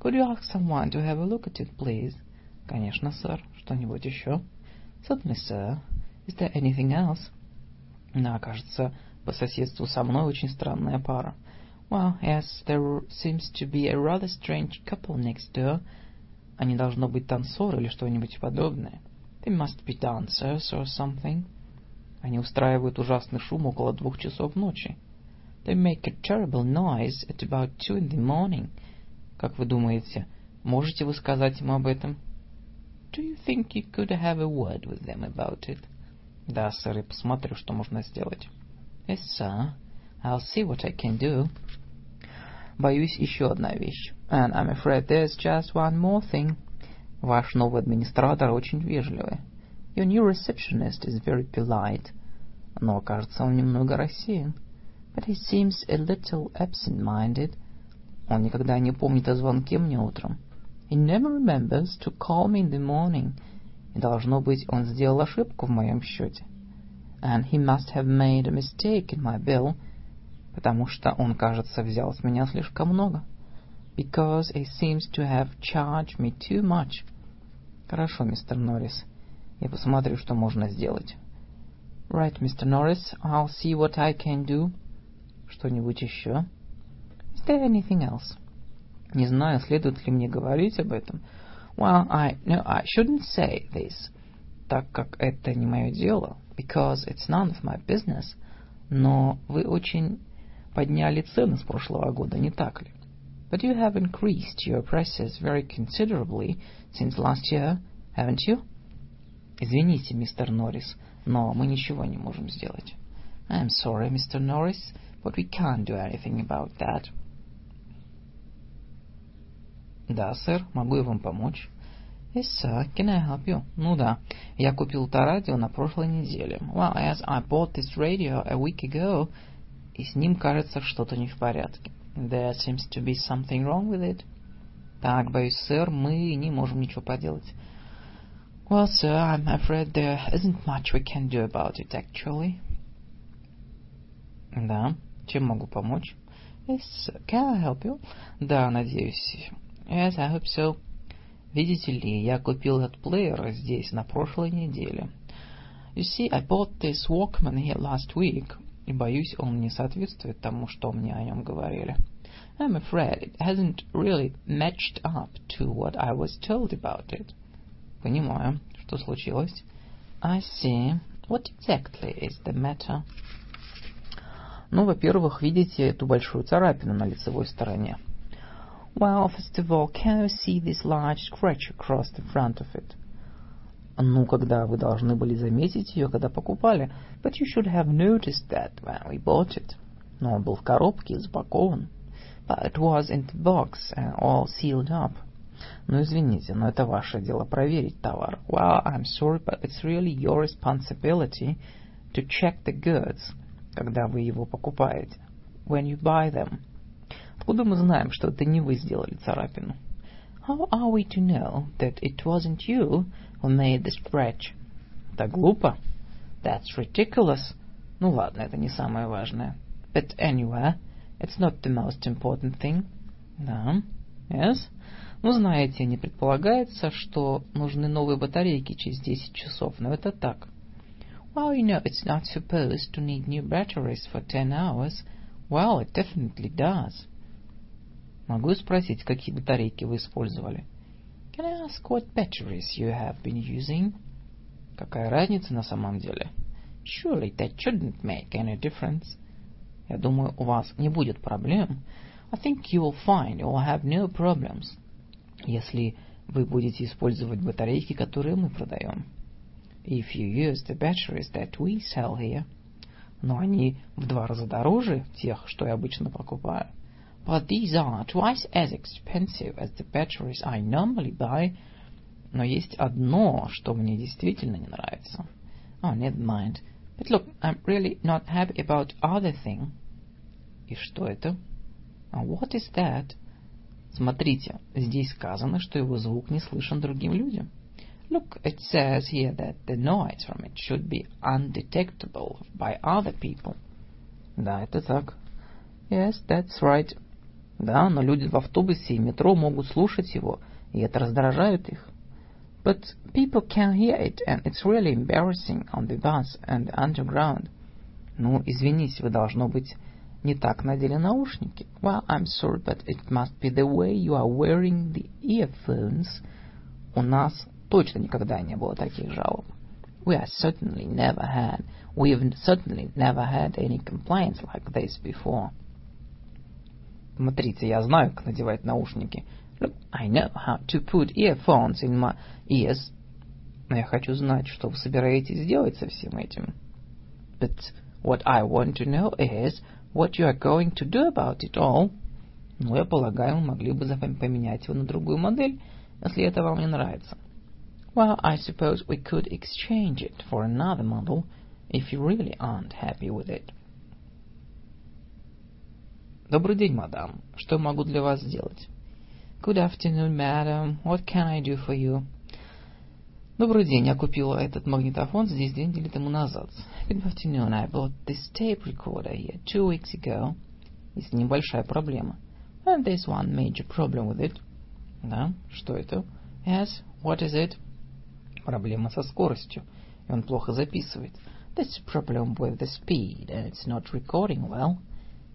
Could you ask someone to have a look at it, please? Конечно, сэр. Что-нибудь еще? Certainly, sir. Is there anything else? Да, кажется, по соседству со мной очень странная пара. Well, yes, there seems to be a rather strange couple next door. Они должно быть танцоры или что-нибудь подобное. They must be dancers or something. Они устраивают ужасный шум около двух часов ночи. They make a terrible noise at about two in the morning. Как вы думаете, можете вы сказать им об этом? Do you think you could have a word with them about it? Да, сэр, и посмотрю, что можно сделать. Yes, sir. I'll see what I can do. Боюсь, еще одна вещь. And I'm afraid there's just one more thing. Ваш новый администратор очень вежливый. Your new receptionist is very polite. Но, кажется, он немного рассеян. But he seems a little absent-minded. Он никогда не помнит о звонке мне утром. He never remembers to call me in the morning. И, должно быть, он сделал ошибку в моем счете. And he must have made a mistake in my bill, потому что он, кажется, взял с меня слишком много. Because he seems to have charged me too much. Хорошо, мистер Норрис. Я посмотрю, что можно сделать. Right, Mr. Norris, I'll see what I can do. Что-нибудь еще? Is there anything else? Не знаю, следует ли мне говорить об этом. Well, I no, I shouldn't say this, так как это не мое дело, because it's none of my business. Но вы очень подняли цены с прошлого года, не так ли? But you have increased your prices very considerably since last year, haven't you? Извините, мистер Норрис, но мы ничего не можем сделать. I'm sorry, Mr. Norris, but we can't do anything about that. Да, сэр, могу я вам помочь? Yes, sir, can I help you? Ну да, я купил это радио на прошлой неделе. Well, yes, I bought this radio a week ago. И с ним, кажется, что-то не в порядке. There seems to be something wrong with it. Так, боюсь, сэр, мы не можем ничего поделать. Well, sir, I'm afraid there isn't much we can do about it, actually. Да, чем могу помочь? Yes, sir, can I help you? Да, надеюсь. Yes, I hope so. Видите ли, я купил этот плеер здесь на прошлой неделе. You see, I bought this Walkman here last week. И боюсь, он не соответствует тому, что мне о нем говорили. I'm afraid it hasn't really matched up to what I was told about it. Понимаю. Что случилось? I see. What exactly is the matter? Ну, во-первых, видите эту большую царапину на лицевой стороне. Well, first of all, can you see this large scratch across the front of it? Ну, когда вы должны были заметить ее, когда покупали. But you should have noticed that when we bought it. Но он был в коробке, запакован. But it was in the box and all sealed up. Ну, извините, но это ваше дело проверить товар. Well, I'm sorry, but it's really your responsibility to check the goods, когда вы его покупаете. When you buy them. Откуда мы знаем, что это не вы сделали царапину? How are we to know that it wasn't you who made the scratch? Так глупо. That's ridiculous. Ну ладно, это не самое важное. But anyway, it's not the most important thing. Да. Yes. Ну, знаете, не предполагается, что нужны новые батарейки через 10 часов, но это так. Well, you know, it's not supposed to need new batteries for 10 hours. Well, it definitely does. Могу спросить, какие батарейки вы использовали? Can I ask what batteries you have been using? Какая разница на самом деле? Surely that shouldn't make any difference. Я думаю, у вас не будет проблем. I think you will find you will have no problems. Если вы будете использовать батарейки, которые мы продаем. If you use the batteries that we sell here. Но они в два раза дороже тех, что я обычно покупаю. but these are twice as expensive as the batteries I normally buy. Но есть одно, что мне действительно не нравится. Oh, never mind. But look, I'm really not happy about other thing. И что это? Oh, what is that? Смотрите, здесь сказано, что его звук не слышен другим людям. Look, it says here that the noise from it should be undetectable by other people. Да, это так. Yes, that's right. Да, но люди в автобусе и метро могут слушать его, и это раздражает их. But people can hear it, and it's really embarrassing on the bus and the underground. Ну, извините, вы, должно быть, не так надели наушники. Well, I'm sorry, but it must be the way you are wearing the earphones. У нас точно никогда не было таких жалоб. We have certainly never had, we've certainly never had any complaints like this before. Смотрите, я знаю, как надевать наушники. Look, I know how to put earphones in my ears. Но я хочу знать, что вы собираетесь делать со всем этим. But what I want to know is what you are going to do about it all. Ну, я полагаю, мы могли бы поменять его на другую модель, если это вам не нравится. Well, I suppose we could exchange it for another model if you really aren't happy with it. Добрый день, мадам. Что могу для вас сделать? Good afternoon, madam. What can I do for you? Добрый день. Я купила этот магнитофон здесь две недели тому назад. Good afternoon. I bought this tape recorder here two weeks ago. Есть небольшая проблема. And there's one major problem with it. Да? Что это? Yes. What is it? Проблема со скоростью. И он плохо записывает. There's a problem with the speed, and it's not recording well.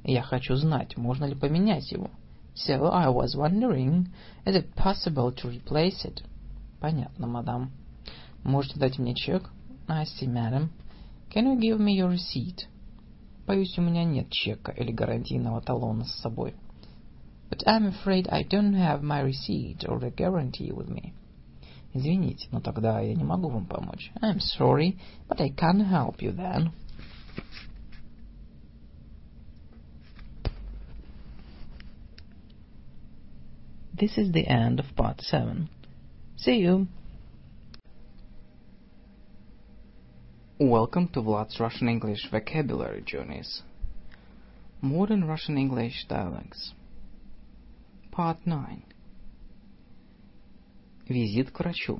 Я хочу знать, можно ли поменять его. So I was wondering, is it possible to replace it? Понятно, мадам. Можете дать мне чек? I see, madam. Can you give me your receipt? Боюсь, у меня нет чека или гарантийного талона с собой. But I'm afraid I don't have my receipt or a guarantee with me. Извините, но тогда я не могу вам помочь. I'm sorry, but I can't help you then. This is the end of part 7. See you! Welcome to Vlad's Russian English Vocabulary Journeys. Modern Russian English Dialects. Part 9. Визит к врачу.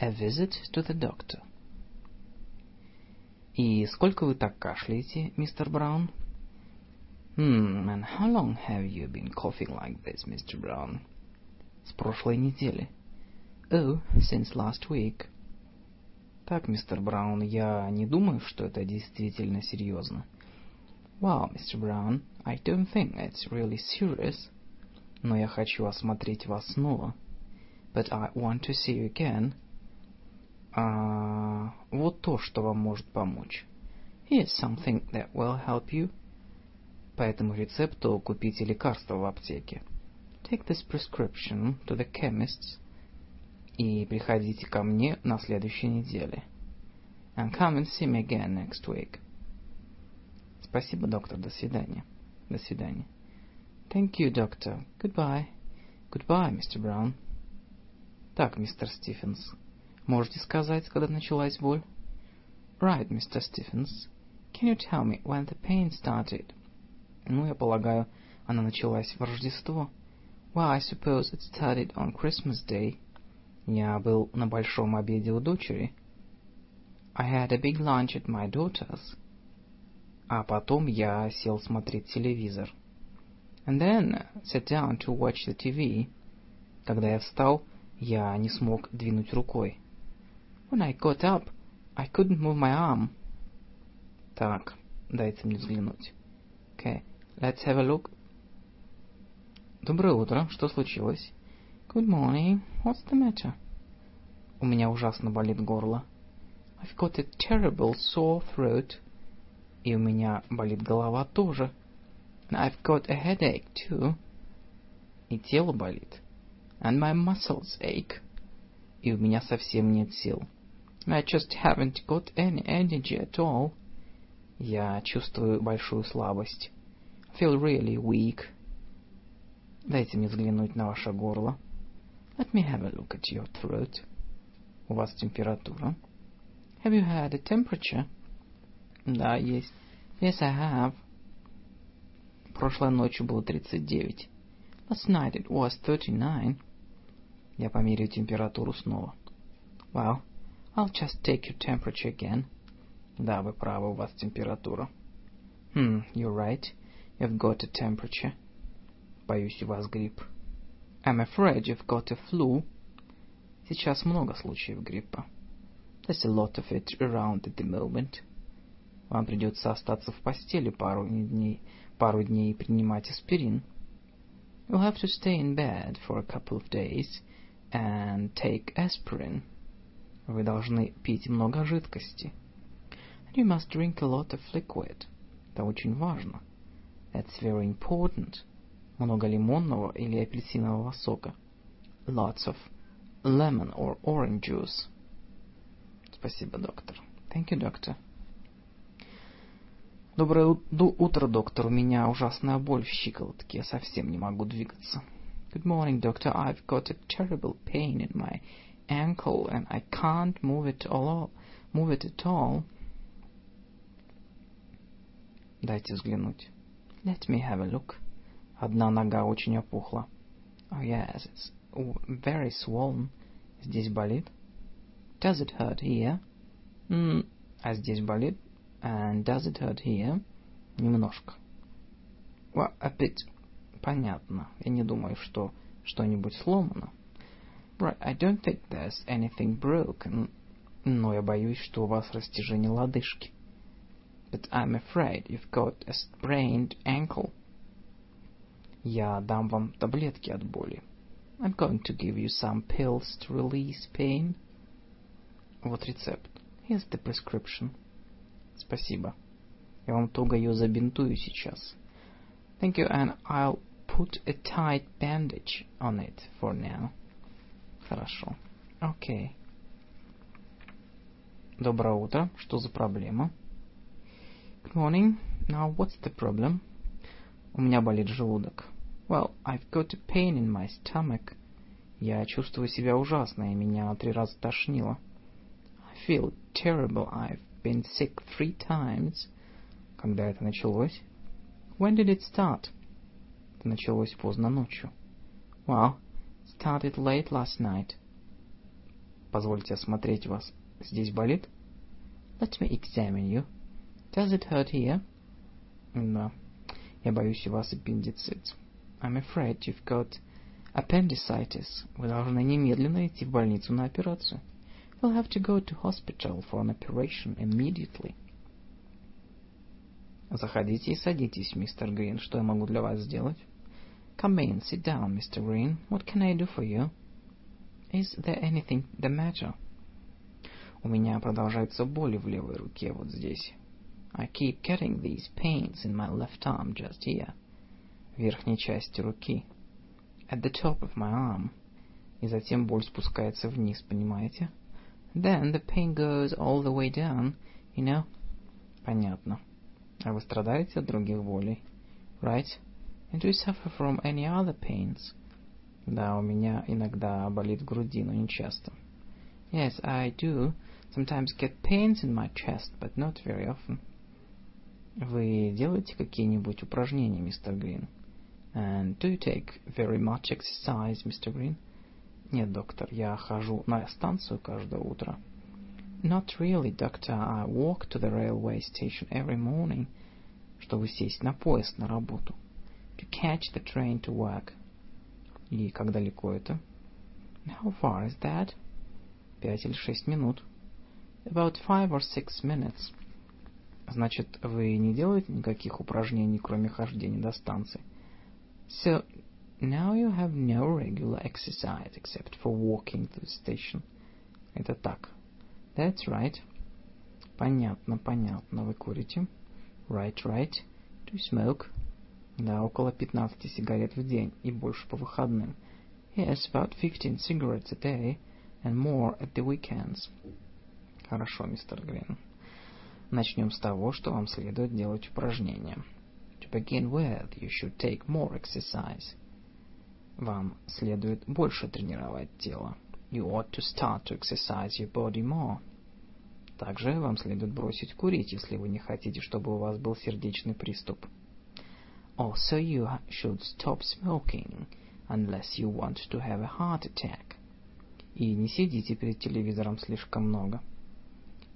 A visit to the doctor. И сколько вы так кашляете, мистер Браун? Hmm, and how long have you been coughing like this, Mr. Brown? С прошлой недели. Oh, since last week. Так, мистер Браун, я не думаю, что это действительно серьезно. Well, Mr. Brown, I don't think it's really serious. Но я хочу осмотреть вас снова but I want to see you again. А, вот то, что вам может помочь. Here's something that will help you. По этому рецепту купите лекарство в аптеке. Take this prescription to the chemist's и приходите ко мне на следующей неделе. And come and see me again next week. Спасибо, доктор. До свидания. До свидания. Thank you, doctor. Goodbye. Goodbye, Mr. Brown. Так, мистер Стивенс, можете сказать, когда началась боль? Right, Mr. Stephens. Can you tell me when the pain started? Ну, я полагаю, она началась в Рождество. Well, I suppose it started on Christmas Day. Я был на большом обеде у дочери. I had a big lunch at my daughter's. А потом я сел смотреть телевизор. And then sat down to watch the TV. Когда я встал, я не смог двинуть рукой. When I got up, I couldn't move my arm. Так, дайте мне взглянуть. Okay, let's have a look. Доброе утро. Что случилось? Good morning. What's the matter? У меня ужасно болит горло. I've got a terrible sore throat. И у меня болит голова тоже. I've got a headache too. И тело болит and my muscles ache. И у меня совсем нет сил. I just haven't got any energy at all. Я чувствую большую слабость. I feel really weak. Дайте мне взглянуть на ваше горло. Let me have a look at your throat. У вас температура? Have you had a temperature? Да, есть. Yes, I have. Прошлой ночью было 39. Last night it was 39. Я померяю температуру снова. Well, I'll just take your temperature again. Да, вы правы, у вас температура. Hmm, you're right. You've got a temperature. Боюсь, у вас грипп. I'm afraid you've got a flu. Сейчас много случаев гриппа. There's a lot of it around at the moment. Вам придется остаться в постели пару дней, пару дней и принимать аспирин. You'll have to stay in bed for a couple of days and take aspirin. Вы должны пить много жидкости. You must drink a lot of liquid. Это очень важно. That's very important. Много лимонного или апельсинового сока. Lots of lemon or orange juice. Спасибо, доктор. Thank you, doctor. Доброе утро, доктор. У меня ужасная боль в щиколотке. Я совсем не могу двигаться. Good morning, doctor. I've got a terrible pain in my ankle and I can't move it all, move it at all. Дайте взглянуть. Let me have a look. Одна нога очень опухла. Oh yes, it's very swollen. Здесь болит? Does it hurt here? Mm, а здесь болит? And does it hurt here? Немножко. Well, a bit. Понятно. Я не думаю, что что-нибудь сломано. Right, I don't think there's anything broken. Но я боюсь, что у вас растяжение лодыжки. But I'm afraid you've got a sprained ankle. Я дам вам таблетки от боли. I'm going to give you some pills to release pain. Вот рецепт. Here's the prescription. Спасибо. Я вам туго ее забинтую сейчас. Thank you, and I'll put a tight bandage on it for now. Хорошо. Окей. Okay. Доброе утро. Что за проблема? Good morning. Now, what's the problem? У меня болит желудок. Well, I've got a pain in my stomach. Я чувствую себя ужасно, и меня три раза тошнило. I feel terrible. I've been sick three times. Когда это началось? When did it start? Это началось поздно ночью. Well, it started late last night. Позвольте осмотреть вас. Здесь болит? Let me examine you. Does it hurt here? Да. Я боюсь, у вас аппендицит. I'm afraid you've got appendicitis. Вы должны немедленно идти в больницу на операцию. You'll have to go to hospital for an operation immediately. Заходите и садитесь, мистер Грин. Что я могу для вас сделать? Come in, sit down, Mr. Green. What can I do for you? Is there anything the matter? У меня продолжаются боли в левой руке вот здесь. I keep getting these pains in my left arm just here. В верхней части руки. At the top of my arm. И затем боль спускается вниз, понимаете? Then the pain goes all the way down, you know? Понятно. А вы страдаете от других болей? Right? And do you suffer from any other pains? Да, у меня иногда болит в груди, но не часто. Yes, I do sometimes get pains in my chest, but not very often. Вы делаете какие-нибудь упражнения, мистер Грин? And do you take very much exercise, Mr. Green? Нет, доктор, я хожу на станцию каждое утро. Not really, doctor. I walk to the railway station every morning, чтобы сесть на поезд на работу. To catch the train to work. И как далеко это? How far is that? Пять или шесть минут. About five or six minutes. Значит, вы не делаете никаких упражнений, кроме хождения до станции? So, now you have no regular exercise except for walking to the station. Это так. That's right. Понятно, понятно. Вы курите? Right, right. You smoke? Да, около 15 сигарет в день и больше по выходным. Yes, about 15 cigarettes a day and more at the weekends. Хорошо, мистер Грин. Начнем с того, что вам следует делать упражнения. To begin with, you should take more exercise. Вам следует больше тренировать тело. You ought to start to exercise your body more. Также вам следует бросить курить, если вы не хотите, чтобы у вас был сердечный приступ. Also, you should stop smoking, unless you want to have a heart attack. И не сидите перед телевизором слишком много.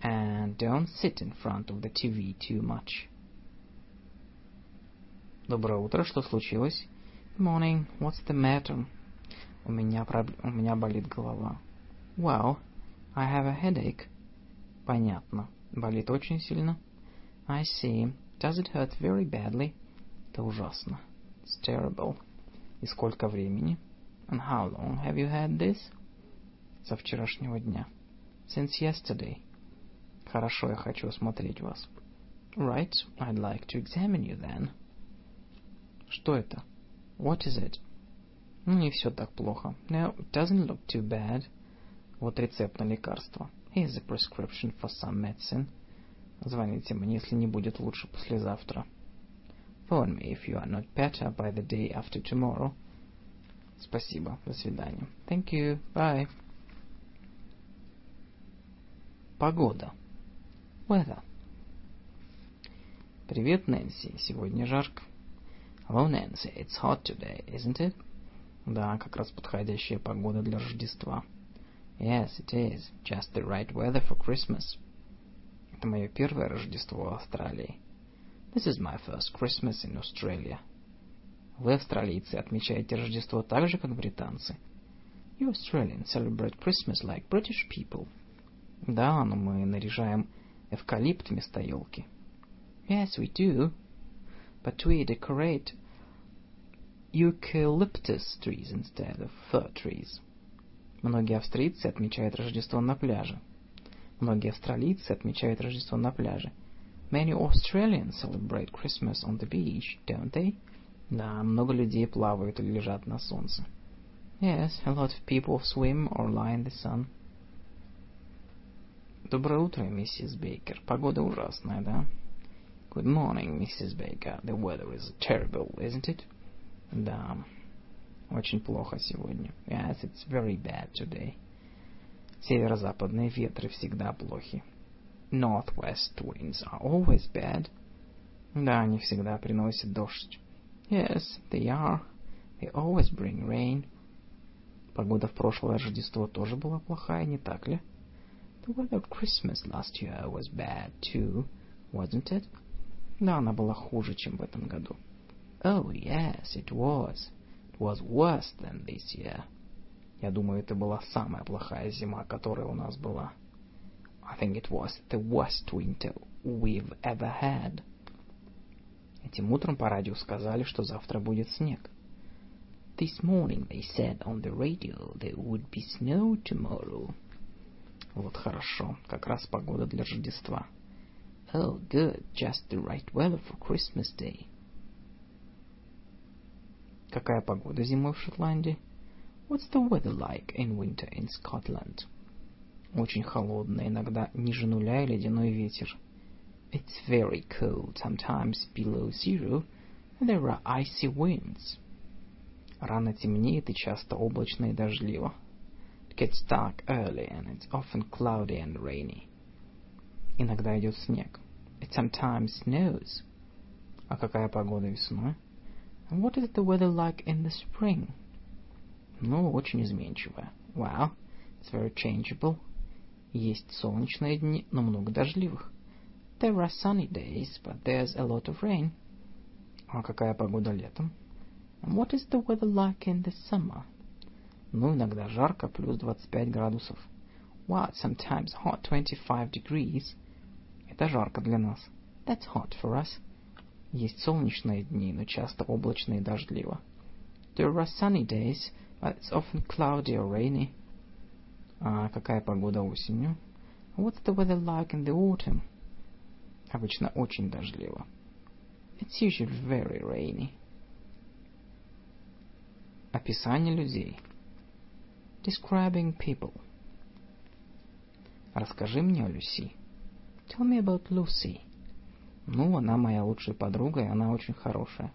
And don't sit in front of the TV too much. Доброе утро, что случилось? Good morning, what's the matter? У меня, проб... у меня болит голова. Well, I have a headache. Понятно. Болит очень сильно? I see. Does it hurt very badly? Это ужасно. It's terrible. И сколько времени? And how long have you had this? Со вчерашнего дня. Since yesterday. Хорошо, я хочу осмотреть вас. Right, I'd like to examine you then. Что это? What is it? Ну, не все так плохо. No, it doesn't look too bad. Вот рецепт на лекарство. Here's a prescription for some medicine. Звоните мне, если не будет лучше послезавтра. Phone me if you are not better by the day after tomorrow. Спасибо. До свидания. Thank you. Bye. Погода. Weather. Привет, Нэнси. Сегодня жарко. Hello, Nancy. It's hot today, isn't it? Да, как раз подходящая погода для Рождества. Yes, it is. Just the right weather for Christmas. Это мое первое Рождество в Австралии. This is my first Christmas in Australia. Вы, австралийцы, отмечаете Рождество так же, как британцы. You Australians celebrate Christmas like British people. Да, но мы наряжаем эвкалипт вместо елки. Yes, we do. But we decorate eucalyptus trees instead of fir trees. Многие австрийцы отмечают Рождество на пляже. Многие австралийцы отмечают Рождество на пляже. Many Australians celebrate Christmas on the beach, don't they? Да, много людей плавают или лежат на солнце. Yes, a lot of people swim or lie in the sun. Доброе утро, миссис Бейкер. Погода ужасная, да? Good morning, Mrs. Baker. The weather is terrible, isn't it? Да, очень плохо сегодня. Yes, it's very bad today. Северо-западные ветры всегда плохи. Northwest winds are always bad. Да, они всегда приносят дождь. Yes, they are. They always bring rain. Погода в прошлое Рождество тоже была плохая, не так ли? The weather at Christmas last year was bad too, wasn't it? Да, она была хуже, чем в этом году. Oh, yes, it was. It was worse than this year. Я думаю, это была самая плохая зима, которая у нас была. I think it was the worst winter we've ever had. Этим утром по радио сказали, что завтра будет снег. This morning they said on the radio there would be snow tomorrow. Вот хорошо, как раз погода для Рождества. Oh, good, just the right weather for Christmas Day. Какая погода зимой в Шотландии? What's the weather like in winter in Scotland? Очень холодно, иногда ниже нуля и ледяной ветер. It's very cold, sometimes below zero, there are icy winds. Рано темнеет и часто облачно и дождливо. It gets dark early, and it's often cloudy and rainy. Иногда идет снег. It sometimes snows. А какая погода весной? And what is the weather like in the spring? Ну, очень изменчивая. Well, it's very changeable. Есть солнечные дни, но много дождливых. There are sunny days, but there's a lot of rain. А какая погода летом? And what is the weather like in the summer? Ну, иногда жарко, плюс 25 градусов. Well, sometimes hot 25 degrees. Это жарко для нас. That's hot for us. Есть солнечные дни, но часто облачно и дождливо. There are sunny days, but it's often cloudy or rainy. А какая погода осенью? What's the weather like in the autumn? Обычно очень дождливо. It's usually very rainy. Описание людей. Describing people. Расскажи мне о Люси. Tell me about Lucy. Ну, она моя лучшая подруга, и она очень хорошая.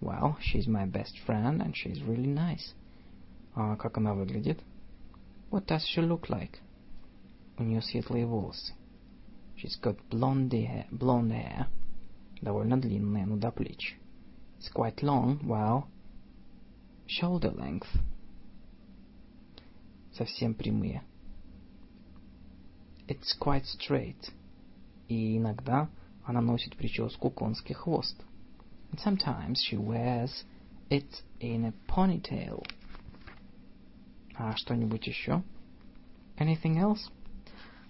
Well, she's my best friend, and she's really nice. А как она выглядит? What does she look like? У нее светлые волосы. She's got blonde hair, blonde hair. Довольно длинные, ну до плеч. It's quite long, well, shoulder length. Совсем прямые. It's quite straight. И иногда она носит прическу конский хвост. And sometimes she wears it in a ponytail. А что-нибудь еще? Anything else?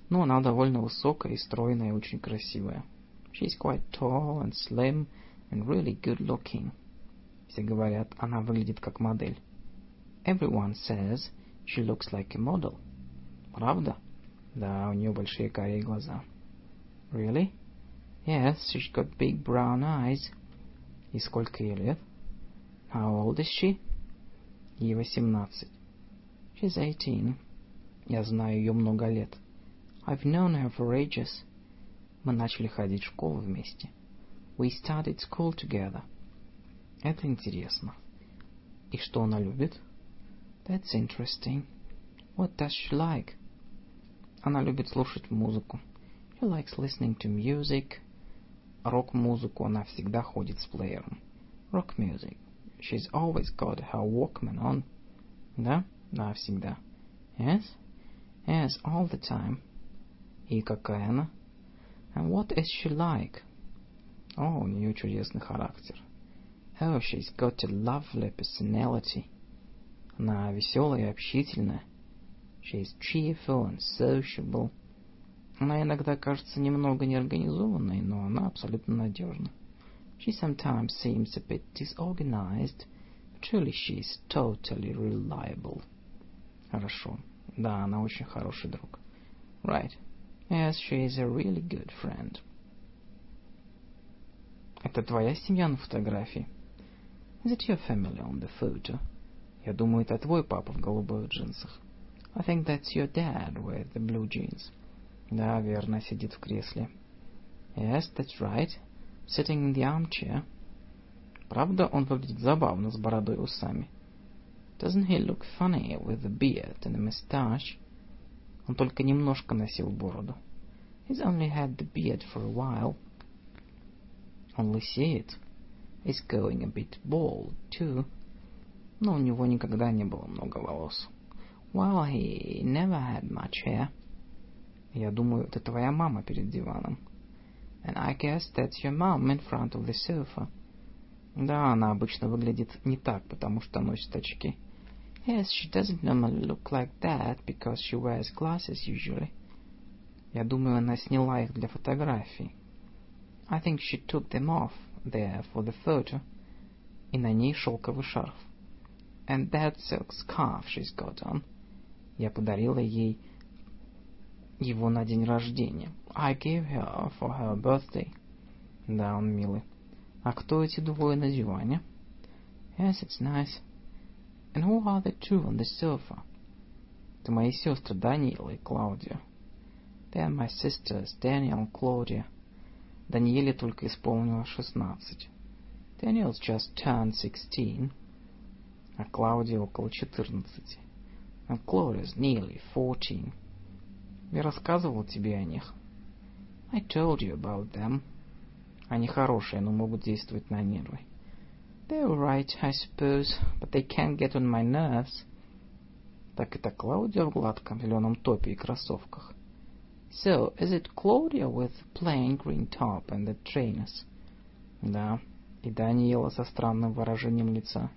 Ну, она довольно высокая и стройная и очень красивая. She's quite tall and slim and really good looking. Все говорят, она выглядит как модель. Everyone says she looks like a model. Правда? Да, у нее большие карие глаза. Really? Yes, she's got big brown eyes. И сколько ей лет? How old is she? Ей восемнадцать. She's eighteen. Я знаю ее много лет. I've known her for ages. Мы начали ходить в школу вместе. We started school together. Это интересно. И что она любит? That's interesting. What does she like? Она любит слушать музыку. She likes listening to music. Рок-музыку она всегда ходит с плеером. Rock music. She's always got her Walkman on. Да? Да, всегда. Yes? Yes, all the time. И какая она? And what is she like? О, у нее чудесный характер. Oh, she's got a lovely personality. Она веселая и общительная. She's cheerful and sociable. Она иногда кажется немного неорганизованной, но она абсолютно надежна. She sometimes seems a bit disorganized, but truly she is totally reliable. Хорошо. Да, она очень хороший друг. Right. Yes, she is a really good friend. Это твоя семья на фотографии? Is it your family on the photo? Я думаю, это твой папа в голубых джинсах. I think that's your dad with the blue jeans. Да, верно, сидит в кресле. Yes, that's right. Sitting in the armchair. Правда, он выглядит забавно с бородой и усами. Doesn't he look funny with the beard and the mustache? Он только немножко носил бороду. He's only had the beard for a while. Он лысеет. He's going a bit bald, too. Но у него никогда не было много волос. Well, he never had much hair. Я думаю, это твоя мама перед диваном. And I guess that's your mom in front of the sofa. Да, она обычно выглядит не так, потому что носит очки. Yes, she doesn't normally look like that because she wears glasses usually. Я думаю, она сняла их для фотографий. I think she took them off there for the photo. И на ней шелковый шарф. And that silk scarf she's got on. Я подарила ей его на день рождения. I gave her for her birthday. Да, он милый. А кто эти двое на диване? Yes, it's nice. And who are the two on the sofa? Это мои сестры Даниэла и Клаудия. They are my sisters, Daniel and Claudia. Даниэле только исполнилось шестнадцать. Daniel's just turned sixteen. А Клаудия около четырнадцати. And Claudia's nearly fourteen. Я рассказывал тебе о них. I told you about them. Они хорошие, но могут действовать на нервы. They're right, I suppose, but they can't get on my nerves. Так это Клаудия в гладком зеленом топе и кроссовках. So, is it Claudia with plain green top and the trainers? Да, и Даниэла со странным выражением лица.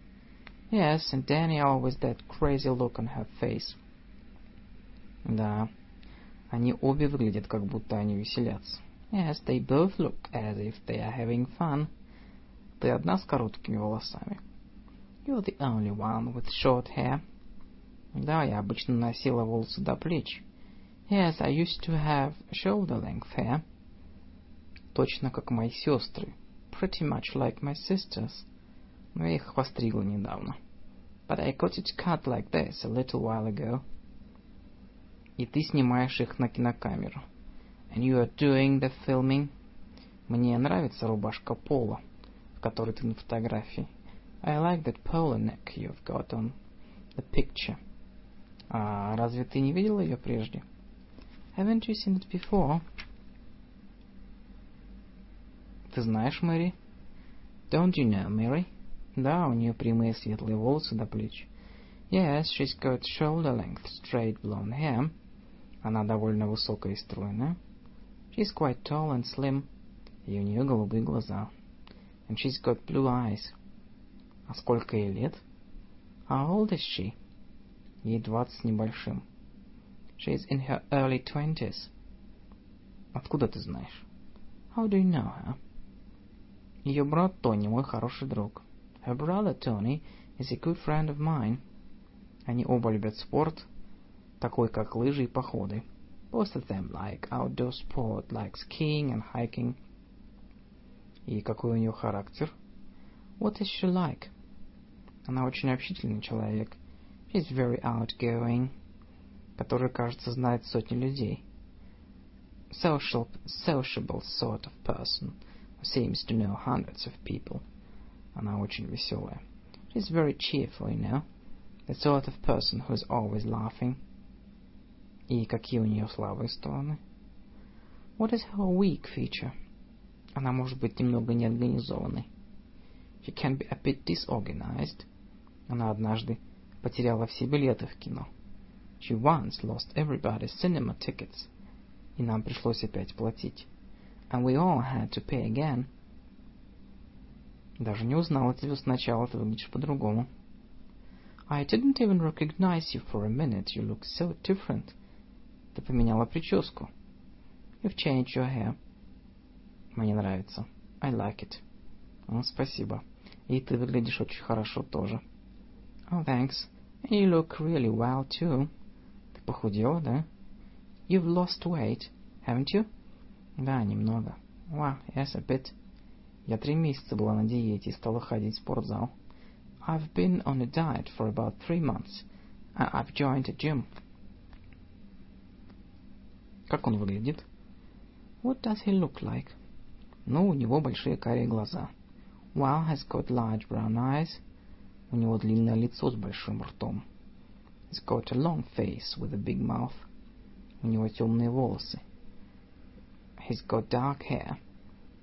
Yes, and Danielle with that crazy look on her face. Да, они обе выглядят, как будто они веселятся. Yes, they both look as if they are having fun. Ты одна с короткими волосами. You're the only one with short hair. Да, я обычно носила волосы до плеч. Yes, I used to have shoulder-length hair. Точно как мои сестры. Pretty much like my sisters. Но я их постригла недавно. But I got it cut like this a little while ago. И ты снимаешь их на кинокамеру. And you are doing the filming. Мне нравится рубашка пола, в которой ты на фотографии. I like that polo neck you've got on the picture. А разве ты не видела ее прежде? Haven't you seen it before? Ты знаешь Мэри? Don't you know Mary? Да, у нее прямые светлые волосы до плеч. Yes, she's got shoulder-length straight blonde hair. Она довольно высокая и стройная. She's quite tall and slim. И у нее голубые глаза. And she's got blue eyes. А сколько ей лет? How old is she? Ей двадцать небольшим. She's in her early twenties. Откуда ты знаешь? How do you know her? Ее брат Тони мой хороший друг. Her brother Tony is a good friend of mine. Они оба любят спорт, такой как лыжи и походы. Both of them like outdoor sport, like skiing and hiking. И какой у нее характер? What is she like? Она очень общительный человек. She's very outgoing. Который, кажется, знает сотни людей. Social, sociable sort of person who seems to know hundreds of people. Она очень веселая. She's very cheerful, you know. The sort of person who's always laughing. И какие у нее слабые стороны? What is her weak feature? Она может быть немного неорганизованной. She can be a bit disorganized. Она однажды потеряла все билеты в кино. She once lost everybody's cinema tickets. И нам пришлось опять платить. And we all had to pay again. Даже не узнала тебя сначала, ты выглядишь по-другому. I didn't even recognize you for a minute. You look so different. Ты поменяла прическу. You've changed your hair. Мне нравится. I like it. Oh, спасибо. И ты выглядишь очень хорошо тоже. Oh, thanks. And you look really well, too. Ты похудела, да? You've lost weight, haven't you? Да, немного. Well, yes, a bit. Я три месяца была на диете и стала ходить в спортзал. I've been on a diet for about three months. I've joined a gym. Как он выглядит? What does he look like? Ну, у него большие карие глаза. Well, has got large brown eyes. У него длинное лицо с большим ртом. He's got a long face with a big mouth. У него темные волосы. He's got dark hair.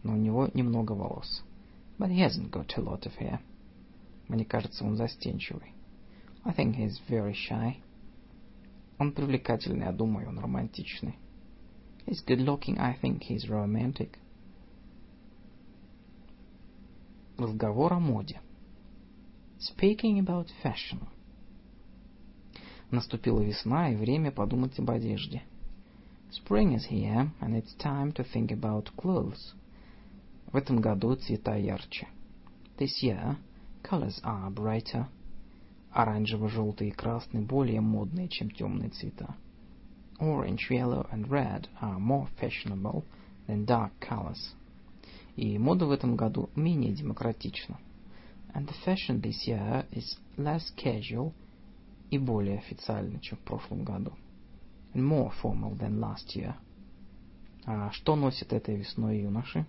Но у него немного волос. But he hasn't got a lot of hair. Мне кажется, он застенчивый. I think he's very shy. Он привлекательный, я думаю, он романтичный. He's good looking, I think he's romantic. Разговор о моде. Speaking about fashion. Наступила весна, и время подумать об одежде. Spring is here, and it's time to think about clothes. В этом году цвета ярче. This year, colors are brighter. Оранжево-желтый и красный более модные, чем темные цвета. Orange, yellow and red are more fashionable than dark colors. И мода в этом году менее демократична. And the fashion this year is less casual и более официальна, чем в прошлом году. And more formal than last year. А что носят этой весной юноши?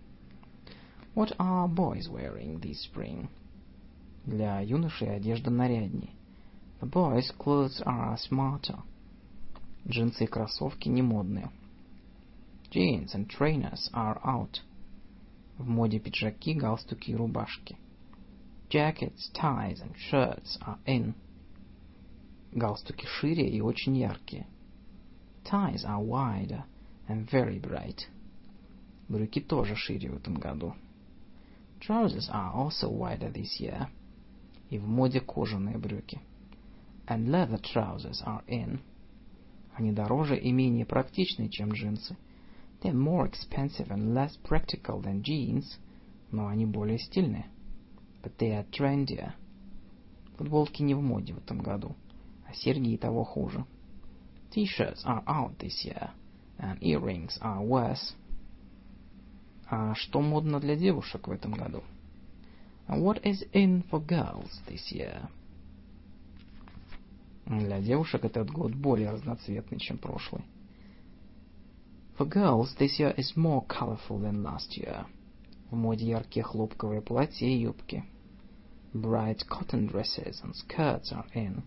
What are boys wearing this spring? Для юношей одежда наряднее. The boys' clothes are smarter. Джинсы и кроссовки не модные. Jeans and trainers are out. В моде пиджаки, галстуки и рубашки. Jackets, ties and shirts are in. Галстуки шире и очень яркие. Ties are wider and very bright. Брюки тоже шире в этом году. Trousers are also wider this year. И в моде кожаные брюки. And leather trousers are in. Они дороже и менее практичны, чем джинсы. They're more expensive and less practical than jeans, но они более стильные. But they are trendier. Футболки не в моде в этом году, а серьги и того хуже. T-shirts are out this year, and earrings are worse. А что модно для девушек в этом году? What is in for girls this year? Для девушек этот год более разноцветный, чем прошлый. For girls, this year is more colorful than last year. В моде яркие хлопковые платья и юбки. Bright cotton dresses and skirts are in.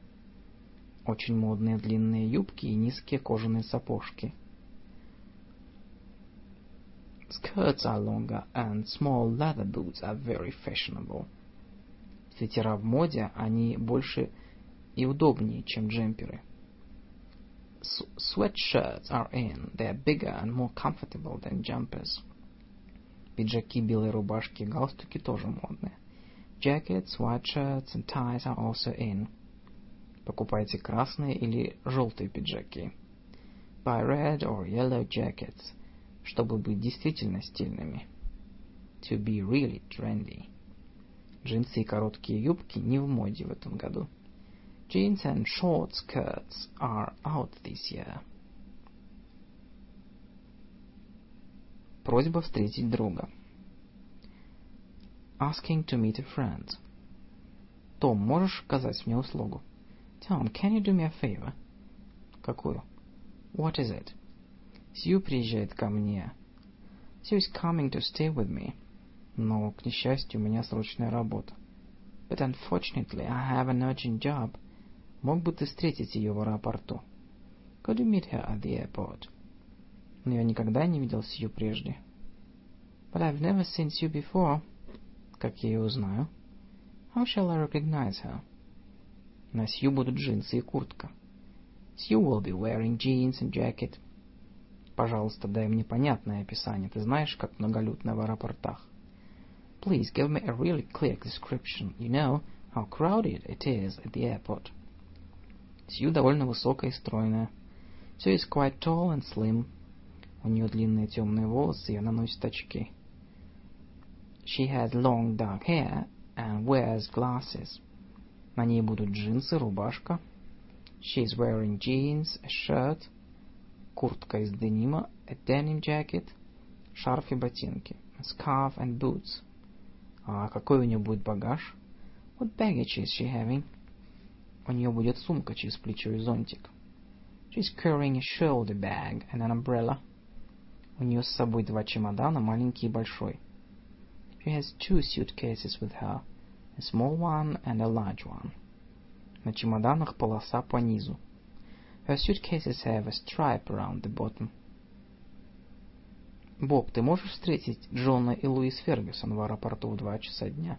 Очень модные длинные юбки и низкие кожаные сапожки. Skirts are longer and small leather boots are very fashionable. Свитера в моде, они больше и удобнее, чем джемперы. Sweatshirts are in. They are bigger and more comfortable than jumpers. Пиджаки, белые рубашки и галстуки тоже модные. Jackets, white shirts and ties are also in. Покупайте красные или желтые пиджаки. Buy red or yellow jackets. Чтобы быть действительно стильными. To be really trendy. Джинсы и короткие юбки не в моде в этом году. Jeans and short skirts are out this year. Просьба встретить друга. Asking to meet a friend. Том, можешь оказать мне услугу? Tom, can you do me a favor? Какую? What is it? Сью приезжает ко мне. Sue is coming to stay with me. Но, к несчастью, у меня срочная работа. But unfortunately, I have an urgent job. Мог бы ты встретить ее в аэропорту? Could you meet her at the airport? Но я никогда не видел Сью прежде. But I've never seen Sue before. Как я ее узнаю? How shall I recognize her? На Сью будут джинсы и куртка. Sue will be wearing jeans and jacket. Пожалуйста, дай мне понятное описание. Ты знаешь, как многолюдно в аэропортах. Please give me a really clear description. You know how crowded it is at the airport. Сью довольно высокая и стройная. Sue is quite tall and slim. У нее длинные темные волосы, и она носит очки. She has long dark hair and wears glasses. На ней будут джинсы, рубашка. She's wearing jeans, a shirt, куртка из денима, a denim jacket, шарф и ботинки, a scarf and boots. А какой у нее будет багаж? What baggage is she having? У нее будет сумка через плечо и зонтик. She's carrying a shoulder bag and an umbrella. У нее с собой два чемодана, маленький и большой. She has two suitcases with her, a small one and a large one. На чемоданах полоса по низу. Her suitcases have a stripe around the bottom. Боб, ты можешь встретить Джона и Луис Фергюсон в аэропорту в два часа дня?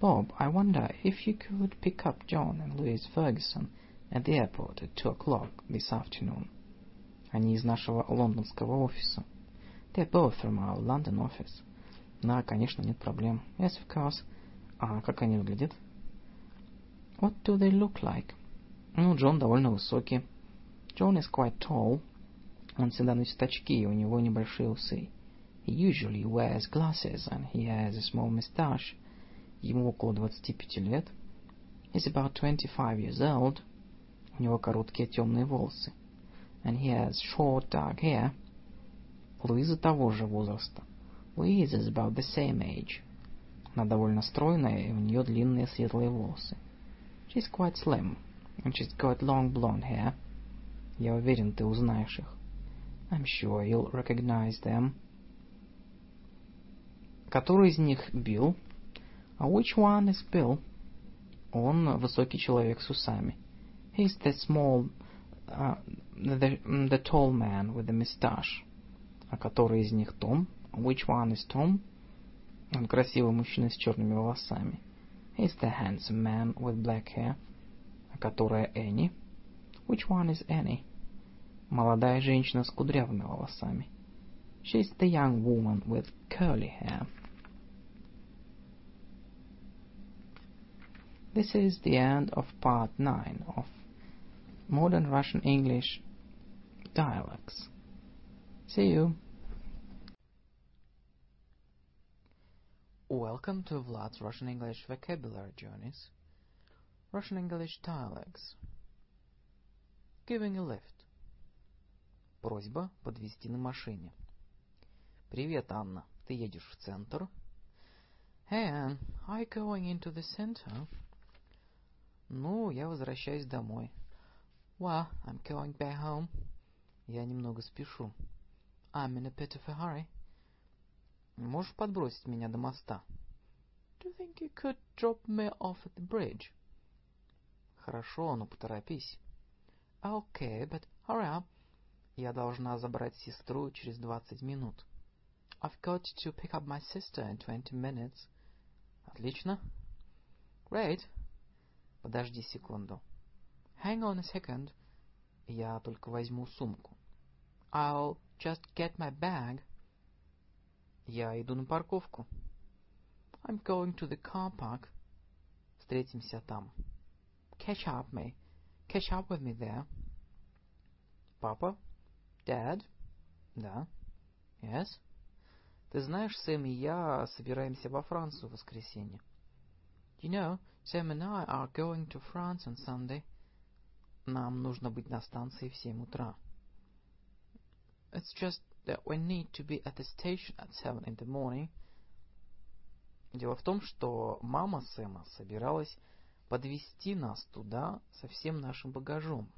Bob, I wonder if you could pick up John and Louis Ferguson at the airport at two o'clock this afternoon. Они из нашего лондонского офиса. They're both from our London office. Да, конечно, нет проблем. Yes, of course. А как они выглядят? What do they look like? Ну, Джон довольно высокий. John is quite tall. Он всегда носит очки, и у него небольшие усы. He usually wears glasses, and he has a small mustache. Ему около 25 лет. He's about 25 years old. У него короткие темные волосы. And he has short dark hair. Луиза того же возраста. Louise is about the same age. Она довольно стройная, и у нее длинные светлые волосы. She's quite slim, and she's got long blonde hair. Я уверен, ты узнаешь их. I'm sure you'll recognize them. Который из них Билл? Uh, which one is Bill? Он высокий человек с усами. He's the small, uh, the, the tall man with the mustache. А который из них Том? Which one is Tom? Он красивый мужчина с черными волосами. He's the handsome man with black hair. А которая Энни? Which one is Annie? Молодая женщина с кудрявыми волосами. She's the young woman with curly hair. This is the end of part 9 of Modern Russian English Dialects. See you. Welcome to Vlad's Russian English Vocabulary Journeys. Russian English Dialects. Giving a lift. Просьба подвезти на машине. Привет, Анна. Ты едешь в центр? Hey, Anne. Are you going into the center? Ну, я возвращаюсь домой. Well, I'm going back home. Я немного спешу. I'm in a bit of a hurry. Можешь подбросить меня до моста? Do you think you could drop me off at the bridge? Хорошо, но поторопись. Okay, but hurry up. Я должна забрать сестру через двадцать минут. I've got to pick up my sister in twenty minutes. Отлично. Great. Подожди секунду. Hang on a second. Я только возьму сумку. I'll just get my bag. Я иду на парковку. I'm going to the car park. Встретимся там. Catch up me. Catch up with me there. Папа? Dad? Да. Yes? Ты знаешь, Сэм и я собираемся во Францию в воскресенье. You know, Sam and I are going to France on Sunday. Нам нужно быть на станции в семь утра. It's just that we need to be at the station at seven in the morning. Дело в том, что мама Сэма собиралась подвезти нас туда со всем нашим багажом.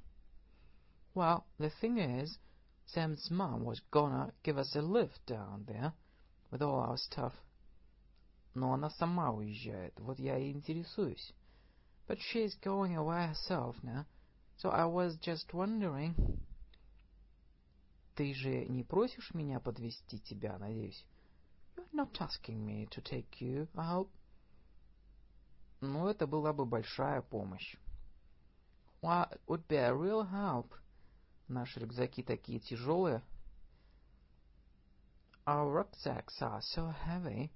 Well, the thing is, Sam's mom was gonna give us a lift down there with all our stuff. Но она сама уезжает, вот я и интересуюсь. But she's going away herself now, so I was just wondering... Ты же не просишь меня подвезти тебя, надеюсь? You're not asking me to take you, I hope. Ну, это была бы большая помощь. It would be a real help. Наши рюкзаки такие тяжелые. Our rucksacks are so heavy.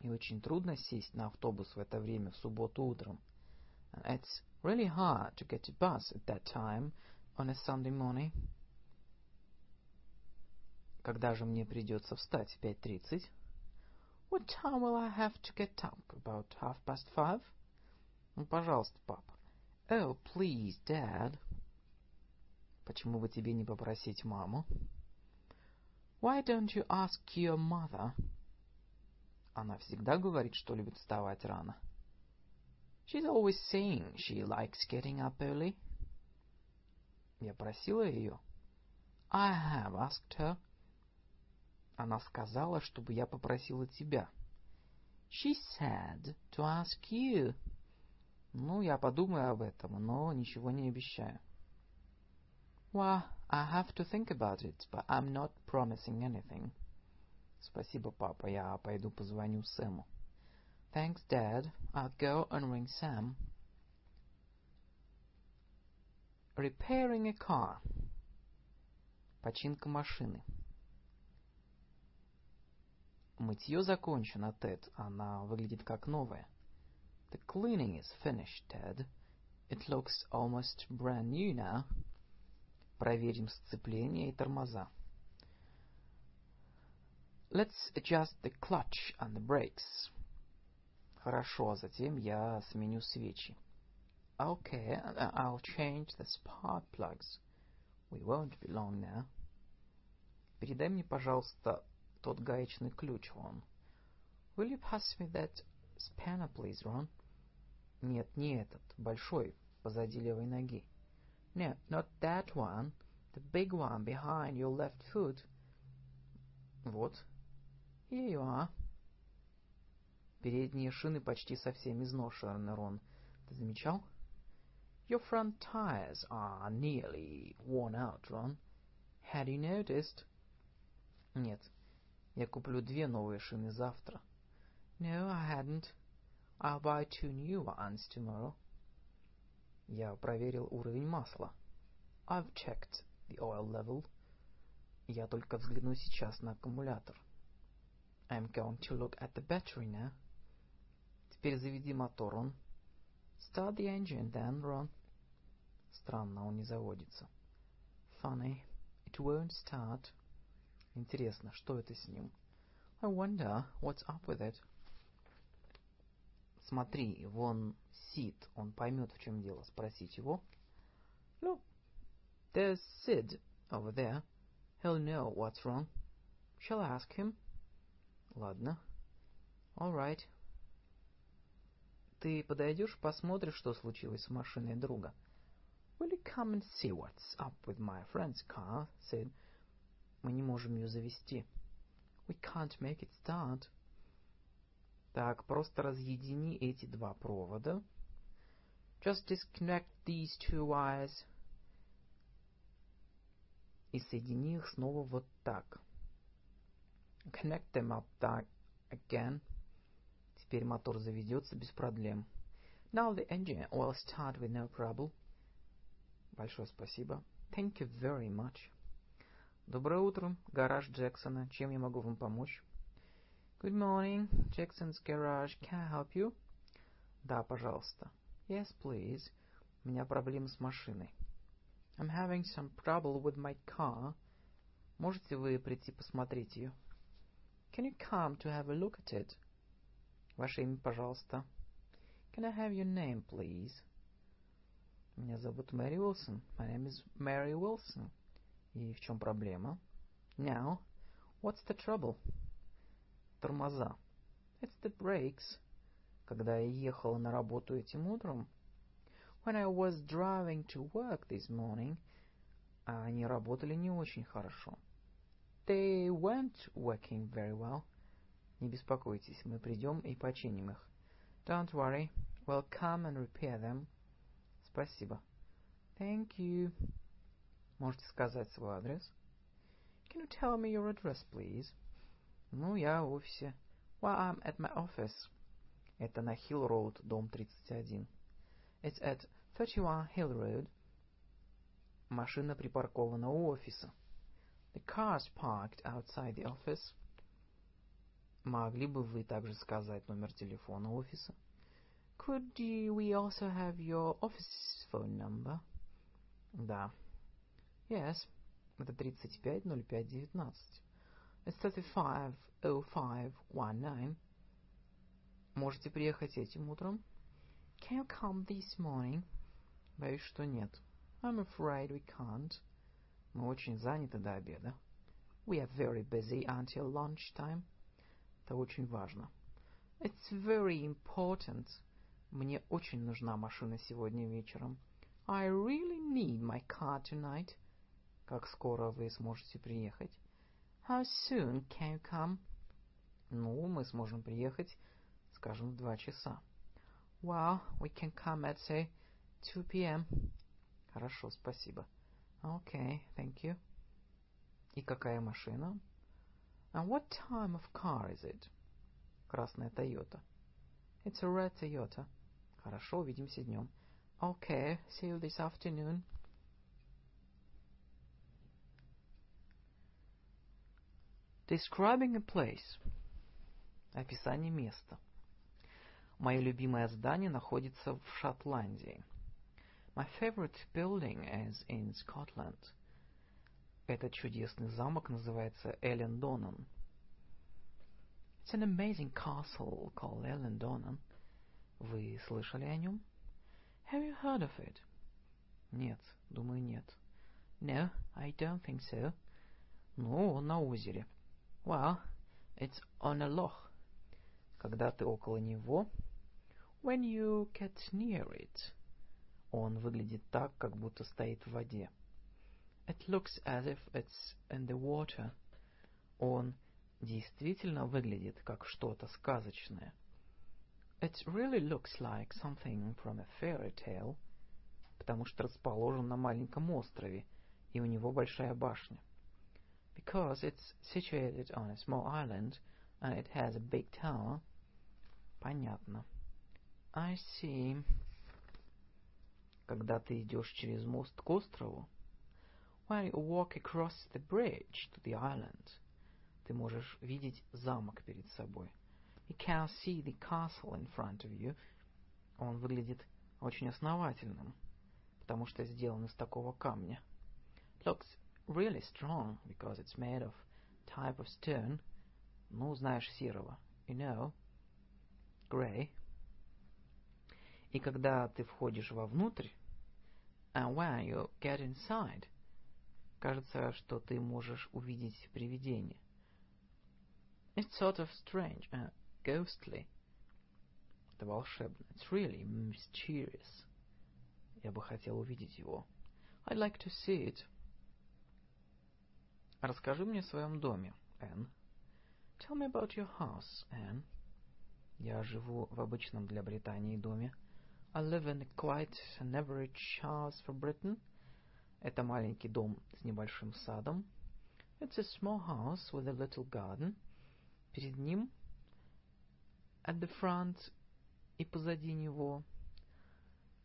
И очень трудно сесть на автобус в это время в субботу утром. It's really hard to get a bus at that time on a Sunday morning. Когда же мне придется встать? В пять тридцать? What time will I have to get up? About half past five? Ну, пожалуйста, папа. Oh, please, Dad. Почему бы тебе не попросить маму? Why don't you ask your mother? Она всегда говорит, что любит вставать рано. She's always saying she likes getting up early. Я просила ее. I have asked her. Она сказала, чтобы я попросила тебя. She said to ask you. Ну, я подумаю об этом, но ничего не обещаю. Well, I have to think about it, but I'm not promising anything. Спасибо, папа. Я пойду позвоню Сэму. Thanks, Dad. I'll go and ring Sam. Repairing a car. Починка машины. Мытье закончено, Тед. Она выглядит как новая. The cleaning is finished, Ted. It looks almost brand new now. Проверим сцепление и тормоза. Let's adjust the clutch and the brakes. Хорошо, а затем я сменю свечи. Okay, I'll change the spark plugs. We won't be long now. Передай мне, пожалуйста, тот гаечный ключ, Рон. Will you pass me that spanner, please, Ron? Нет, не этот, большой, позади левой ноги. No, not that one. The big one behind your left foot. Вот. Here you are. Передние шины почти совсем изношены, Рон. Ты замечал? Your front tires are nearly worn out, Ron. Had you noticed? Нет. Я куплю две новые шины завтра. No, I hadn't. I'll buy two new ones tomorrow. Я проверил уровень масла. I've checked the oil level. Я только взгляну сейчас на аккумулятор. I'm going to look at the battery now. Теперь заведи мотор, Рон. Start the engine then, Ron. Странно, он не заводится. Funny, it won't start. Интересно, что это с ним? I wonder what's up with it. Смотри, вон Сид, он поймет, в чем дело. Спросить его. Look, there's Sid over there. He'll know what's wrong. Shall I ask him? Ладно. All right. Ты подойдешь, посмотришь, что случилось с машиной друга. Will you come and see what's up with my friend's car, Sid? Мы не можем ее завести. We can't make it start. Так, просто разъедини эти два провода. Just disconnect these two wires. И соедини их снова вот так. Connect them up that again. Теперь мотор заведется без проблем. Now the engine will start with no trouble. Большое спасибо. Thank you very much. Доброе утро, гараж Джексона. Чем я могу вам помочь? Good morning, Jackson's Garage. Can I help you? Да, пожалуйста. Yes, please. У меня проблемы с машиной. I'm having some trouble with my car. Можете вы прийти посмотреть ее? Can you come to have a look at it? Ваше имя, пожалуйста. Can I have your name, please? Меня зовут Мэри Уилсон. My name is Mary Wilson. И в чем проблема? Now, what's the trouble? Тормоза. It's the brakes. Когда я ехала на работу этим утром, When I was driving to work this morning, они работали не очень хорошо. They weren't working very well. Не беспокойтесь, мы придем и починим их. Don't worry, we'll come and repair them. Спасибо. Thank you. Можете сказать свой адрес? Can you tell me your address, please? Ну, я в офисе. Well, I'm at my office. Это на Hill Road, дом 31. It's at 31 Hill Road. Машина припаркована у офиса. The car's parked outside the office. Могли бы вы также сказать номер телефона офиса? Could you, we also have your office phone number? Да. Yes. Это 350519. It's 350519. Можете приехать этим утром? Can you come this morning? Боюсь, что нет. I'm afraid we can't. Мы очень заняты до обеда. We are very busy until lunchtime. Это очень важно. It's very important. Мне очень нужна машина сегодня вечером. I really need my car tonight. Как скоро вы сможете приехать? How soon can you come? Ну, мы сможем приехать, скажем, в два часа. Well, we can come at, say, 2 p.m. Хорошо, спасибо. Okay, thank you. И какая машина? And what time of car is it? Красная Toyota. It's a red Toyota. Хорошо, увидимся днем. Okay, see you this afternoon. Describing a place. Описание места. Мое любимое здание находится в Шотландии. My favorite building is in Scotland. Этот чудесный замок называется Эллендонон. It's an amazing castle called Ellendonan. Вы слышали о нем? Have you heard of it? Нет, думаю, нет. No, I don't think so. Ну, он на озере. Well, it's on a loch. Когда ты около него, when you get near it, он выглядит так, как будто стоит в воде. It looks as if it's in the water. Он действительно выглядит как что-то сказочное. It really looks like something from a fairy tale, потому что расположен на маленьком острове, и у него большая башня. Because it's situated on a small island, and it has a big tower. Понятно. I see. Когда ты идешь через мост к острову, When you walk across the bridge to the island, ты можешь видеть замок перед собой. You can see the castle in front of you. Он выглядит очень основательным, потому что сделан из такого камня. Looks really strong because it's made of type of stone. Ну, знаешь, серого. You know. Grey. И когда ты входишь вовнутрь, and when you get inside, кажется, что ты можешь увидеть привидение. It's sort of strange and ghostly. Это волшебно. It's really mysterious. Я бы хотел увидеть его. I'd like to see it. Расскажи мне о своем доме, Энн. Tell me about your house, Anne. Я живу в обычном для Британии доме. I live in quite an average house for Britain. Это маленький дом с небольшим садом. It's a small house with a little garden. Перед ним, at the front и позади него,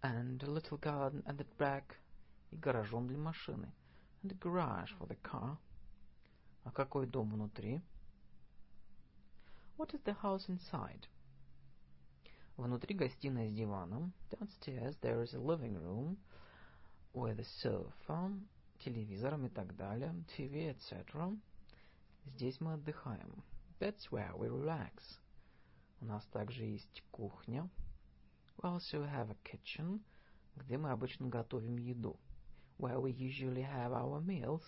and a little garden at the back, и гаражом для машины, and a garage for the car. А какой дом внутри? What is the house inside? Внутри гостиная с диваном. Downstairs there is a living room with a sofa, телевизором и так далее, TV, etc. Здесь мы отдыхаем. That's where we relax. У нас также есть кухня. We also have a kitchen, где мы обычно готовим еду. Where we usually have our meals.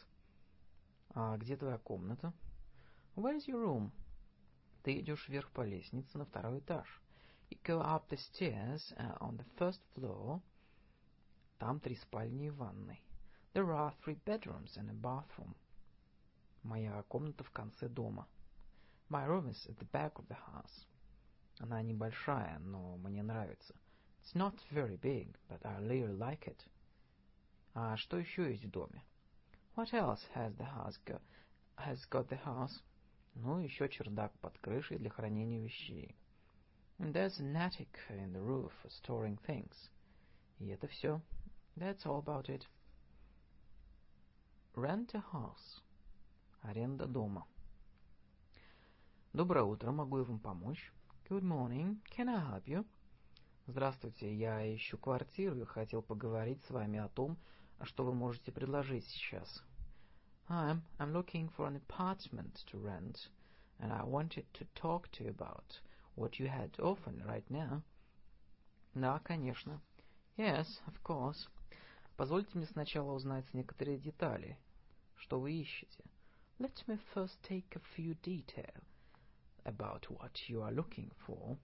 А где твоя комната? Where is your room? Ты идешь вверх по лестнице на второй этаж. You go up the stairs uh, on the first floor. Там три спальни и ванной. There are three bedrooms and a bathroom. Моя комната в конце дома. My room is at the back of the house. Она небольшая, но мне нравится. It's not very big, but I really like it. А что еще есть в доме? What else has the house got? Has got the house? Ну, еще чердак под крышей для хранения вещей. And there's an attic in the roof for storing things. И это все. That's all about it. Rent a house. Аренда дома. Доброе утро, могу я вам помочь? Good morning, can I help you? Здравствуйте, я ищу квартиру и хотел поговорить с вами о том, что вы можете предложить сейчас. I'm, I'm looking for an apartment to rent, and I wanted to talk to you about what you had to offer right now. Да, конечно. Yes, of course. Позвольте мне сначала узнать некоторые детали. Что вы ищете? Let me first take a few details about what you are looking for.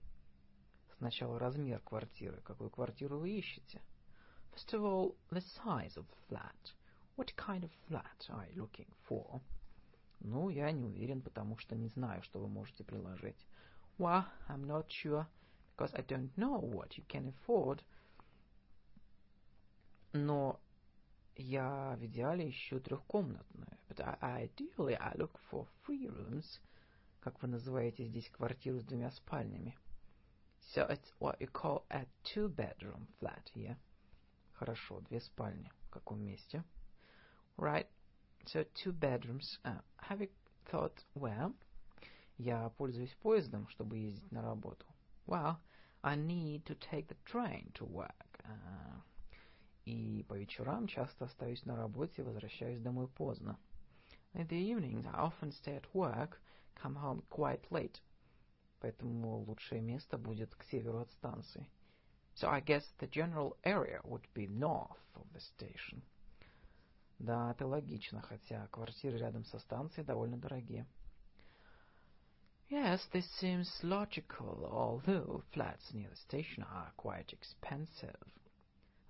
Сначала размер квартиры. Какую квартиру вы ищете? First of all, the size of the flat. What kind of flat are you looking for? Ну, я не уверен, потому что не знаю, что вы можете предложить. Well, I'm not sure, because I don't know what you can afford. Но я в идеале ищу трехкомнатную. But I, ideally I look for three rooms. Как вы называете здесь квартиру с двумя спальнями? So it's what you call a two-bedroom flat here. Хорошо, две спальни. В каком месте? Right. So two bedrooms. Uh, have you thought where? Я пользуюсь поездом, чтобы ездить на работу. Well, I need to take the train to work. Uh, и по вечерам часто остаюсь на работе и возвращаюсь домой поздно. In the evenings I often stay at work, come home quite late. Поэтому лучшее место будет к северу от станции. So I guess the general area would be north of the station. Да, это логично, хотя квартиры рядом со станцией довольно дорогие. Yes, this seems logical, although flats near the station are quite expensive.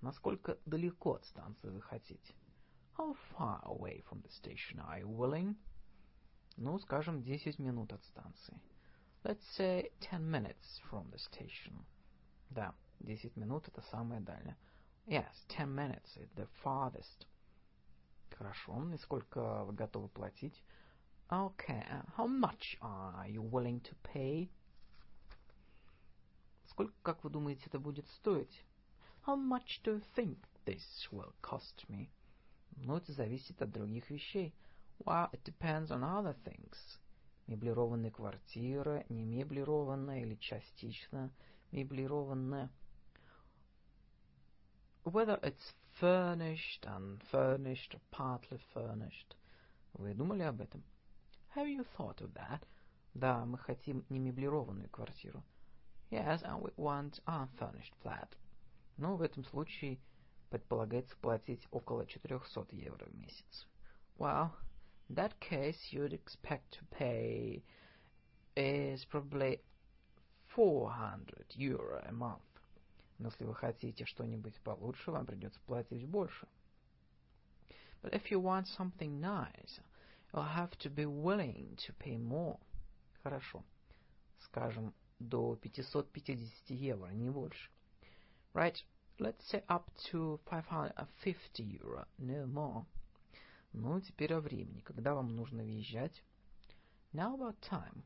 Насколько далеко от станции вы хотите? How far away from the station are you willing? Ну, скажем, 10 минут от станции. Let's say 10 minutes from the station. Да, 10 минут это самое дальнее. Yes, 10 minutes is the farthest. Хорошо, и сколько вы готовы платить? Okay, how much are you willing to pay? Сколько, как вы думаете, это будет стоить? How much do you think this will cost me? Ну, это зависит от других вещей. Well, it depends on other things. Меблированная квартира, не меблированная или частично меблированная. Whether it's furnished, unfurnished, or partly furnished. Вы думали об этом? Have you thought of that? Да, мы хотим не меблированную квартиру. Yes, and we want unfurnished flat. Но в этом случае предполагается платить около 400 евро в месяц. Well, in that case you'd expect to pay is probably 400 euro a month. Но если вы хотите что-нибудь получше, вам придется платить больше. But if you want something nice, you'll have to be willing to pay more. Хорошо. Скажем, до 550 евро, не больше. Right, let's say up to 550 euro, no more. Ну, теперь о времени. Когда вам нужно въезжать? Now about time.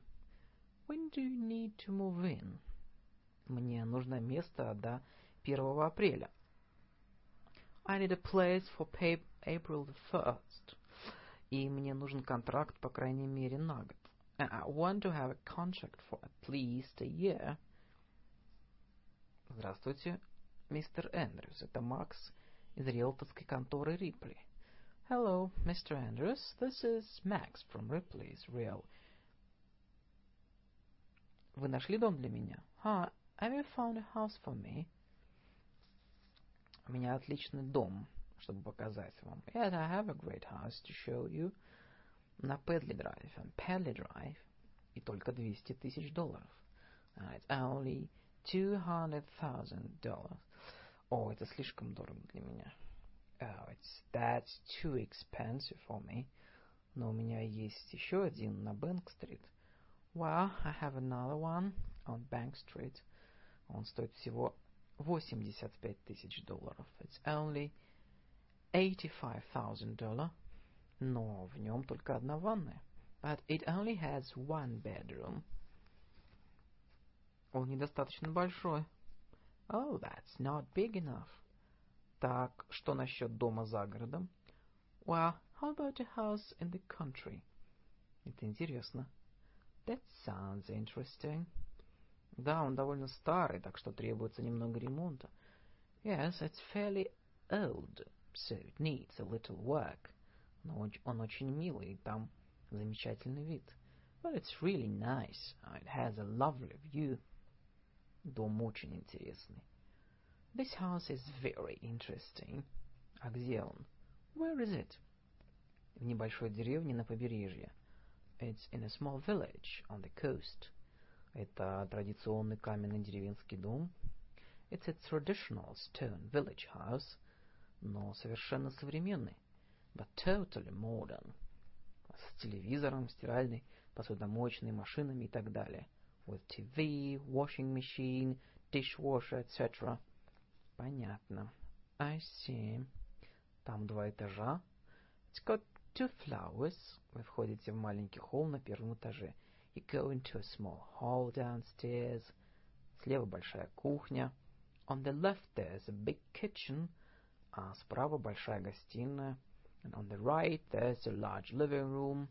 When do you need to move in? Мне нужно место до 1 апреля. I need a place for pay April the 1st. И мне нужен контракт, по крайней мере, на год. And I want to have a contract for at least a year. Здравствуйте, мистер Эндрюс. Это Макс из риэлторской конторы Рипли. Hello, Mr. Andrews. This is Max from Ripley's Real. Вы нашли дом для меня? Hi, have you found a house for me? У меня отличный дом, чтобы показать вам. Yes, I have a great house to show you. На Педли Драйв. On Pedley Drive. И только 200 тысяч долларов. And it's only $200,000. О, это слишком дорого для меня. Oh, it's that's too expensive for me. Но у меня есть еще один на Бэнк-стрит. Well, I have another one on Bank Street. Он стоит всего 85 тысяч долларов. It's only $85,000. Но в нем только одна ванная. But it only has one bedroom. Он недостаточно большой. Oh, that's not big enough. Так, что насчет дома за городом? Well, how about a house in the country? Это интересно. That sounds interesting. Да, он довольно старый, так что требуется немного ремонта. Yes, it's fairly old, so it needs a little work. Но он, очень милый, и там замечательный вид. But it's really nice. It has a lovely view. Дом очень интересный. This house is very interesting. А где он? Where is it? В небольшой деревне на побережье. It's in a small village on the coast. Это традиционный каменный деревенский дом. It's a traditional stone village house. Но совершенно современный. But totally modern. С телевизором, стиральной, посудомоечной, машинами и так далее. With TV, washing machine, dishwasher, etc. Понятно. I see. Там два этажа. It's got two flowers. Вы входите в маленький холл на первом этаже. You go into a small hall downstairs. Слева большая кухня. On the left there's a big kitchen. А справа большая гостиная. And on the right there's a large living room.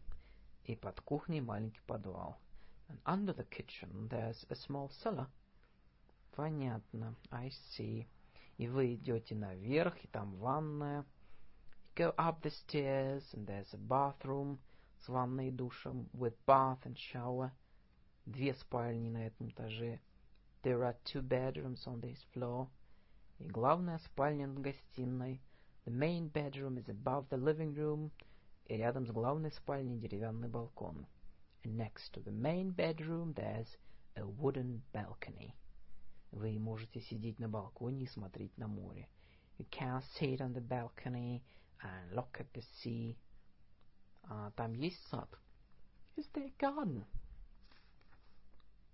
И под кухней маленький подвал. And under the kitchen there's a small cellar. Понятно. I see. И вы идете наверх, и там ванная. You go up the stairs, and there's a bathroom с ванной и душем. With bath and shower. Две спальни на этом этаже. There are two bedrooms on this floor. И главная спальня над гостиной. The main bedroom is above the living room. И рядом с главной спальней деревянный балкон. And next to the main bedroom there's a wooden balcony. Вы можете сидеть на балконе и смотреть на море. You can sit on the balcony and look at the sea. А там есть сад? Is there a garden?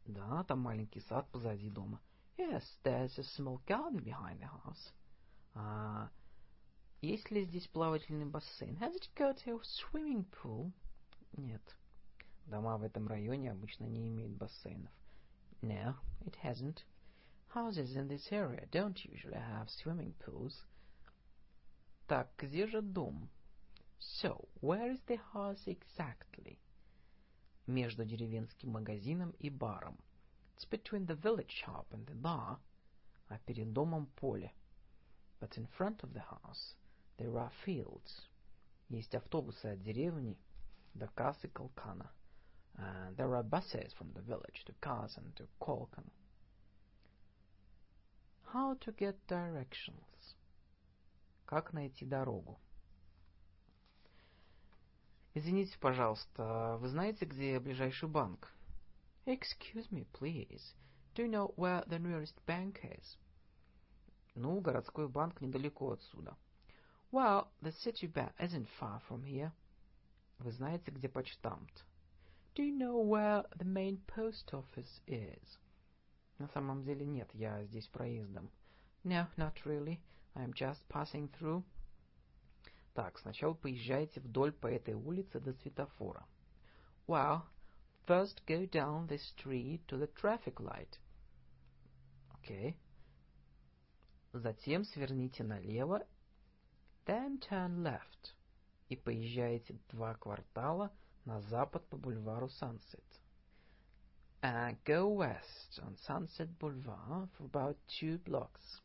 Да, там маленький сад позади дома. Yes, there's a small garden behind the house. А есть ли здесь плавательный бассейн? Has it got a swimming pool? Нет. Дома в этом районе обычно не имеют бассейнов. No, it hasn't. Houses in this area don't usually have swimming pools. Так, где же дом? So, where is the house exactly? Между деревенским магазином и баром. It's between the village shop and the bar. А перед домом поле. But in front of the house there are fields. Есть автобусы от деревни до Кас и Колкана. And there are buses from the village to Kaz and to Kolkan. How to get directions? Как найти дорогу? Извините, пожалуйста, вы знаете, где ближайший банк? Excuse me, please. Do you know where the nearest bank is? Ну, городской банк недалеко отсюда. Well, the city bank isn't far from here. Вы знаете, где почтамт? Do you know where the main post office is? На самом деле нет, я здесь проездом. No, not really. I'm just passing through. Так, сначала поезжайте вдоль по этой улице до светофора. Well, first go down this street to the traffic light. Okay. Затем сверните налево. Then turn left. И поезжайте два квартала на запад по бульвару Sunset. And go west on Sunset Boulevard for about two blocks.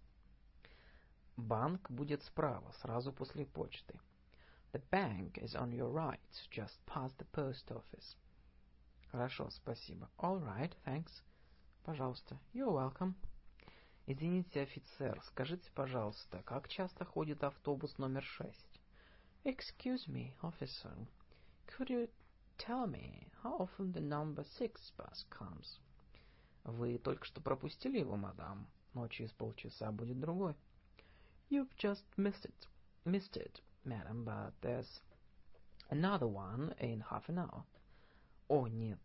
Банк будет справа, сразу после почты. The bank is on your right, just past the post office. Хорошо, спасибо. All right, thanks. Пожалуйста. You're welcome. Извините, офицер, скажите, пожалуйста, как часто ходит автобус номер шесть? Excuse me, officer. Could you tell me how often the number six bus comes? Вы только что пропустили его, мадам, но через полчаса будет другой. You've just missed it, missed it, madam, but there's another one in half an hour. О, нет,